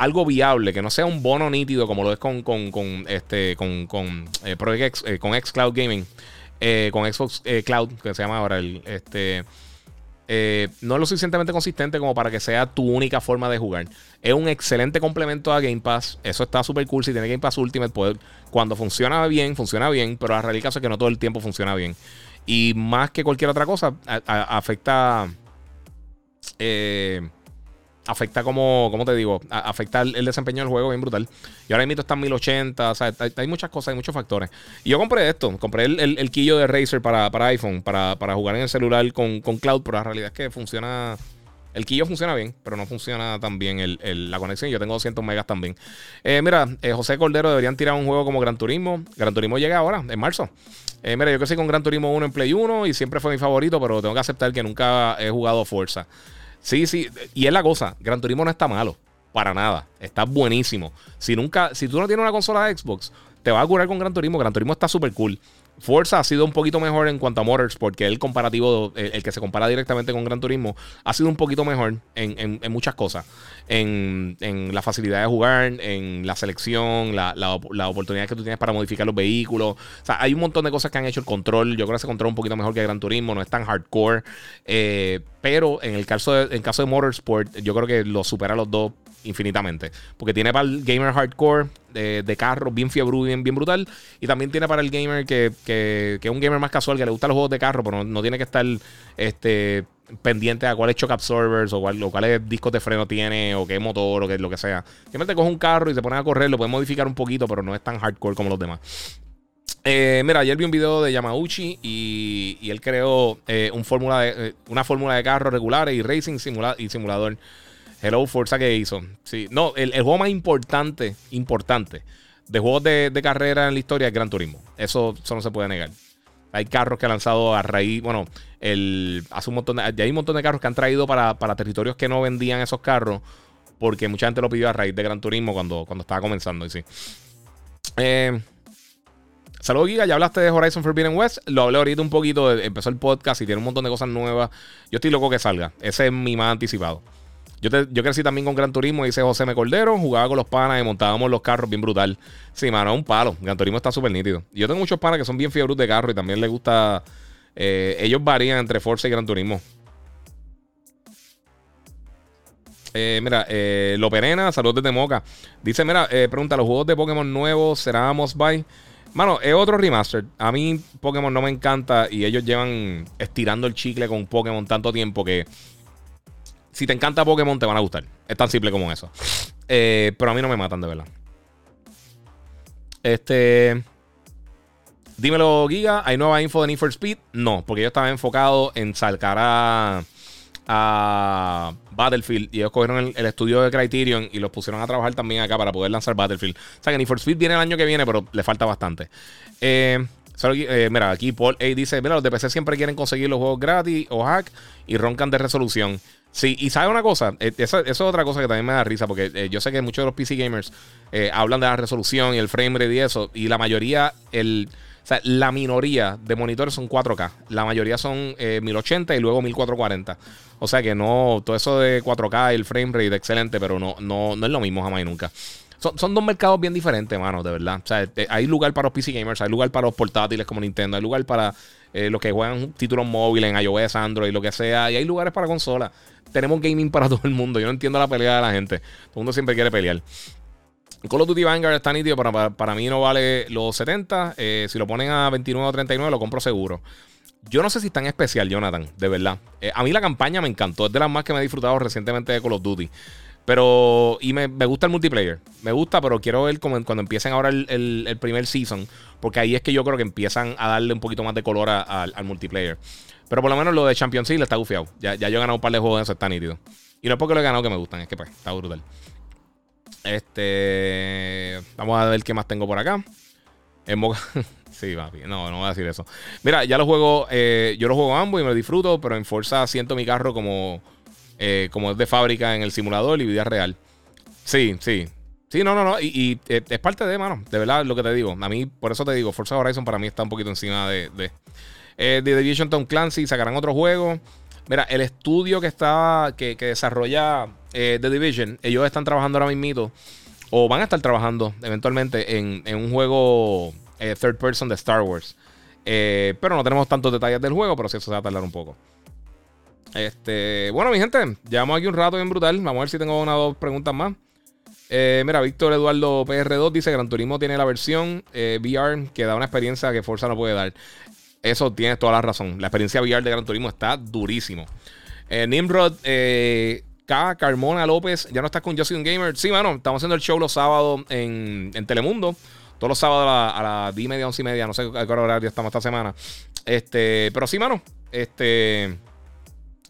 algo viable, que no sea un bono nítido como lo es con, con, con este, con, con, eh, eh, con Xcloud Gaming, eh, con Xbox Cloud, que se llama ahora el, este, no es lo suficientemente consistente como para que sea tu única forma de jugar. Es un excelente complemento a Game Pass. Eso está súper cool. Si tiene Game Pass Ultimate, cuando funciona bien, funciona bien, pero la realidad es que no todo el tiempo funciona bien. Y más que cualquier otra cosa, afecta. Eh, afecta como, ¿cómo te digo? afecta el, desempeño del juego bien brutal. Y ahora mismo está en 1080, o sea, hay, muchas cosas, hay muchos factores. Y yo compré esto, compré el, el, quillo de Razer para, para iPhone, para, para, jugar en el celular con, con, Cloud, pero la realidad es que funciona... El quillo funciona bien, pero no funciona tan bien la conexión. Yo tengo 200 megas también. Eh, mira, eh, José Cordero deberían tirar un juego como Gran Turismo. Gran Turismo llega ahora, en marzo. Eh, mira, yo crecí con Gran Turismo 1 en Play 1 y siempre fue mi favorito, pero tengo que aceptar que nunca he jugado Forza. Sí, sí. Y es la cosa. Gran Turismo no está malo. Para nada. Está buenísimo. Si nunca, si tú no tienes una consola de Xbox, te vas a curar con Gran Turismo. Gran Turismo está súper cool. Forza ha sido un poquito mejor en cuanto a Motors, porque el comparativo, el, que se compara directamente con Gran Turismo, ha sido un poquito mejor en, muchas cosas. En, la facilidad de jugar, en la selección, la, la, oportunidad que tú tienes para modificar los vehículos. O sea, hay un montón de cosas que han hecho el control. Yo creo que se controla un poquito mejor que Gran Turismo, no es tan hardcore. Eh, pero en el caso de, en caso de Motorsport, yo creo que lo supera los dos infinitamente. Porque tiene para el gamer hardcore de, de carro bien fiebre, bien, bien brutal. Y también tiene para el gamer que, que, que, es un gamer más casual, que le gustan los juegos de carro, pero no, tiene que estar este, pendiente a cuáles shock absorbers o, cuál, cuáles discos de freno tiene o qué motor o qué, lo que sea. Simplemente coge un carro y se pone a correr, lo puede modificar un poquito, pero no es tan hardcore como los demás. Eh, mira, ayer vi un video de Yamauchi y, y él creó eh, un fórmula de, eh, una fórmula de carros regulares y racing simula y simulador. Hello Forza que hizo. Sí, no, el, juego más importante, importante de juegos de, carrera en la historia es Gran Turismo. Eso, no se puede negar. Hay carros que ha lanzado a raíz, bueno, el, hace un montón de, hay un montón de carros que han traído para, territorios que no vendían esos carros porque mucha gente lo pidió a raíz de Gran Turismo cuando, cuando estaba comenzando. Y sí. Eh, Saludos, Giga. Ya hablaste de Horizon Forbidden West. Lo hablé ahorita un poquito. Empezó el podcast y tiene un montón de cosas nuevas. Yo estoy loco que salga. Ese es mi más anticipado. Yo, crecí también con Gran Turismo, dice José M. Cordero. Jugaba con los panas y montábamos los carros bien brutal. Sí, mano, es un palo. Gran Turismo está súper nítido. Yo tengo muchos panas que son bien fiebros de carro y también les gusta. Eh, ellos varían entre Forza y Gran Turismo. Eh, mira, eh, Lo Perena, saludos desde Moca. Dice, mira, pregunta, ¿los juegos de Pokémon nuevos será Must Buy? Mano, es otro remaster. A mí Pokémon no me encanta y ellos llevan estirando el chicle con Pokémon tanto tiempo que si te encanta Pokémon te van a gustar. Es tan simple como eso. Eh, pero a mí no me matan de verdad. Este... Dímelo, Giga. ¿Hay nueva info de Need for Speed? No, porque yo estaba enfocado en sacar a, Battlefield y ellos cogieron el, estudio de Criterion y los pusieron a trabajar también acá para poder lanzar Battlefield. O sea que Need for Speed viene el año que viene, pero le falta bastante. Eh, eh, mira, aquí Paul A dice: Mira, los de PC siempre quieren conseguir los juegos gratis o hack y roncan de resolución. Sí, y sabe una cosa, eh, eso, es otra cosa que también me da risa, porque yo sé que muchos de los PC gamers hablan de la resolución y el frame rate y eso, y la mayoría, el, o sea, la minoría de monitores son 4K. La mayoría son 1080 eh, y luego 1440. O sea que no, todo eso de 4K, el frame rate, excelente, pero no, no, no es lo mismo jamás y nunca. Son, dos mercados bien diferentes, mano, de verdad. O sea, hay lugar para los PC gamers, hay lugar para los portátiles como Nintendo, hay lugar para eh, los que juegan títulos móviles en iOS, Android, lo que sea, y hay lugares para consolas. Tenemos gaming para todo el mundo. Yo no entiendo la pelea de la gente. Todo el mundo siempre quiere pelear. Call of Duty Vanguard está nítido, para, para, mí no vale los 70. Eh, si lo ponen a 29 o 39, lo compro seguro. Yo no sé si es tan especial, Jonathan, de verdad. Eh, a mí la campaña me encantó. Es de las más que me he disfrutado recientemente de Call of Duty. Pero, y me, gusta el multiplayer. Me gusta, pero quiero ver como, cuando empiecen ahora el, primer season. Porque ahí es que yo creo que empiezan a darle un poquito más de color al multiplayer. Pero por lo menos lo de Champions League está gufiado. Ya, ya yo he ganado un par de juegos de eso, está nítido. Y no es porque lo he ganado que me gustan, es que pues, está brutal. Este. Vamos a ver qué más tengo por acá. En sí, papi. No, no voy a decir eso. Mira, ya lo juego. Eh, yo lo juego ambos y me lo disfruto, pero en Forza siento mi carro como. Eh, como es de fábrica en el simulador y vida real. Sí, sí. Sí, no, no, no. Y, eh, es parte de, mano. De verdad, lo que te digo. A mí, por eso te digo, Forza Horizon para mí está un poquito encima de. de The Division Tom Clancy sacarán otro juego. Mira, el estudio que estaba. que, que desarrolla eh, The Division, ellos están trabajando ahora mismo, o van a estar trabajando eventualmente en, un juego eh, third person de Star Wars. Eh, pero no tenemos tantos detalles del juego, pero sí eso se va a tardar un poco. Este, bueno, mi gente, llevamos aquí un rato bien brutal. Vamos a ver si tengo una o dos preguntas más. mira, Víctor Eduardo PR2 dice: Gran Turismo tiene la versión VR que da una experiencia que Forza no puede dar. Eso tienes toda la razón. La experiencia VR de Gran Turismo está durísimo. Nimrod K. Carmona López, ya no estás con un Gamer. Sí, mano, estamos haciendo el show los sábados en, Telemundo. Todos los sábados a, las 10 y media, 11 y media. No sé a qué horario estamos esta semana. Este, pero sí, mano. Este.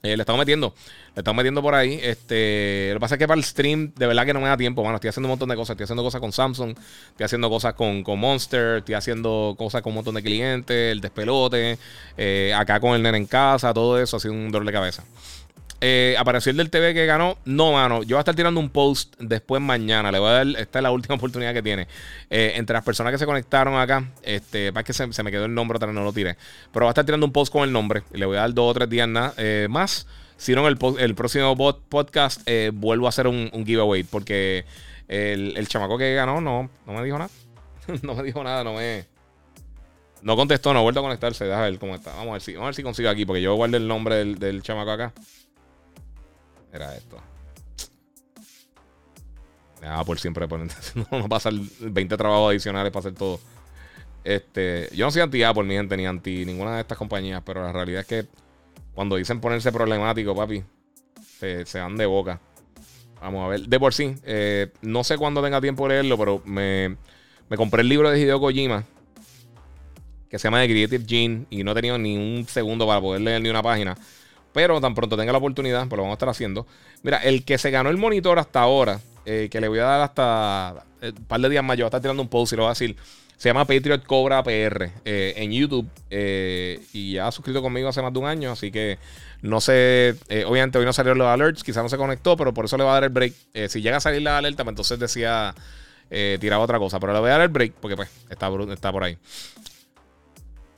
Eh, le estamos metiendo. Le estamos metiendo por ahí. Este. Lo que pasa es que para el stream, de verdad que no me da tiempo, mano. Estoy haciendo un montón de cosas. Estoy haciendo cosas con Samsung. Estoy haciendo cosas con, con Monster. Estoy haciendo cosas con un montón de clientes. El despelote. Eh, acá con el nene en casa. Todo eso ha sido un dolor de cabeza. Eh, apareció el del TV que ganó. No, mano. Yo voy a estar tirando un post después mañana. Le voy a dar. Esta es la última oportunidad que tiene. Eh, entre las personas que se conectaron acá. Este, para que se, me quedó el nombre, otra no lo tiré. Pero voy a estar tirando un post con el nombre. Le voy a dar dos o tres días eh, más. Si no, el, el próximo podcast vuelvo a hacer un, giveaway. Porque el, chamaco que ganó no, no me dijo nada. no me dijo nada, no me. No contestó, no ha vuelto a conectarse. Deja ver cómo está. Vamos a ver si, vamos a ver si consigo aquí. Porque yo guardé el nombre del, del chamaco acá. Era esto. Ah, por siempre poner. no pasar 20 trabajos adicionales para hacer todo. Este, yo no soy anti Apple, mi gente, ni anti ninguna de estas compañías, pero la realidad es que cuando dicen ponerse problemático, papi, se, se dan de boca. Vamos a ver. De por sí, eh, no sé cuándo tenga tiempo de leerlo, pero me, me, compré el libro de Hideo Kojima, que se llama The Creative Gene, y no he tenido ni un segundo para poder leer ni una página. Pero tan pronto tenga la oportunidad, pues lo vamos a estar haciendo. Mira, el que se ganó el monitor hasta ahora, eh, que le voy a dar hasta eh, un par de días más, yo voy a estar tirando un post y lo voy a decir. Se llama Patriot Cobra PR eh, en YouTube y ya ha suscrito conmigo hace más de un año, así que no sé, obviamente hoy no salieron los alerts, quizás no se conectó, pero por eso le voy a dar el break. si llega a salir la alerta, pues entonces decía, tiraba otra cosa, pero le voy a dar el break porque pues está, está por ahí.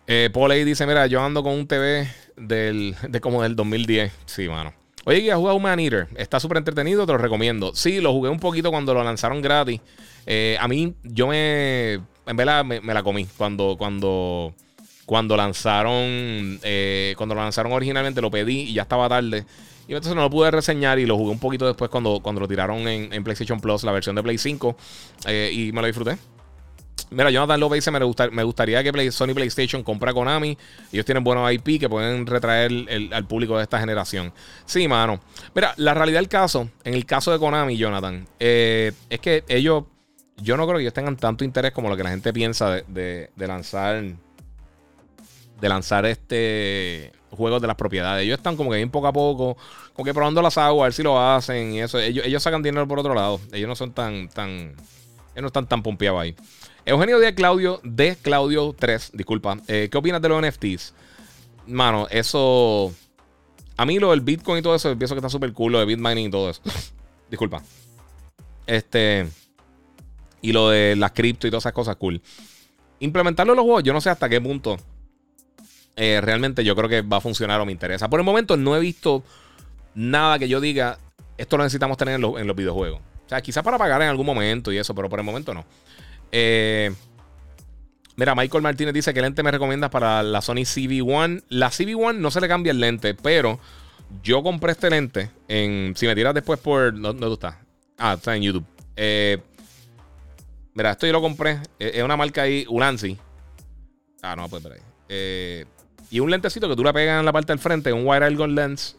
Eh, Paul ahí dice: Mira, yo ando con un TV del, de como del 2010. Sí, mano. Oye, que has jugado Man Eater. Está súper entretenido, te lo recomiendo. Sí, lo jugué un poquito cuando lo lanzaron gratis. Eh, a mí, yo me. En verdad, me, la comí. Cuando. Cuando. Cuando lanzaron. Eh, cuando lo lanzaron originalmente, lo pedí y ya estaba tarde. Y entonces no lo pude reseñar y lo jugué un poquito después cuando, cuando lo tiraron en, PlayStation Plus, la versión de Play 5. Eh, y me lo disfruté. Mira, Jonathan López dice: me, gustaría que Sony PlayStation compra Konami. Ellos tienen buenos IP que pueden retraer al público de esta generación. Sí, mano. Mira, la realidad del caso, en el caso de Konami, Jonathan, eh, es que ellos, yo no creo que ellos tengan tanto interés como lo que la gente piensa de, lanzar. De lanzar este juegos de las propiedades. Ellos están como que bien poco a poco, como que probando las aguas, a ver si lo hacen y eso. Ellos, ellos sacan dinero por otro lado. Ellos no son tan, tan, ellos no están tan pompeados ahí. Eugenio de Claudio, de Claudio 3, disculpa. Eh, ¿Qué opinas de los NFTs? Mano, eso. A mí lo del Bitcoin y todo eso, pienso que está súper cool, lo de Bitmining y todo eso. disculpa. Este. Y lo de las cripto y todas esas cosas, cool. Implementarlo en los juegos, yo no sé hasta qué punto eh, realmente yo creo que va a funcionar o me interesa. Por el momento no he visto nada que yo diga, esto lo necesitamos tener en en los videojuegos. O sea, quizás para pagar en algún momento y eso, pero por el momento no. Eh, mira, Michael Martínez dice que lente me recomiendas para la Sony CV1. La CV1 no se le cambia el lente, pero yo compré este lente en. Si me tiras después por. ¿Dónde tú estás? Ah, está en YouTube. Eh, mira, esto yo lo compré. Es una marca ahí, Ulanzi. Ah, no, pues por ahí. Eh, y un lentecito que tú le pegas en la parte del frente, un wide angle lens,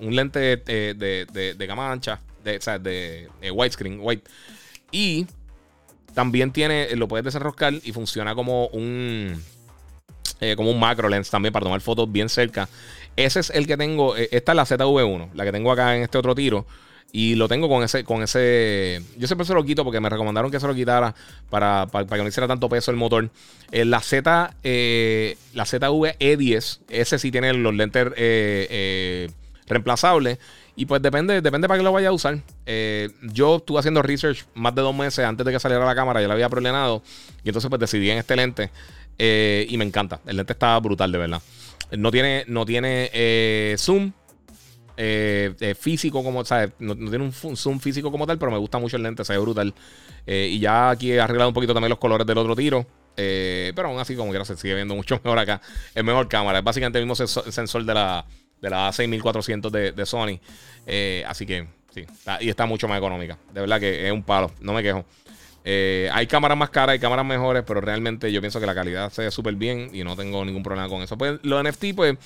un lente de, de, de, gama ancha, de, o sea, de widescreen, white. Y también tiene, lo puedes desenroscar y funciona como un, eh, como un macro lens también para tomar fotos bien cerca. Ese es el que tengo. Eh, esta es la ZV1, la que tengo acá en este otro tiro. Y lo tengo con ese, con ese. Yo siempre se lo quito porque me recomendaron que se lo quitara para, para, que no hiciera tanto peso el motor. Eh, la Z. la ZV-E10. Ese sí tiene los lentes reemplazables. Y pues depende, depende para qué lo vaya a usar. Eh, yo estuve haciendo research más de dos meses antes de que saliera la cámara, ya la había problemado. Y entonces pues decidí en este lente. Eh, y me encanta. El lente está brutal, de verdad. No tiene, no tiene eh, zoom. físico como, ¿sabes? No, no, tiene un zoom físico como tal, pero me gusta mucho el lente, se ve brutal. y ya aquí he arreglado un poquito también los colores del otro tiro. pero aún así, como quiera, se sigue viendo mucho mejor acá. Es mejor cámara. Es básicamente el mismo sensor de la, de la A6400 de, de Sony. Eh, así que sí, y está mucho más económica. De verdad que es un palo, no me quejo. Eh, hay cámaras más caras, hay cámaras mejores, pero realmente yo pienso que la calidad se ve súper bien y no tengo ningún problema con eso. Pues los NFT, pues,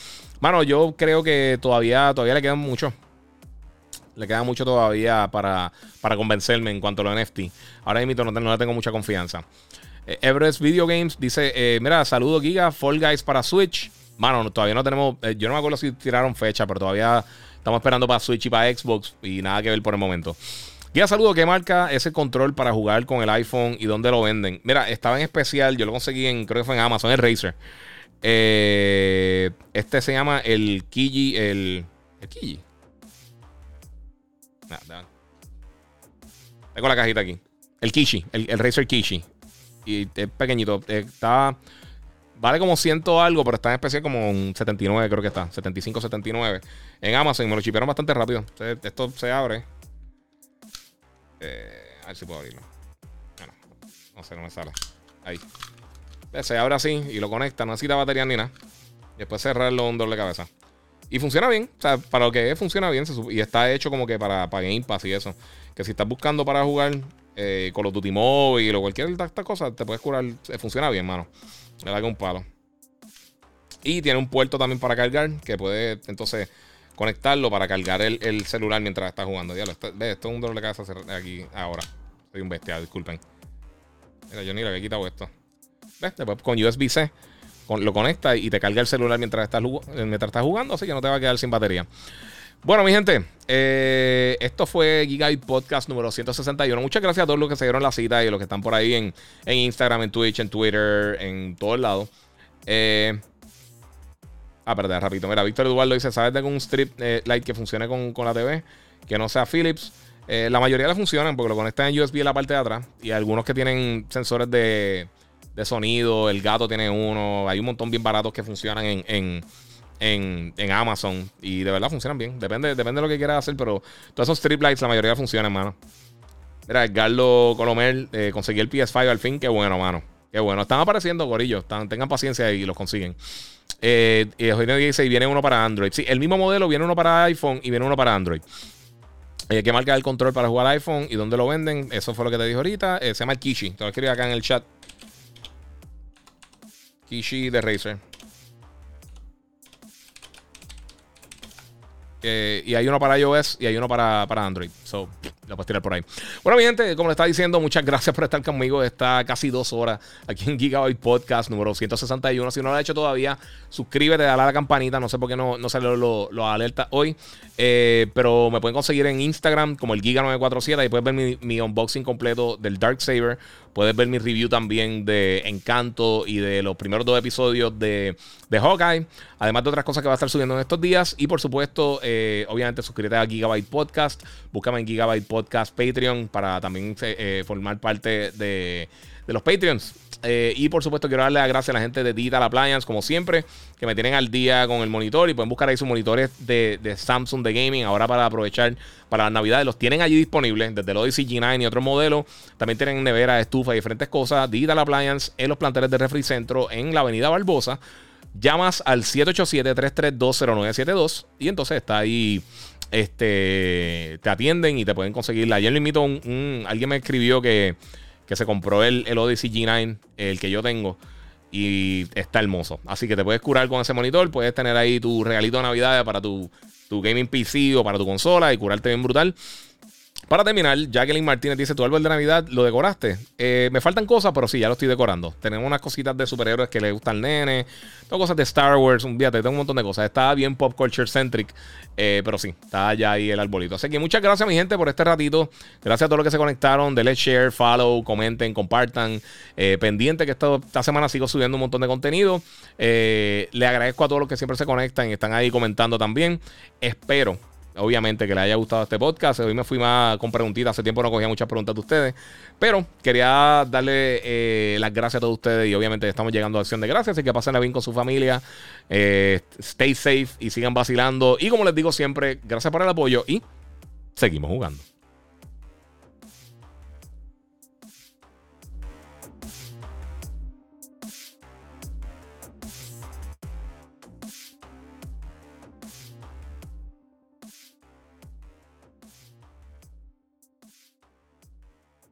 mano, yo creo que todavía, todavía le quedan mucho. Le queda mucho todavía para, para convencerme en cuanto a los NFT. Ahora mismo no, no le tengo mucha confianza. Eh, Everest Video Games dice: Mira, saludo Giga, Fall Guys para Switch. Mano, todavía no tenemos. Eh, yo no me acuerdo si tiraron fecha, pero todavía estamos esperando para Switch y para Xbox y nada que ver por el momento. Ya saludo, ¿qué marca ese control para jugar con el iPhone y dónde lo venden? Mira, estaba en especial, yo lo conseguí en, creo que fue en Amazon, el Razer. Eh, este se llama el Kiji, el. ¿El Kiji? Tengo la cajita aquí. El Kishi, el, el Razer Kishi. Y es pequeñito. Está. Vale como ciento algo, pero está en especial como un 79, creo que está. 75, 79. En Amazon me lo chipearon bastante rápido. esto se abre. Eh, a ver si puedo abrirlo. Bueno, no sé, no me sale. Ahí. Se abre así y lo conecta. No necesita batería ni nada. Después cerrarlo un doble cabeza. Y funciona bien. O sea, para lo que es, funciona bien. Y está hecho como que para, para Game Pass y eso. Que si estás buscando para jugar eh, con los Duty Mobile o cualquier de estas cosas, te puedes curar. Eh, funciona bien, mano. Me da un palo. Y tiene un puerto también para cargar, que puede entonces conectarlo para cargar el, celular mientras está jugando. Ya esto, esto es un dolor de cabeza aquí ahora. Soy un bestial, disculpen. Mira, yo ni le había quitado esto. ¿Ves? Después con USB-C lo conecta y te carga el celular mientras estás, mientras estás jugando, así que no te va a quedar sin batería. Bueno, mi gente, eh, esto fue Gigabyte Podcast número 161. Muchas gracias a todos los que se dieron la cita y los que están por ahí en, Instagram, en Twitch, en Twitter, en todos lados. Eh, ah, perdón, rapidito. Mira, Víctor Eduardo dice: ¿Sabes de algún strip eh, light que funcione con, la TV? Que no sea Philips. la mayoría le funcionan porque lo conectan en USB en la parte de atrás. Y algunos que tienen sensores de, sonido. El gato tiene uno. Hay un montón bien baratos que funcionan en en, Amazon. Y de verdad funcionan bien. Depende, depende de lo que quieras hacer, pero todos esos strip lights, la mayoría funcionan, mano. Mira, Edgardo Colomer eh, conseguí el PS5 al fin. Qué bueno, mano. Qué bueno. Están apareciendo, gorillos. tengan paciencia y los consiguen. Eh, y Eugenio dice, y viene uno para Android. Sí, el mismo modelo, viene uno para iPhone y viene uno para Android. Eh, ¿Qué marca el control para jugar iPhone y dónde lo venden? Eso fue lo que te dije ahorita. Eh, se llama Kishi. Te lo escribí acá en el chat. Kishi de Razer. Eh, y hay uno para iOS y hay uno para, para Android. So, lo puedes tirar por ahí. Bueno, mi gente, como le estaba diciendo, muchas gracias por estar conmigo. Está casi dos horas aquí en Gigabyte Podcast número 161. Si no lo has hecho todavía, suscríbete, dale a la campanita. No sé por qué no, no salió lo, lo alerta hoy. Eh, pero me pueden conseguir en Instagram como el Giga947. Ahí puedes ver mi, mi unboxing completo del Dark Saber. Puedes ver mi review también de Encanto y de los primeros dos episodios de, de Hawkeye. Además de otras cosas que va a estar subiendo en estos días. Y por supuesto, eh, obviamente, suscríbete a Gigabyte Podcast. Búscame en Gigabyte Podcast Patreon para también eh, formar parte de, de los Patreons. Eh, y por supuesto, quiero darle las gracias a la gente de Digital Appliance, como siempre, que me tienen al día con el monitor y pueden buscar ahí sus monitores de, de Samsung de gaming. Ahora para aprovechar para las navidades, los tienen allí disponibles desde el Odyssey G9 y otros modelos. También tienen nevera, estufa y diferentes cosas. Digital Appliance en los planteles de Refri Centro en la Avenida Barbosa. Llamas al 787-3320972 y entonces está ahí este, te atienden y te pueden conseguirla. Ayer le invito un, un, alguien me escribió que, que se compró el, el, Odyssey G9, el que yo tengo, y está hermoso. Así que te puedes curar con ese monitor, puedes tener ahí tu regalito de Navidad para tu, tu gaming PC o para tu consola y curarte bien brutal. Para terminar, Jacqueline Martínez dice: ¿Tu árbol de Navidad lo decoraste? Eh, me faltan cosas, pero sí, ya lo estoy decorando. Tenemos unas cositas de superhéroes que le gustan al nene. Tengo cosas de Star Wars. Un día tengo un montón de cosas. Está bien pop culture centric. Eh, pero sí, está ya ahí el arbolito. Así que muchas gracias, mi gente, por este ratito. Gracias a todos los que se conectaron. Denle share, follow, comenten, compartan. Eh, pendiente que esta, semana sigo subiendo un montón de contenido. Le agradezco a todos los que siempre se conectan y están ahí comentando también. Espero obviamente que les haya gustado este podcast. Hoy me fui más con preguntitas. Hace tiempo no cogía muchas preguntas de ustedes. Pero quería darle eh, las gracias a todos ustedes. Y obviamente estamos llegando a acción de gracias. Así que pasen bien con su familia. Eh, stay safe y sigan vacilando. Y como les digo siempre, gracias por el apoyo y seguimos jugando.